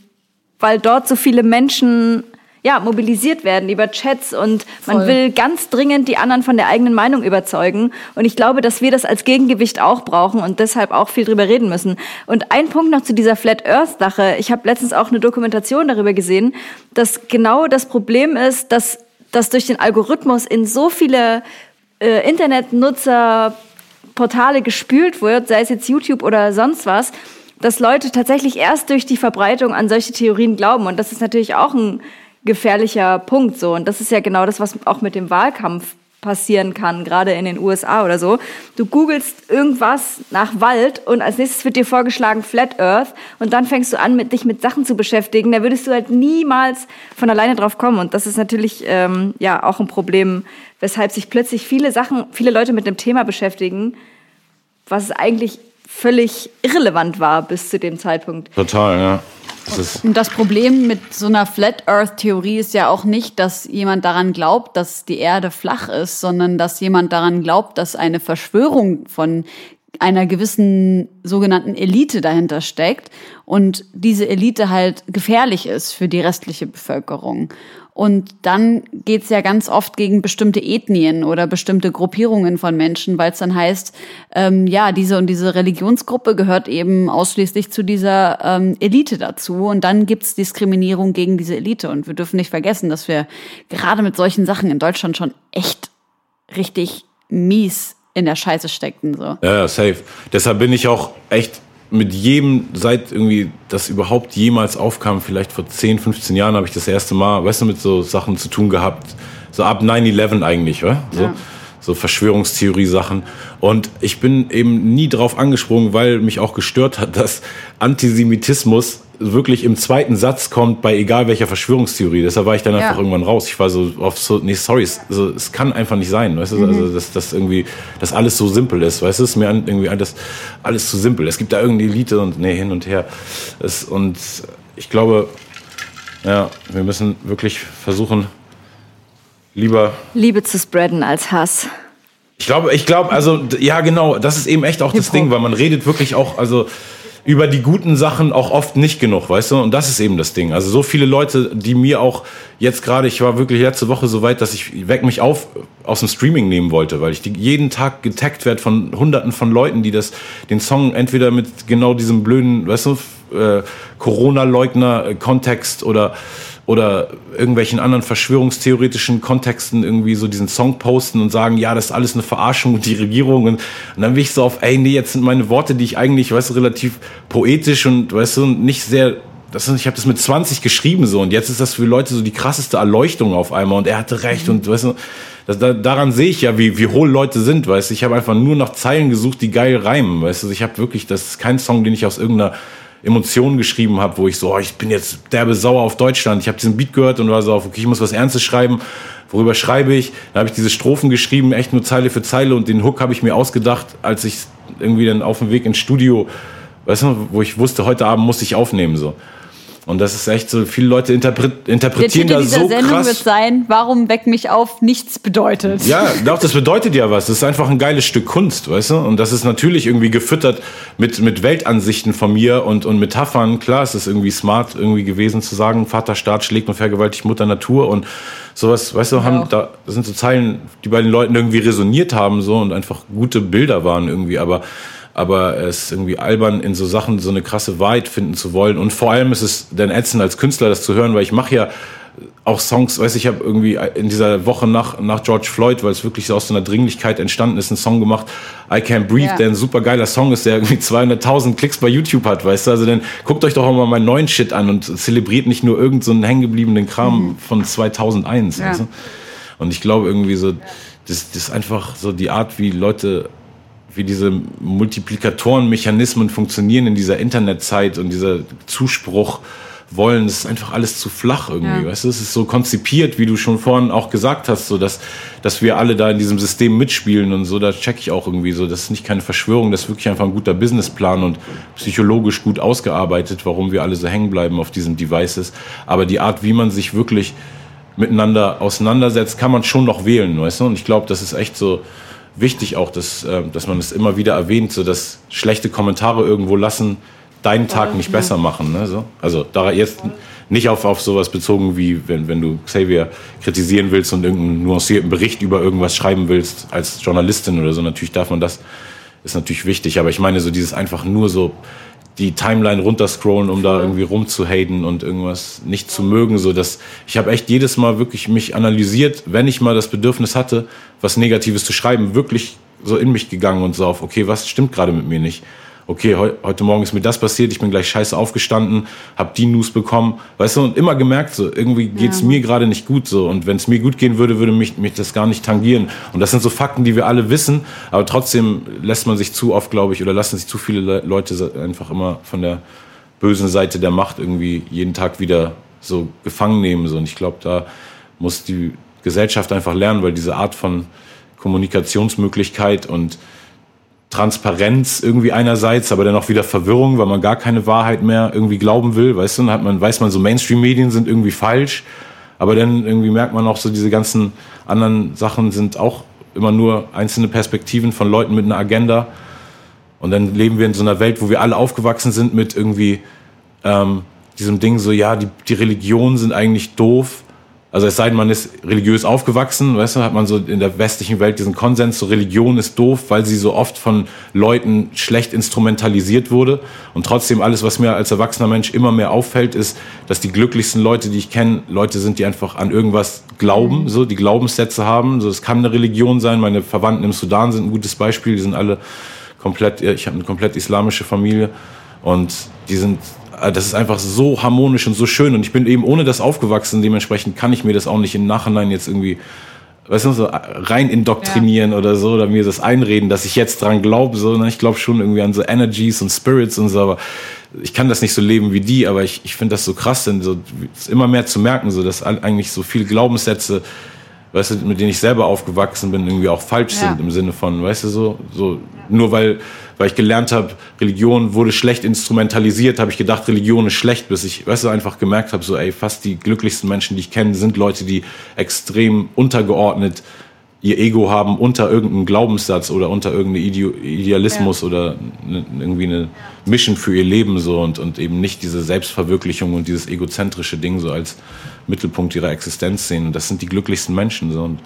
S3: weil dort so viele Menschen ja, mobilisiert werden über Chats und man Voll. will ganz dringend die anderen von der eigenen Meinung überzeugen. Und ich glaube, dass wir das als Gegengewicht auch brauchen und deshalb auch viel drüber reden müssen. Und ein Punkt noch zu dieser Flat Earth Sache. Ich habe letztens auch eine Dokumentation darüber gesehen, dass genau das Problem ist, dass das durch den Algorithmus in so viele äh, Internetnutzer Portale gespült wird, sei es jetzt YouTube oder sonst was, dass Leute tatsächlich erst durch die Verbreitung an solche Theorien glauben. Und das ist natürlich auch ein gefährlicher Punkt so. Und das ist ja genau das, was auch mit dem Wahlkampf passieren kann, gerade in den USA oder so. Du googelst irgendwas nach Wald und als nächstes wird dir vorgeschlagen Flat Earth und dann fängst du an, mit, dich mit Sachen zu beschäftigen. Da würdest du halt niemals von alleine drauf kommen. Und das ist natürlich ähm, ja auch ein Problem, weshalb sich plötzlich viele Sachen, viele Leute mit dem Thema beschäftigen, was eigentlich völlig irrelevant war bis zu dem Zeitpunkt.
S2: Total, ja.
S1: Das und das Problem mit so einer Flat Earth Theorie ist ja auch nicht, dass jemand daran glaubt, dass die Erde flach ist, sondern dass jemand daran glaubt, dass eine Verschwörung von einer gewissen sogenannten Elite dahinter steckt und diese Elite halt gefährlich ist für die restliche Bevölkerung. Und dann geht's ja ganz oft gegen bestimmte Ethnien oder bestimmte Gruppierungen von Menschen, weil es dann heißt, ähm, ja, diese und diese Religionsgruppe gehört eben ausschließlich zu dieser ähm, Elite dazu. Und dann gibt's Diskriminierung gegen diese Elite. Und wir dürfen nicht vergessen, dass wir gerade mit solchen Sachen in Deutschland schon echt richtig mies in der Scheiße steckten. So.
S2: Ja, ja, safe. Deshalb bin ich auch echt mit jedem, seit irgendwie das überhaupt jemals aufkam, vielleicht vor 10, 15 Jahren habe ich das erste Mal, weißt du, mit so Sachen zu tun gehabt. So ab 9-11 eigentlich, wa? So, ja. so Verschwörungstheorie-Sachen. Und ich bin eben nie drauf angesprungen, weil mich auch gestört hat, dass Antisemitismus wirklich im zweiten Satz kommt bei egal welcher Verschwörungstheorie. Deshalb war ich dann einfach ja. irgendwann raus. Ich war so auf so, nee, sorry, es, also, es kann einfach nicht sein, weißt du, mhm. also, dass das irgendwie, dass alles so simpel ist, weißt du, es ist mir irgendwie alles, alles zu simpel. Es gibt da irgendeine Elite und nee, hin und her. Es, und ich glaube, ja, wir müssen wirklich versuchen, lieber
S3: Liebe zu spreaden als Hass.
S2: Ich glaube, ich glaube, also ja, genau, das ist eben echt auch das Ding, weil man redet wirklich auch, also über die guten Sachen auch oft nicht genug, weißt du? Und das ist eben das Ding. Also so viele Leute, die mir auch jetzt gerade, ich war wirklich letzte Woche so weit, dass ich weg mich auf aus dem Streaming nehmen wollte, weil ich die, jeden Tag getaggt werde von Hunderten von Leuten, die das den Song entweder mit genau diesem blöden, weißt du, äh, Corona-Leugner-Kontext oder oder irgendwelchen anderen verschwörungstheoretischen Kontexten irgendwie so diesen Song posten und sagen, ja, das ist alles eine Verarschung und die Regierung. Und, und dann bin ich so auf, ey, nee, jetzt sind meine Worte, die ich eigentlich, weißt du, relativ poetisch und, weißt du, nicht sehr das ist, ich habe das mit 20 geschrieben so und jetzt ist das für Leute so die krasseste Erleuchtung auf einmal und er hatte recht mhm. und weißt du, das, da, daran sehe ich ja, wie, wie hohl Leute sind, weißt du, ich habe einfach nur nach Zeilen gesucht, die geil reimen, weißt du, ich habe wirklich, das ist kein Song, den ich aus irgendeiner Emotionen geschrieben habe, wo ich so, oh, ich bin jetzt derbe sauer auf Deutschland. Ich habe diesen Beat gehört und war so auf, okay, ich muss was Ernstes schreiben. Worüber schreibe ich? Da habe ich diese Strophen geschrieben, echt nur Zeile für Zeile und den Hook habe ich mir ausgedacht, als ich irgendwie dann auf dem Weg ins Studio, weißt du, wo ich wusste, heute Abend muss ich aufnehmen so. Und das ist echt so, viele Leute interpret interpretieren das so Sendung krass. wird
S1: sein, warum Weck mich auf nichts bedeutet.
S2: Ja, (laughs) doch, das bedeutet ja was. Das ist einfach ein geiles Stück Kunst, weißt du? Und das ist natürlich irgendwie gefüttert mit, mit Weltansichten von mir und, und Metaphern. Klar, es ist irgendwie smart irgendwie gewesen zu sagen, Vater Staat schlägt und vergewaltigt Mutter Natur und sowas, weißt du, haben, da sind so Zeilen, die bei den Leuten irgendwie resoniert haben so und einfach gute Bilder waren irgendwie, aber aber es ist irgendwie albern, in so Sachen so eine krasse Wahrheit finden zu wollen. Und vor allem ist es dann ätzend als Künstler das zu hören, weil ich mache ja auch Songs, weiß ich, habe irgendwie in dieser Woche nach, nach George Floyd, weil es wirklich so aus so einer Dringlichkeit entstanden ist, einen Song gemacht, I Can't Breathe, ja. der ein super geiler Song ist, der irgendwie 200.000 Klicks bei YouTube hat, weißt du, also dann guckt euch doch auch mal meinen neuen Shit an und zelebriert nicht nur irgendeinen so hängengebliebenen Kram mhm. von 2001, ja. weißt du? Und ich glaube irgendwie so, das, das ist einfach so die Art, wie Leute wie diese Multiplikatorenmechanismen funktionieren in dieser Internetzeit und dieser Zuspruch wollen, das ist einfach alles zu flach irgendwie, ja. weißt du? Es ist so konzipiert, wie du schon vorhin auch gesagt hast, so dass, dass wir alle da in diesem System mitspielen und so, da check ich auch irgendwie so, das ist nicht keine Verschwörung, das ist wirklich einfach ein guter Businessplan und psychologisch gut ausgearbeitet, warum wir alle so hängen bleiben auf diesen Devices. Aber die Art, wie man sich wirklich miteinander auseinandersetzt, kann man schon noch wählen, weißt du? Und ich glaube, das ist echt so, wichtig auch, dass, äh, dass man es immer wieder erwähnt, so dass schlechte Kommentare irgendwo lassen deinen Tag nicht besser machen. Ne? So? Also da jetzt nicht auf, auf sowas bezogen wie, wenn, wenn du Xavier kritisieren willst und irgendeinen nuancierten Bericht über irgendwas schreiben willst als Journalistin oder so. Natürlich darf man das, ist natürlich wichtig. Aber ich meine so dieses einfach nur so die Timeline runterscrollen, um da irgendwie rumzuhaten und irgendwas nicht zu mögen, so dass ich habe echt jedes Mal wirklich mich analysiert, wenn ich mal das Bedürfnis hatte, was Negatives zu schreiben, wirklich so in mich gegangen und so auf, okay, was stimmt gerade mit mir nicht? Okay, heu, heute Morgen ist mir das passiert, ich bin gleich scheiße aufgestanden, habe die News bekommen, weißt du, und immer gemerkt, so irgendwie geht's ja. mir gerade nicht gut so. Und wenn es mir gut gehen würde, würde mich, mich das gar nicht tangieren. Und das sind so Fakten, die wir alle wissen, aber trotzdem lässt man sich zu oft, glaube ich, oder lassen sich zu viele Leute einfach immer von der bösen Seite der Macht irgendwie jeden Tag wieder so gefangen nehmen so. Und ich glaube, da muss die Gesellschaft einfach lernen, weil diese Art von Kommunikationsmöglichkeit und Transparenz irgendwie einerseits, aber dann auch wieder Verwirrung, weil man gar keine Wahrheit mehr irgendwie glauben will, weißt du, dann hat man, weiß man so, Mainstream-Medien sind irgendwie falsch, aber dann irgendwie merkt man auch so, diese ganzen anderen Sachen sind auch immer nur einzelne Perspektiven von Leuten mit einer Agenda. Und dann leben wir in so einer Welt, wo wir alle aufgewachsen sind mit irgendwie ähm, diesem Ding so, ja, die, die Religionen sind eigentlich doof, also es sei denn, man ist religiös aufgewachsen, weißt du, hat man so in der westlichen Welt diesen Konsens, so Religion ist doof, weil sie so oft von Leuten schlecht instrumentalisiert wurde. Und trotzdem alles, was mir als erwachsener Mensch immer mehr auffällt, ist, dass die glücklichsten Leute, die ich kenne, Leute sind, die einfach an irgendwas glauben, so die Glaubenssätze haben. So, es kann eine Religion sein. Meine Verwandten im Sudan sind ein gutes Beispiel. Die sind alle komplett, ich habe eine komplett islamische Familie und die sind das ist einfach so harmonisch und so schön. Und ich bin eben ohne das aufgewachsen. Dementsprechend kann ich mir das auch nicht im Nachhinein jetzt irgendwie weißt du, so rein indoktrinieren ja. oder so, oder mir das einreden, dass ich jetzt dran glaube, so, ne? ich glaube schon irgendwie an so Energies und Spirits und so, aber ich kann das nicht so leben wie die, aber ich, ich finde das so krass, denn so immer mehr zu merken, so dass eigentlich so viele Glaubenssätze, weißt du, mit denen ich selber aufgewachsen bin, irgendwie auch falsch ja. sind im Sinne von, weißt du, so, so nur weil, weil ich gelernt habe, Religion wurde schlecht instrumentalisiert, habe ich gedacht, Religion ist schlecht, bis ich, weißt du, einfach gemerkt habe, so, ey, fast die glücklichsten Menschen, die ich kenne, sind Leute, die extrem untergeordnet ihr Ego haben unter irgendeinem Glaubenssatz oder unter irgendeinem Idealismus ja. oder ne, irgendwie eine Mission für ihr Leben so und, und eben nicht diese Selbstverwirklichung und dieses egozentrische Ding so als Mittelpunkt ihrer Existenz sehen. Und das sind die glücklichsten Menschen so und,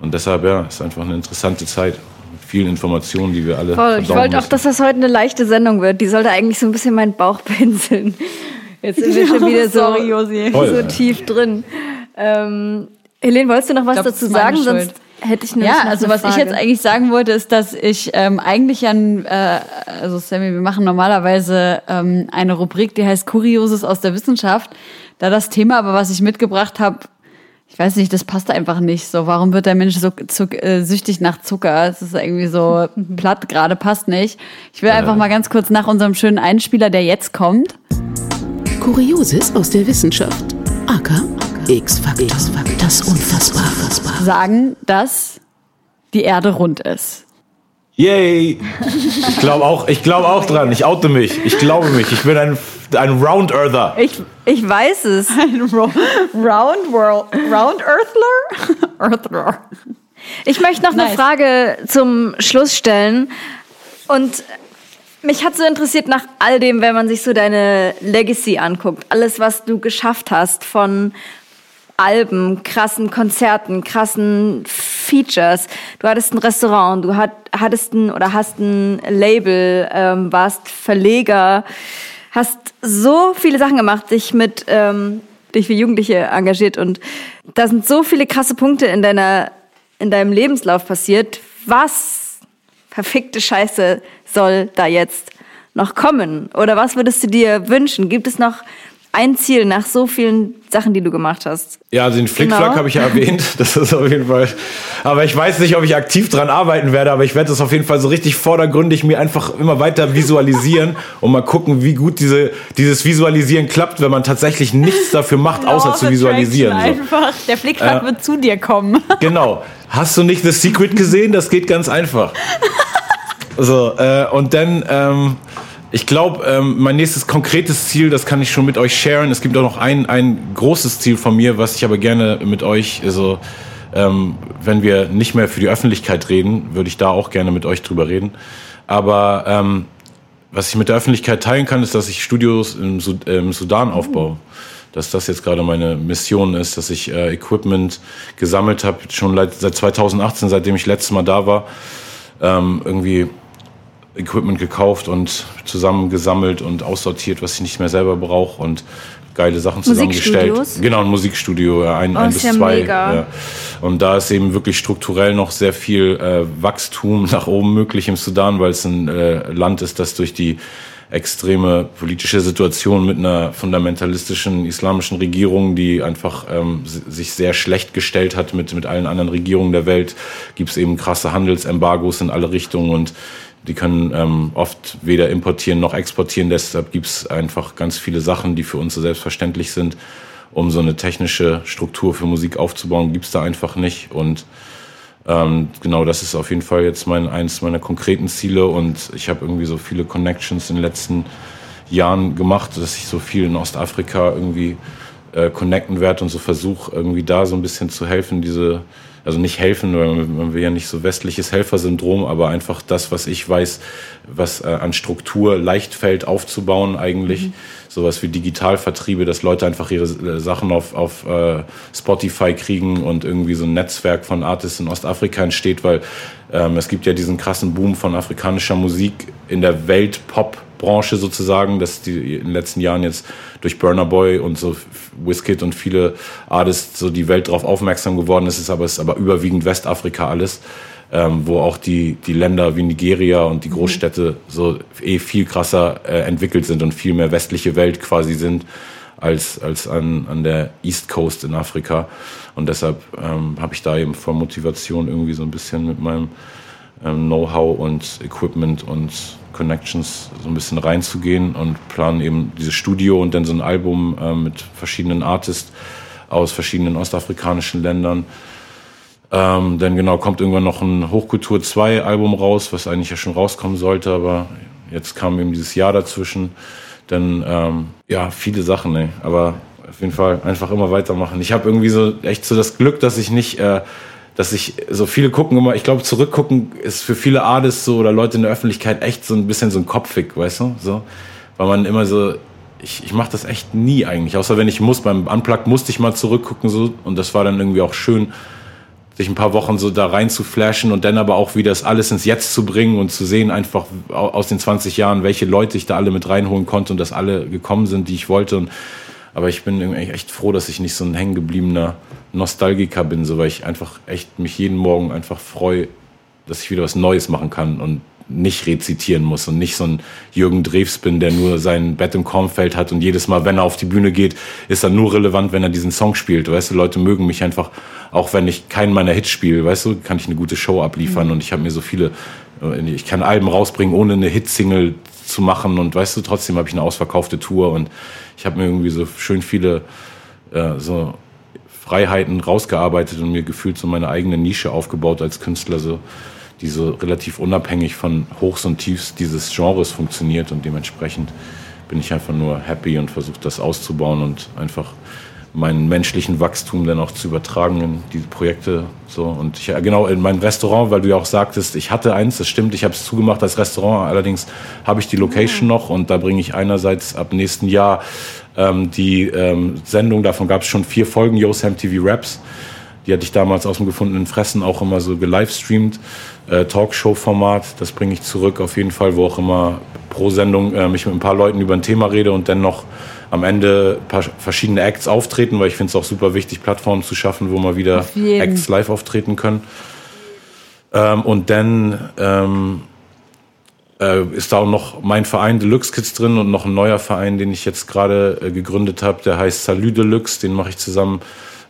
S2: und deshalb ja, ist einfach eine interessante Zeit. Mit vielen Informationen, die wir alle.
S3: Voll. Ich wollte auch, dass das heute eine leichte Sendung wird. Die sollte eigentlich so ein bisschen meinen Bauch (laughs) pinseln. Jetzt sind wir schon (laughs) wieder so, Sorry, so tief drin. Ähm, Helene, wolltest du noch was glaub, dazu sagen? Sonst hätte ich
S1: Ja, also was Frage. ich jetzt eigentlich sagen wollte, ist, dass ich ähm, eigentlich ja, äh, also Sammy, wir machen normalerweise ähm, eine Rubrik, die heißt Kurioses aus der Wissenschaft. Da das Thema, aber was ich mitgebracht habe, ich weiß nicht, das passt einfach nicht. So, warum wird der Mensch so äh, süchtig nach Zucker? Es ist irgendwie so (laughs) platt gerade, passt nicht. Ich will einfach mal ganz kurz nach unserem schönen Einspieler, der jetzt kommt.
S4: Kurioses aus der Wissenschaft. Aka X-Faktor. Das Unfassbare.
S1: Sagen, dass die Erde rund ist.
S2: Yay! Ich glaube auch, ich glaube auch dran. Ich oute mich. Ich glaube mich. Ich bin ein, ein Round Earther.
S3: Ich, ich weiß es. Ein Ro Round World, Round Earthler? (laughs) Earthler. Ich möchte noch nice. eine Frage zum Schluss stellen. Und mich hat so interessiert nach all dem, wenn man sich so deine Legacy anguckt. Alles, was du geschafft hast von Alben, krassen Konzerten, krassen Features. Du hattest ein Restaurant, du hat, hattest ein oder hast ein Label, ähm, warst Verleger, hast so viele Sachen gemacht, dich mit ähm, dich für Jugendliche engagiert und da sind so viele krasse Punkte in deiner in deinem Lebenslauf passiert. Was verfickte Scheiße soll da jetzt noch kommen? Oder was würdest du dir wünschen? Gibt es noch ein Ziel nach so vielen Sachen, die du gemacht hast.
S2: Ja, den Flickflack genau. habe ich ja erwähnt. (laughs) Das ist auf jeden Fall. Aber ich weiß nicht, ob ich aktiv dran arbeiten werde, aber ich werde das auf jeden Fall so richtig vordergründig mir einfach immer weiter visualisieren und mal gucken, wie gut diese, dieses Visualisieren klappt, wenn man tatsächlich nichts dafür macht, außer zu visualisieren. So.
S1: Einfach. Der Flickflack äh, wird zu dir kommen. (laughs)
S2: Genau. Hast du nicht The Secret gesehen? Das geht ganz einfach. (laughs) So, äh, und dann, ähm, ich glaube, ähm, mein nächstes konkretes Ziel, das kann ich schon mit euch sharen. Es gibt auch noch ein, ein großes Ziel von mir, was ich aber gerne mit euch, also ähm, wenn wir nicht mehr für die Öffentlichkeit reden, würde ich da auch gerne mit euch drüber reden. Aber ähm, was ich mit der Öffentlichkeit teilen kann, ist, dass ich Studios im, Sud äh, im Sudan aufbaue. Dass das jetzt gerade meine Mission ist, dass ich äh, Equipment gesammelt habe, schon seit 2018, seitdem ich letztes Mal da war. Ähm, irgendwie Equipment gekauft und zusammengesammelt und aussortiert, was ich nicht mehr selber brauche und geile Sachen zusammengestellt. Genau, ein Musikstudio, ein, oh, ein bis ja zwei. Ja. Und da ist eben wirklich strukturell noch sehr viel äh, Wachstum (laughs) nach oben möglich im Sudan, weil es ein äh, Land ist, das durch die extreme politische Situation mit einer fundamentalistischen islamischen Regierung, die einfach ähm, sich sehr schlecht gestellt hat mit, mit allen anderen Regierungen der Welt, gibt es eben krasse Handelsembargos in alle Richtungen und die können ähm, oft weder importieren noch exportieren. Deshalb gibt es einfach ganz viele Sachen, die für uns so selbstverständlich sind. Um so eine technische Struktur für Musik aufzubauen, gibt es da einfach nicht. Und ähm, genau, das ist auf jeden Fall jetzt mein eins meiner konkreten Ziele. Und ich habe irgendwie so viele Connections in den letzten Jahren gemacht, dass ich so viel in Ostafrika irgendwie äh, connecten werde und so versuche irgendwie da so ein bisschen zu helfen, diese also nicht helfen, weil man will ja nicht so westliches Helfersyndrom, aber einfach das, was ich weiß, was äh, an Struktur leicht fällt aufzubauen eigentlich. Mhm. Sowas wie Digitalvertriebe, dass Leute einfach ihre äh, Sachen auf, auf äh, Spotify kriegen und irgendwie so ein Netzwerk von Artists in Ostafrika entsteht, weil ähm, es gibt ja diesen krassen Boom von afrikanischer Musik in der Welt Pop Branche sozusagen, dass die in den letzten Jahren jetzt durch Burner Boy und so Wizkid und viele Artists so die Welt darauf aufmerksam geworden ist, ist aber, ist aber überwiegend Westafrika alles, ähm, wo auch die, die Länder wie Nigeria und die mhm. Großstädte so eh viel krasser äh, entwickelt sind und viel mehr westliche Welt quasi sind als, als an, an der East Coast in Afrika. Und deshalb ähm, habe ich da eben vor Motivation irgendwie so ein bisschen mit meinem ähm, Know-how und Equipment und Connections so ein bisschen reinzugehen und planen eben dieses Studio und dann so ein Album äh, mit verschiedenen Artists aus verschiedenen ostafrikanischen Ländern. Ähm, dann genau kommt irgendwann noch ein Hochkultur 2 Album raus, was eigentlich ja schon rauskommen sollte, aber jetzt kam eben dieses Jahr dazwischen. Dann ähm, ja, viele Sachen, ey. aber auf jeden Fall einfach immer weitermachen. Ich habe irgendwie so echt so das Glück, dass ich nicht äh, dass ich so viele gucken immer, ich glaube, zurückgucken ist für viele Artists so oder Leute in der Öffentlichkeit echt so ein bisschen so ein Kopfig, weißt du? So, weil man immer so, ich, ich mache das echt nie eigentlich, außer wenn ich muss. Beim Unplugged musste ich mal zurückgucken so und das war dann irgendwie auch schön, sich ein paar Wochen so da rein zu flashen und dann aber auch wieder das alles ins Jetzt zu bringen und zu sehen einfach aus den 20 Jahren, welche Leute ich da alle mit reinholen konnte und dass alle gekommen sind, die ich wollte. Und aber ich bin echt froh, dass ich nicht so ein hängengebliebener Nostalgiker bin, so weil ich einfach echt mich jeden Morgen einfach freue, dass ich wieder was Neues machen kann und nicht rezitieren muss und nicht so ein Jürgen Drews bin, der nur sein Bett im Kornfeld hat und jedes Mal, wenn er auf die Bühne geht, ist er nur relevant, wenn er diesen Song spielt. Weißt du, Leute mögen mich einfach, auch wenn ich keinen meiner Hits spiele, weißt du, kann ich eine gute Show abliefern mhm. und ich habe mir so viele, ich kann Alben rausbringen, ohne eine Hitsingle zu machen und weißt du, trotzdem habe ich eine ausverkaufte Tour und ich habe mir irgendwie so schön viele äh, so Freiheiten rausgearbeitet und mir gefühlt so meine eigene Nische aufgebaut als Künstler, so, die so relativ unabhängig von Hochs und Tiefs dieses Genres funktioniert und dementsprechend bin ich einfach nur happy und versuche das auszubauen und einfach meinen menschlichen Wachstum dann auch zu übertragen in die Projekte. So und ich, genau in meinem Restaurant, weil du ja auch sagtest, ich hatte eins, das stimmt, ich habe es zugemacht als Restaurant. Allerdings habe ich die Location noch und da bringe ich einerseits ab nächsten Jahr ähm, die ähm, Sendung. Davon gab es schon vier Folgen Yosam TV Raps. Die hatte ich damals aus dem gefundenen Fressen auch immer so gelivestreamt. Äh, Talkshow-Format, das bringe ich zurück auf jeden Fall, wo auch immer pro Sendung äh, mich mit ein paar Leuten über ein Thema rede und dann noch am Ende paar verschiedene Acts auftreten, weil ich finde es auch super wichtig, Plattformen zu schaffen, wo mal wieder Acts live auftreten können. Ähm, und dann ähm, äh, ist da auch noch mein Verein Deluxe Kids drin und noch ein neuer Verein, den ich jetzt gerade äh, gegründet habe, der heißt Salut Deluxe, den mache ich zusammen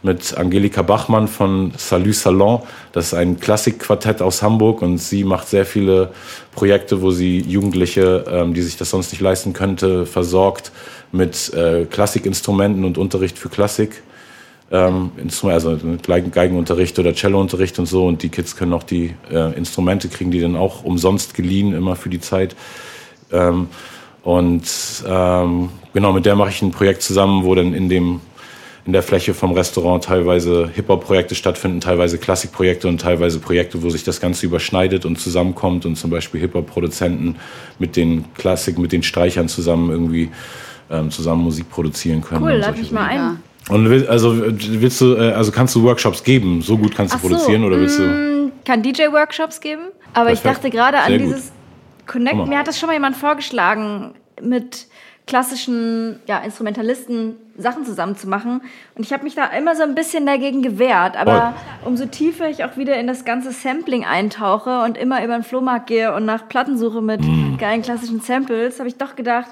S2: mit Angelika Bachmann von Salut Salon. Das ist ein Klassikquartett aus Hamburg und sie macht sehr viele Projekte, wo sie Jugendliche, ähm, die sich das sonst nicht leisten könnte, versorgt mit äh, Klassikinstrumenten und Unterricht für Klassik. Ähm, also Geigenunterricht oder Cellounterricht und so. Und die Kids können auch die äh, Instrumente kriegen, die dann auch umsonst geliehen, immer für die Zeit. Ähm, und ähm, genau, mit der mache ich ein Projekt zusammen, wo dann in dem in der Fläche vom Restaurant teilweise Hip-Hop-Projekte stattfinden, teilweise Klassikprojekte und teilweise Projekte, wo sich das Ganze überschneidet und zusammenkommt und zum Beispiel Hip-Hop-Produzenten mit den Klassik, mit den Streichern zusammen irgendwie ähm, zusammen Musik produzieren können.
S3: Cool, lad mich mal ein.
S2: Und will, also willst du, äh, also kannst du Workshops geben? So gut kannst du so, produzieren oder willst du?
S3: Mm, kann DJ-Workshops geben, aber Perfekt. ich dachte gerade an dieses Connect. Mir hat das schon mal jemand vorgeschlagen, mit klassischen ja, Instrumentalisten Sachen zusammen zu machen. Und ich habe mich da immer so ein bisschen dagegen gewehrt. Aber oh. umso tiefer ich auch wieder in das ganze Sampling eintauche und immer über den Flohmarkt gehe und nach Platten suche mit mm. geilen klassischen Samples, habe ich doch gedacht,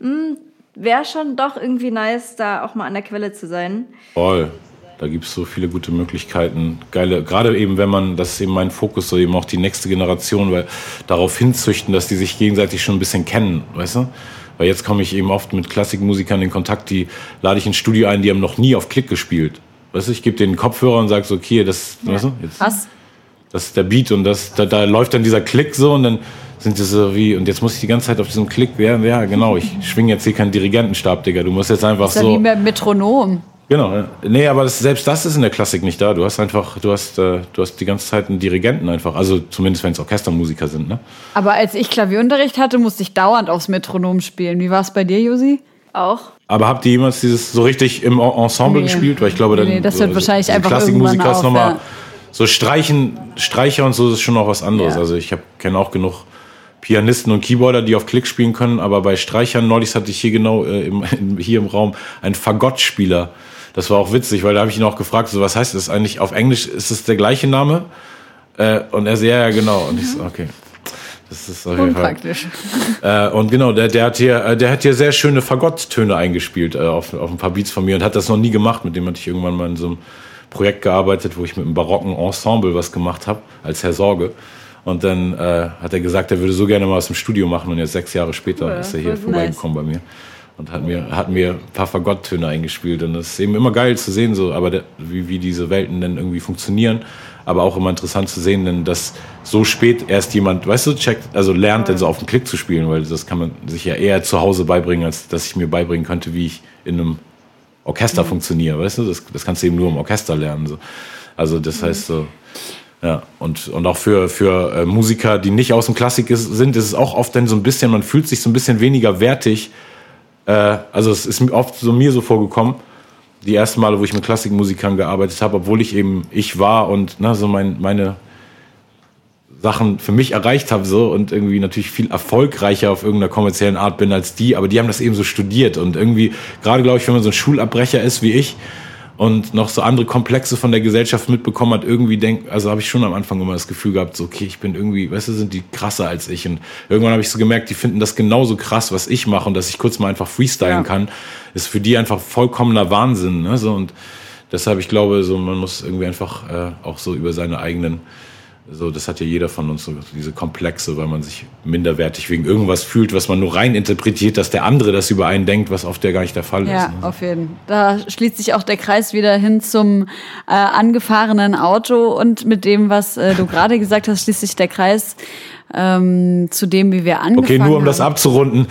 S3: hm, wäre schon doch irgendwie nice, da auch mal an der Quelle zu sein.
S2: Voll. Da gibt es so viele gute Möglichkeiten. Geile, gerade eben, wenn man, das ist eben mein Fokus, so eben auch die nächste Generation, weil darauf hinzüchten, dass die sich gegenseitig schon ein bisschen kennen, weißt du? Weil jetzt komme ich eben oft mit Klassikmusikern in Kontakt, die lade ich ins Studio ein, die haben noch nie auf Klick gespielt. Weißt du, ich gebe denen Kopfhörer und sage so, okay, das, ja. weißt du, jetzt, Was? das ist der Beat und das, da, da läuft dann dieser Klick so und dann sind sie so wie, und jetzt muss ich die ganze Zeit auf diesem Klick, ja, ja genau, ich schwinge jetzt hier keinen Dirigentenstab, Digga, du musst jetzt einfach
S1: ist
S2: so.
S1: Ja wie beim Metronom.
S2: Genau, nee, aber das, selbst das ist in der Klassik nicht da. Du hast einfach, du hast, äh, du hast die ganze Zeit einen Dirigenten einfach, also zumindest wenn es Orchestermusiker sind, ne?
S1: Aber als ich Klavierunterricht hatte, musste ich dauernd aufs Metronom spielen. Wie war es bei dir, Josi?
S3: Auch.
S2: Aber habt ihr jemals dieses so richtig im Ensemble nee. gespielt? Weil ich glaube, dann.
S1: Nee, das wird
S2: so,
S1: wahrscheinlich so einfach Klassikmusiker ist
S2: nochmal. Ja. So Streichen, Streicher und so ist schon noch was anderes. Ja. Also ich kenne auch genug Pianisten und Keyboarder, die auf Klick spielen können, aber bei Streichern, neulich hatte ich hier genau äh, (laughs) im, hier im Raum einen Fagottspieler. Das war auch witzig, weil da habe ich ihn auch gefragt, so was heißt das eigentlich auf Englisch? Ist es der gleiche Name? Äh, und er so, ja, ja, genau. Und ich so, okay. Das ist auf jeden Fall. (laughs) Äh, und genau, der, der hat hier, äh, der hat hier sehr schöne Fagotttöne eingespielt äh, auf, auf ein paar Beats von mir und hat das noch nie gemacht. Mit dem hatte ich irgendwann mal in so einem Projekt gearbeitet, wo ich mit einem barocken Ensemble was gemacht habe, als Herr Sorge. Und dann äh, hat er gesagt, er würde so gerne mal aus dem Studio machen und jetzt sechs Jahre später cool, ist er hier vorbeigekommen nice. bei mir und hat mir, hat mir ein paar Fagotttöne eingespielt. Und das ist eben immer geil zu sehen, so, aber der, wie, wie diese Welten dann irgendwie funktionieren. Aber auch immer interessant zu sehen, denn dass so spät erst jemand, weißt du, checkt, also lernt, dann so auf den Klick zu spielen, weil das kann man sich ja eher zu Hause beibringen, als dass ich mir beibringen könnte, wie ich in einem Orchester mhm. funktioniere, weißt du? Das, das kannst du eben nur im Orchester lernen. So. Also das mhm. heißt so, ja, und, und auch für, für äh, Musiker, die nicht aus dem Klassik ist, sind, ist es auch oft dann so ein bisschen, man fühlt sich so ein bisschen weniger wertig. Äh, also es ist oft so mir so vorgekommen, die ersten Male, wo ich mit Klassikmusikern gearbeitet habe, obwohl ich eben ich war und ne, so mein, meine Sachen für mich erreicht habe so und irgendwie natürlich viel erfolgreicher auf irgendeiner kommerziellen Art bin als die, aber die haben das eben so studiert und irgendwie gerade glaube ich, wenn man so ein Schulabbrecher ist wie ich, und noch so andere Komplexe von der Gesellschaft mitbekommen hat, irgendwie denkt, also habe ich schon am Anfang immer das Gefühl gehabt, so, okay, ich bin irgendwie, weißt du, sind die krasser als ich. Und irgendwann habe ich so gemerkt, die finden das genauso krass, was ich mache und dass ich kurz mal einfach freestylen ja. kann, ist für die einfach vollkommener Wahnsinn. Ne? So, und deshalb, ich glaube, so, man muss irgendwie einfach äh, auch so über seine eigenen so, das hat ja jeder von uns, so diese Komplexe, weil man sich minderwertig wegen irgendwas fühlt, was man nur rein interpretiert, dass der andere das über einen denkt, was oft ja gar nicht der Fall
S1: ja,
S2: ist.
S1: Ja, ne? auf jeden Fall. Da schließt sich auch der Kreis wieder hin zum äh, angefahrenen Auto und mit dem, was äh, du (laughs) gerade gesagt hast, schließt sich der Kreis ähm, zu dem, wie wir angefangen haben.
S2: Okay, nur um haben. das abzurunden.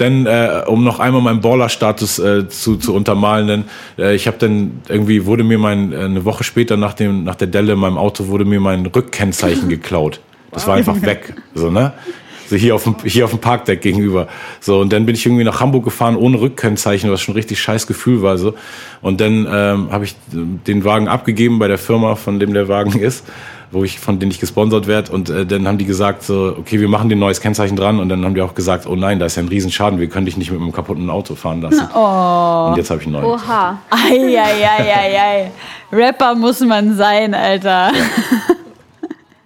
S2: Denn äh, um noch einmal meinen Baller-Status äh, zu, zu untermalen, denn äh, ich habe dann irgendwie wurde mir mein äh, eine Woche später nach dem nach der Delle in meinem Auto wurde mir mein Rückkennzeichen geklaut. Das war einfach weg, so ne? So hier auf dem hier auf dem Parkdeck gegenüber. So und dann bin ich irgendwie nach Hamburg gefahren ohne Rückkennzeichen, was schon richtig scheiß Gefühl war so. Und dann ähm, habe ich den Wagen abgegeben bei der Firma, von dem der Wagen ist wo ich von denen ich gesponsert werde und äh, dann haben die gesagt so okay wir machen dir ein neues Kennzeichen dran und dann haben die auch gesagt oh nein da ist ja ein Riesenschaden wir können dich nicht mit einem kaputten Auto fahren lassen
S1: oh.
S2: und jetzt habe ich ein neues
S3: Oha
S1: Eieieiei. Rapper muss man sein Alter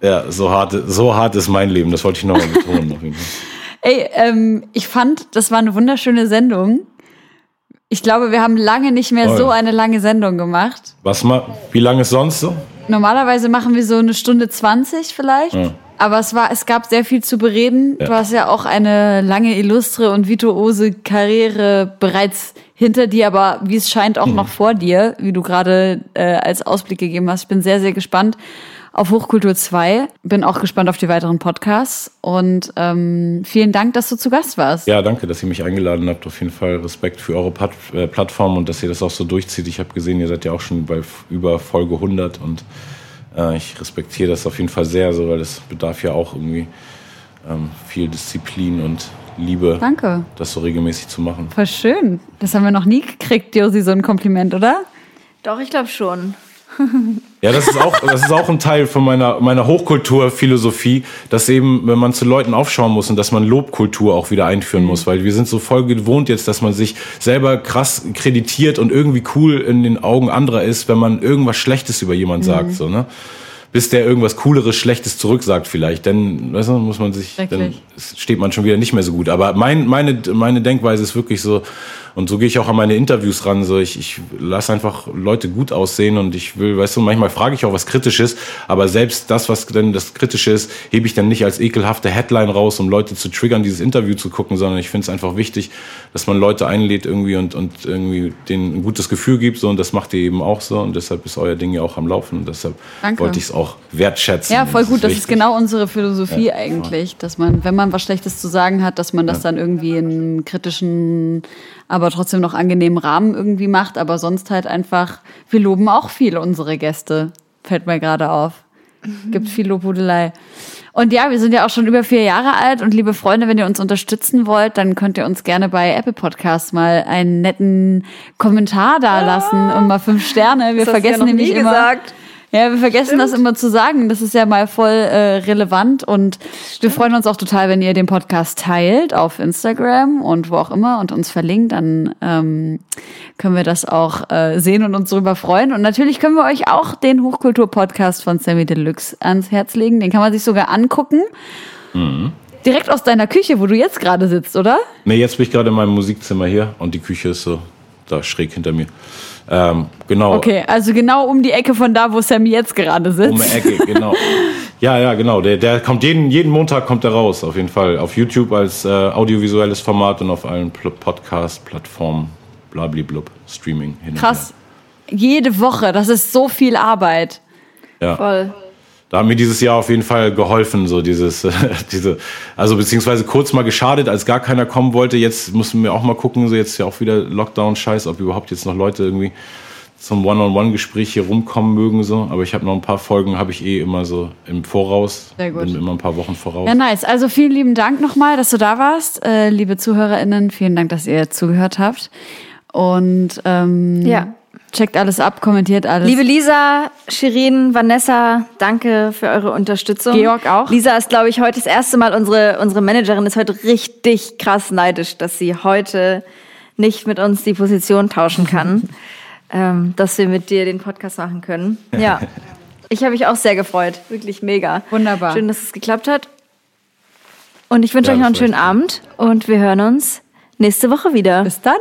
S2: ja. ja so hart so hart ist mein Leben das wollte ich noch mal betonen auf jeden Fall.
S1: Ey, ähm, ich fand, das war eine wunderschöne Sendung. Ich glaube, wir haben lange nicht mehr oh. so eine lange Sendung gemacht.
S2: Was mal? Wie lange ist sonst so?
S1: Normalerweise machen wir so eine Stunde 20 vielleicht. Ja. Aber es war, es gab sehr viel zu bereden. Ja. Du hast ja auch eine lange, illustre und virtuose Karriere bereits hinter dir, aber wie es scheint auch mhm. noch vor dir, wie du gerade äh, als Ausblick gegeben hast. Ich bin sehr, sehr gespannt auf Hochkultur 2. Bin auch gespannt auf die weiteren Podcasts und ähm, vielen Dank, dass du zu Gast warst.
S2: Ja, danke, dass ihr mich eingeladen habt. Auf jeden Fall Respekt für eure Pat äh, Plattform und dass ihr das auch so durchzieht. Ich habe gesehen, ihr seid ja auch schon bei über Folge 100 und äh, ich respektiere das auf jeden Fall sehr, so, weil das bedarf ja auch irgendwie ähm, viel Disziplin und Liebe,
S1: Danke.
S2: das so regelmäßig zu machen.
S1: Voll schön. Das haben wir noch nie gekriegt, Josi, so ein Kompliment, oder?
S3: Doch, ich glaube schon. (laughs)
S2: Ja, das ist auch, das ist auch ein Teil von meiner, meiner Hochkulturphilosophie, dass eben, wenn man zu Leuten aufschauen muss und dass man Lobkultur auch wieder einführen muss, weil wir sind so voll gewohnt jetzt, dass man sich selber krass kreditiert und irgendwie cool in den Augen anderer ist, wenn man irgendwas Schlechtes über jemand mhm. sagt, so, ne? bis der irgendwas Cooleres, Schlechtes zurücksagt vielleicht. Dann, weißt du, muss man sich, dann steht man schon wieder nicht mehr so gut. Aber mein, meine, meine Denkweise ist wirklich so, und so gehe ich auch an meine Interviews ran. So ich, ich lasse einfach Leute gut aussehen und ich will, weißt du, manchmal frage ich auch was Kritisches, aber selbst das, was denn das Kritische ist, hebe ich dann nicht als ekelhafte Headline raus, um Leute zu triggern, dieses Interview zu gucken, sondern ich finde es einfach wichtig, dass man Leute einlädt irgendwie und, und irgendwie denen ein gutes Gefühl gibt. So, und das macht ihr eben auch so. Und deshalb ist euer Ding ja auch am Laufen. Und deshalb Danke. wollte ich es auch wertschätzen.
S1: Ja, voll gut. Das ist, das ist genau unsere Philosophie ja, eigentlich, dass man, wenn man was Schlechtes zu sagen hat, dass man das ja. dann irgendwie in kritischen aber trotzdem noch angenehmen Rahmen irgendwie macht. Aber sonst halt einfach, wir loben auch viel unsere Gäste. Fällt mir gerade auf. Gibt viel Lobhudelei. Und ja, wir sind ja auch schon über vier Jahre alt und liebe Freunde, wenn ihr uns unterstützen wollt, dann könnt ihr uns gerne bei Apple Podcasts mal einen netten Kommentar da lassen ah, und mal fünf Sterne. Wir vergessen ja nämlich immer. Gesagt. Ja, wir vergessen Stimmt. das immer zu sagen. Das ist ja mal voll äh, relevant und Stimmt. wir freuen uns auch total, wenn ihr den Podcast teilt auf Instagram und wo auch immer und uns verlinkt. Dann ähm, können wir das auch äh, sehen und uns darüber freuen. Und natürlich können wir euch auch den Hochkultur-Podcast von Sammy Deluxe ans Herz legen. Den kann man sich sogar angucken. Mhm. direkt aus deiner Küche, wo du jetzt gerade sitzt, oder?
S2: Nee, jetzt bin ich gerade in meinem Musikzimmer hier und die Küche ist so da schräg hinter mir. Ähm, genau.
S1: Okay, also genau um die Ecke von da, wo Sammy jetzt gerade sitzt.
S2: Um die Ecke, genau. (laughs) ja, ja, genau. Der, der kommt jeden, jeden Montag kommt er raus, auf jeden Fall. Auf YouTube als äh, audiovisuelles Format und auf allen Podcast-Plattformen, blablablub, Streaming.
S1: Hin Krass. Jede Woche, das ist so viel Arbeit.
S2: Ja. Voll da hat mir dieses Jahr auf jeden Fall geholfen, so dieses, (laughs) diese, also beziehungsweise kurz mal geschadet, als gar keiner kommen wollte. Jetzt müssen wir auch mal gucken, so jetzt ja auch wieder Lockdown-Scheiß, ob überhaupt jetzt noch Leute irgendwie zum One-on-One-Gespräch hier rumkommen mögen, so. Aber ich habe noch ein paar Folgen, habe ich eh immer so im Voraus. Sehr gut. Bin immer ein paar Wochen voraus.
S1: Ja, nice. Also vielen lieben Dank nochmal, dass du da warst. Äh, liebe ZuhörerInnen, vielen Dank, dass ihr zugehört habt. Und ähm, ja. Checkt alles ab, kommentiert alles.
S3: Liebe Lisa, Shirin, Vanessa, danke für eure Unterstützung.
S1: Georg auch.
S3: Lisa ist, glaube ich, heute das erste Mal, unsere, unsere Managerin ist heute richtig krass neidisch, dass sie heute nicht mit uns die Position tauschen kann, (laughs) ähm, dass wir mit dir den Podcast machen können. Ja, ich habe mich auch sehr gefreut. Wirklich mega.
S1: Wunderbar.
S3: Schön, dass es geklappt hat. Und ich wünsche ja, euch noch einen schönen Abend und wir hören uns nächste Woche wieder.
S1: Bis dann.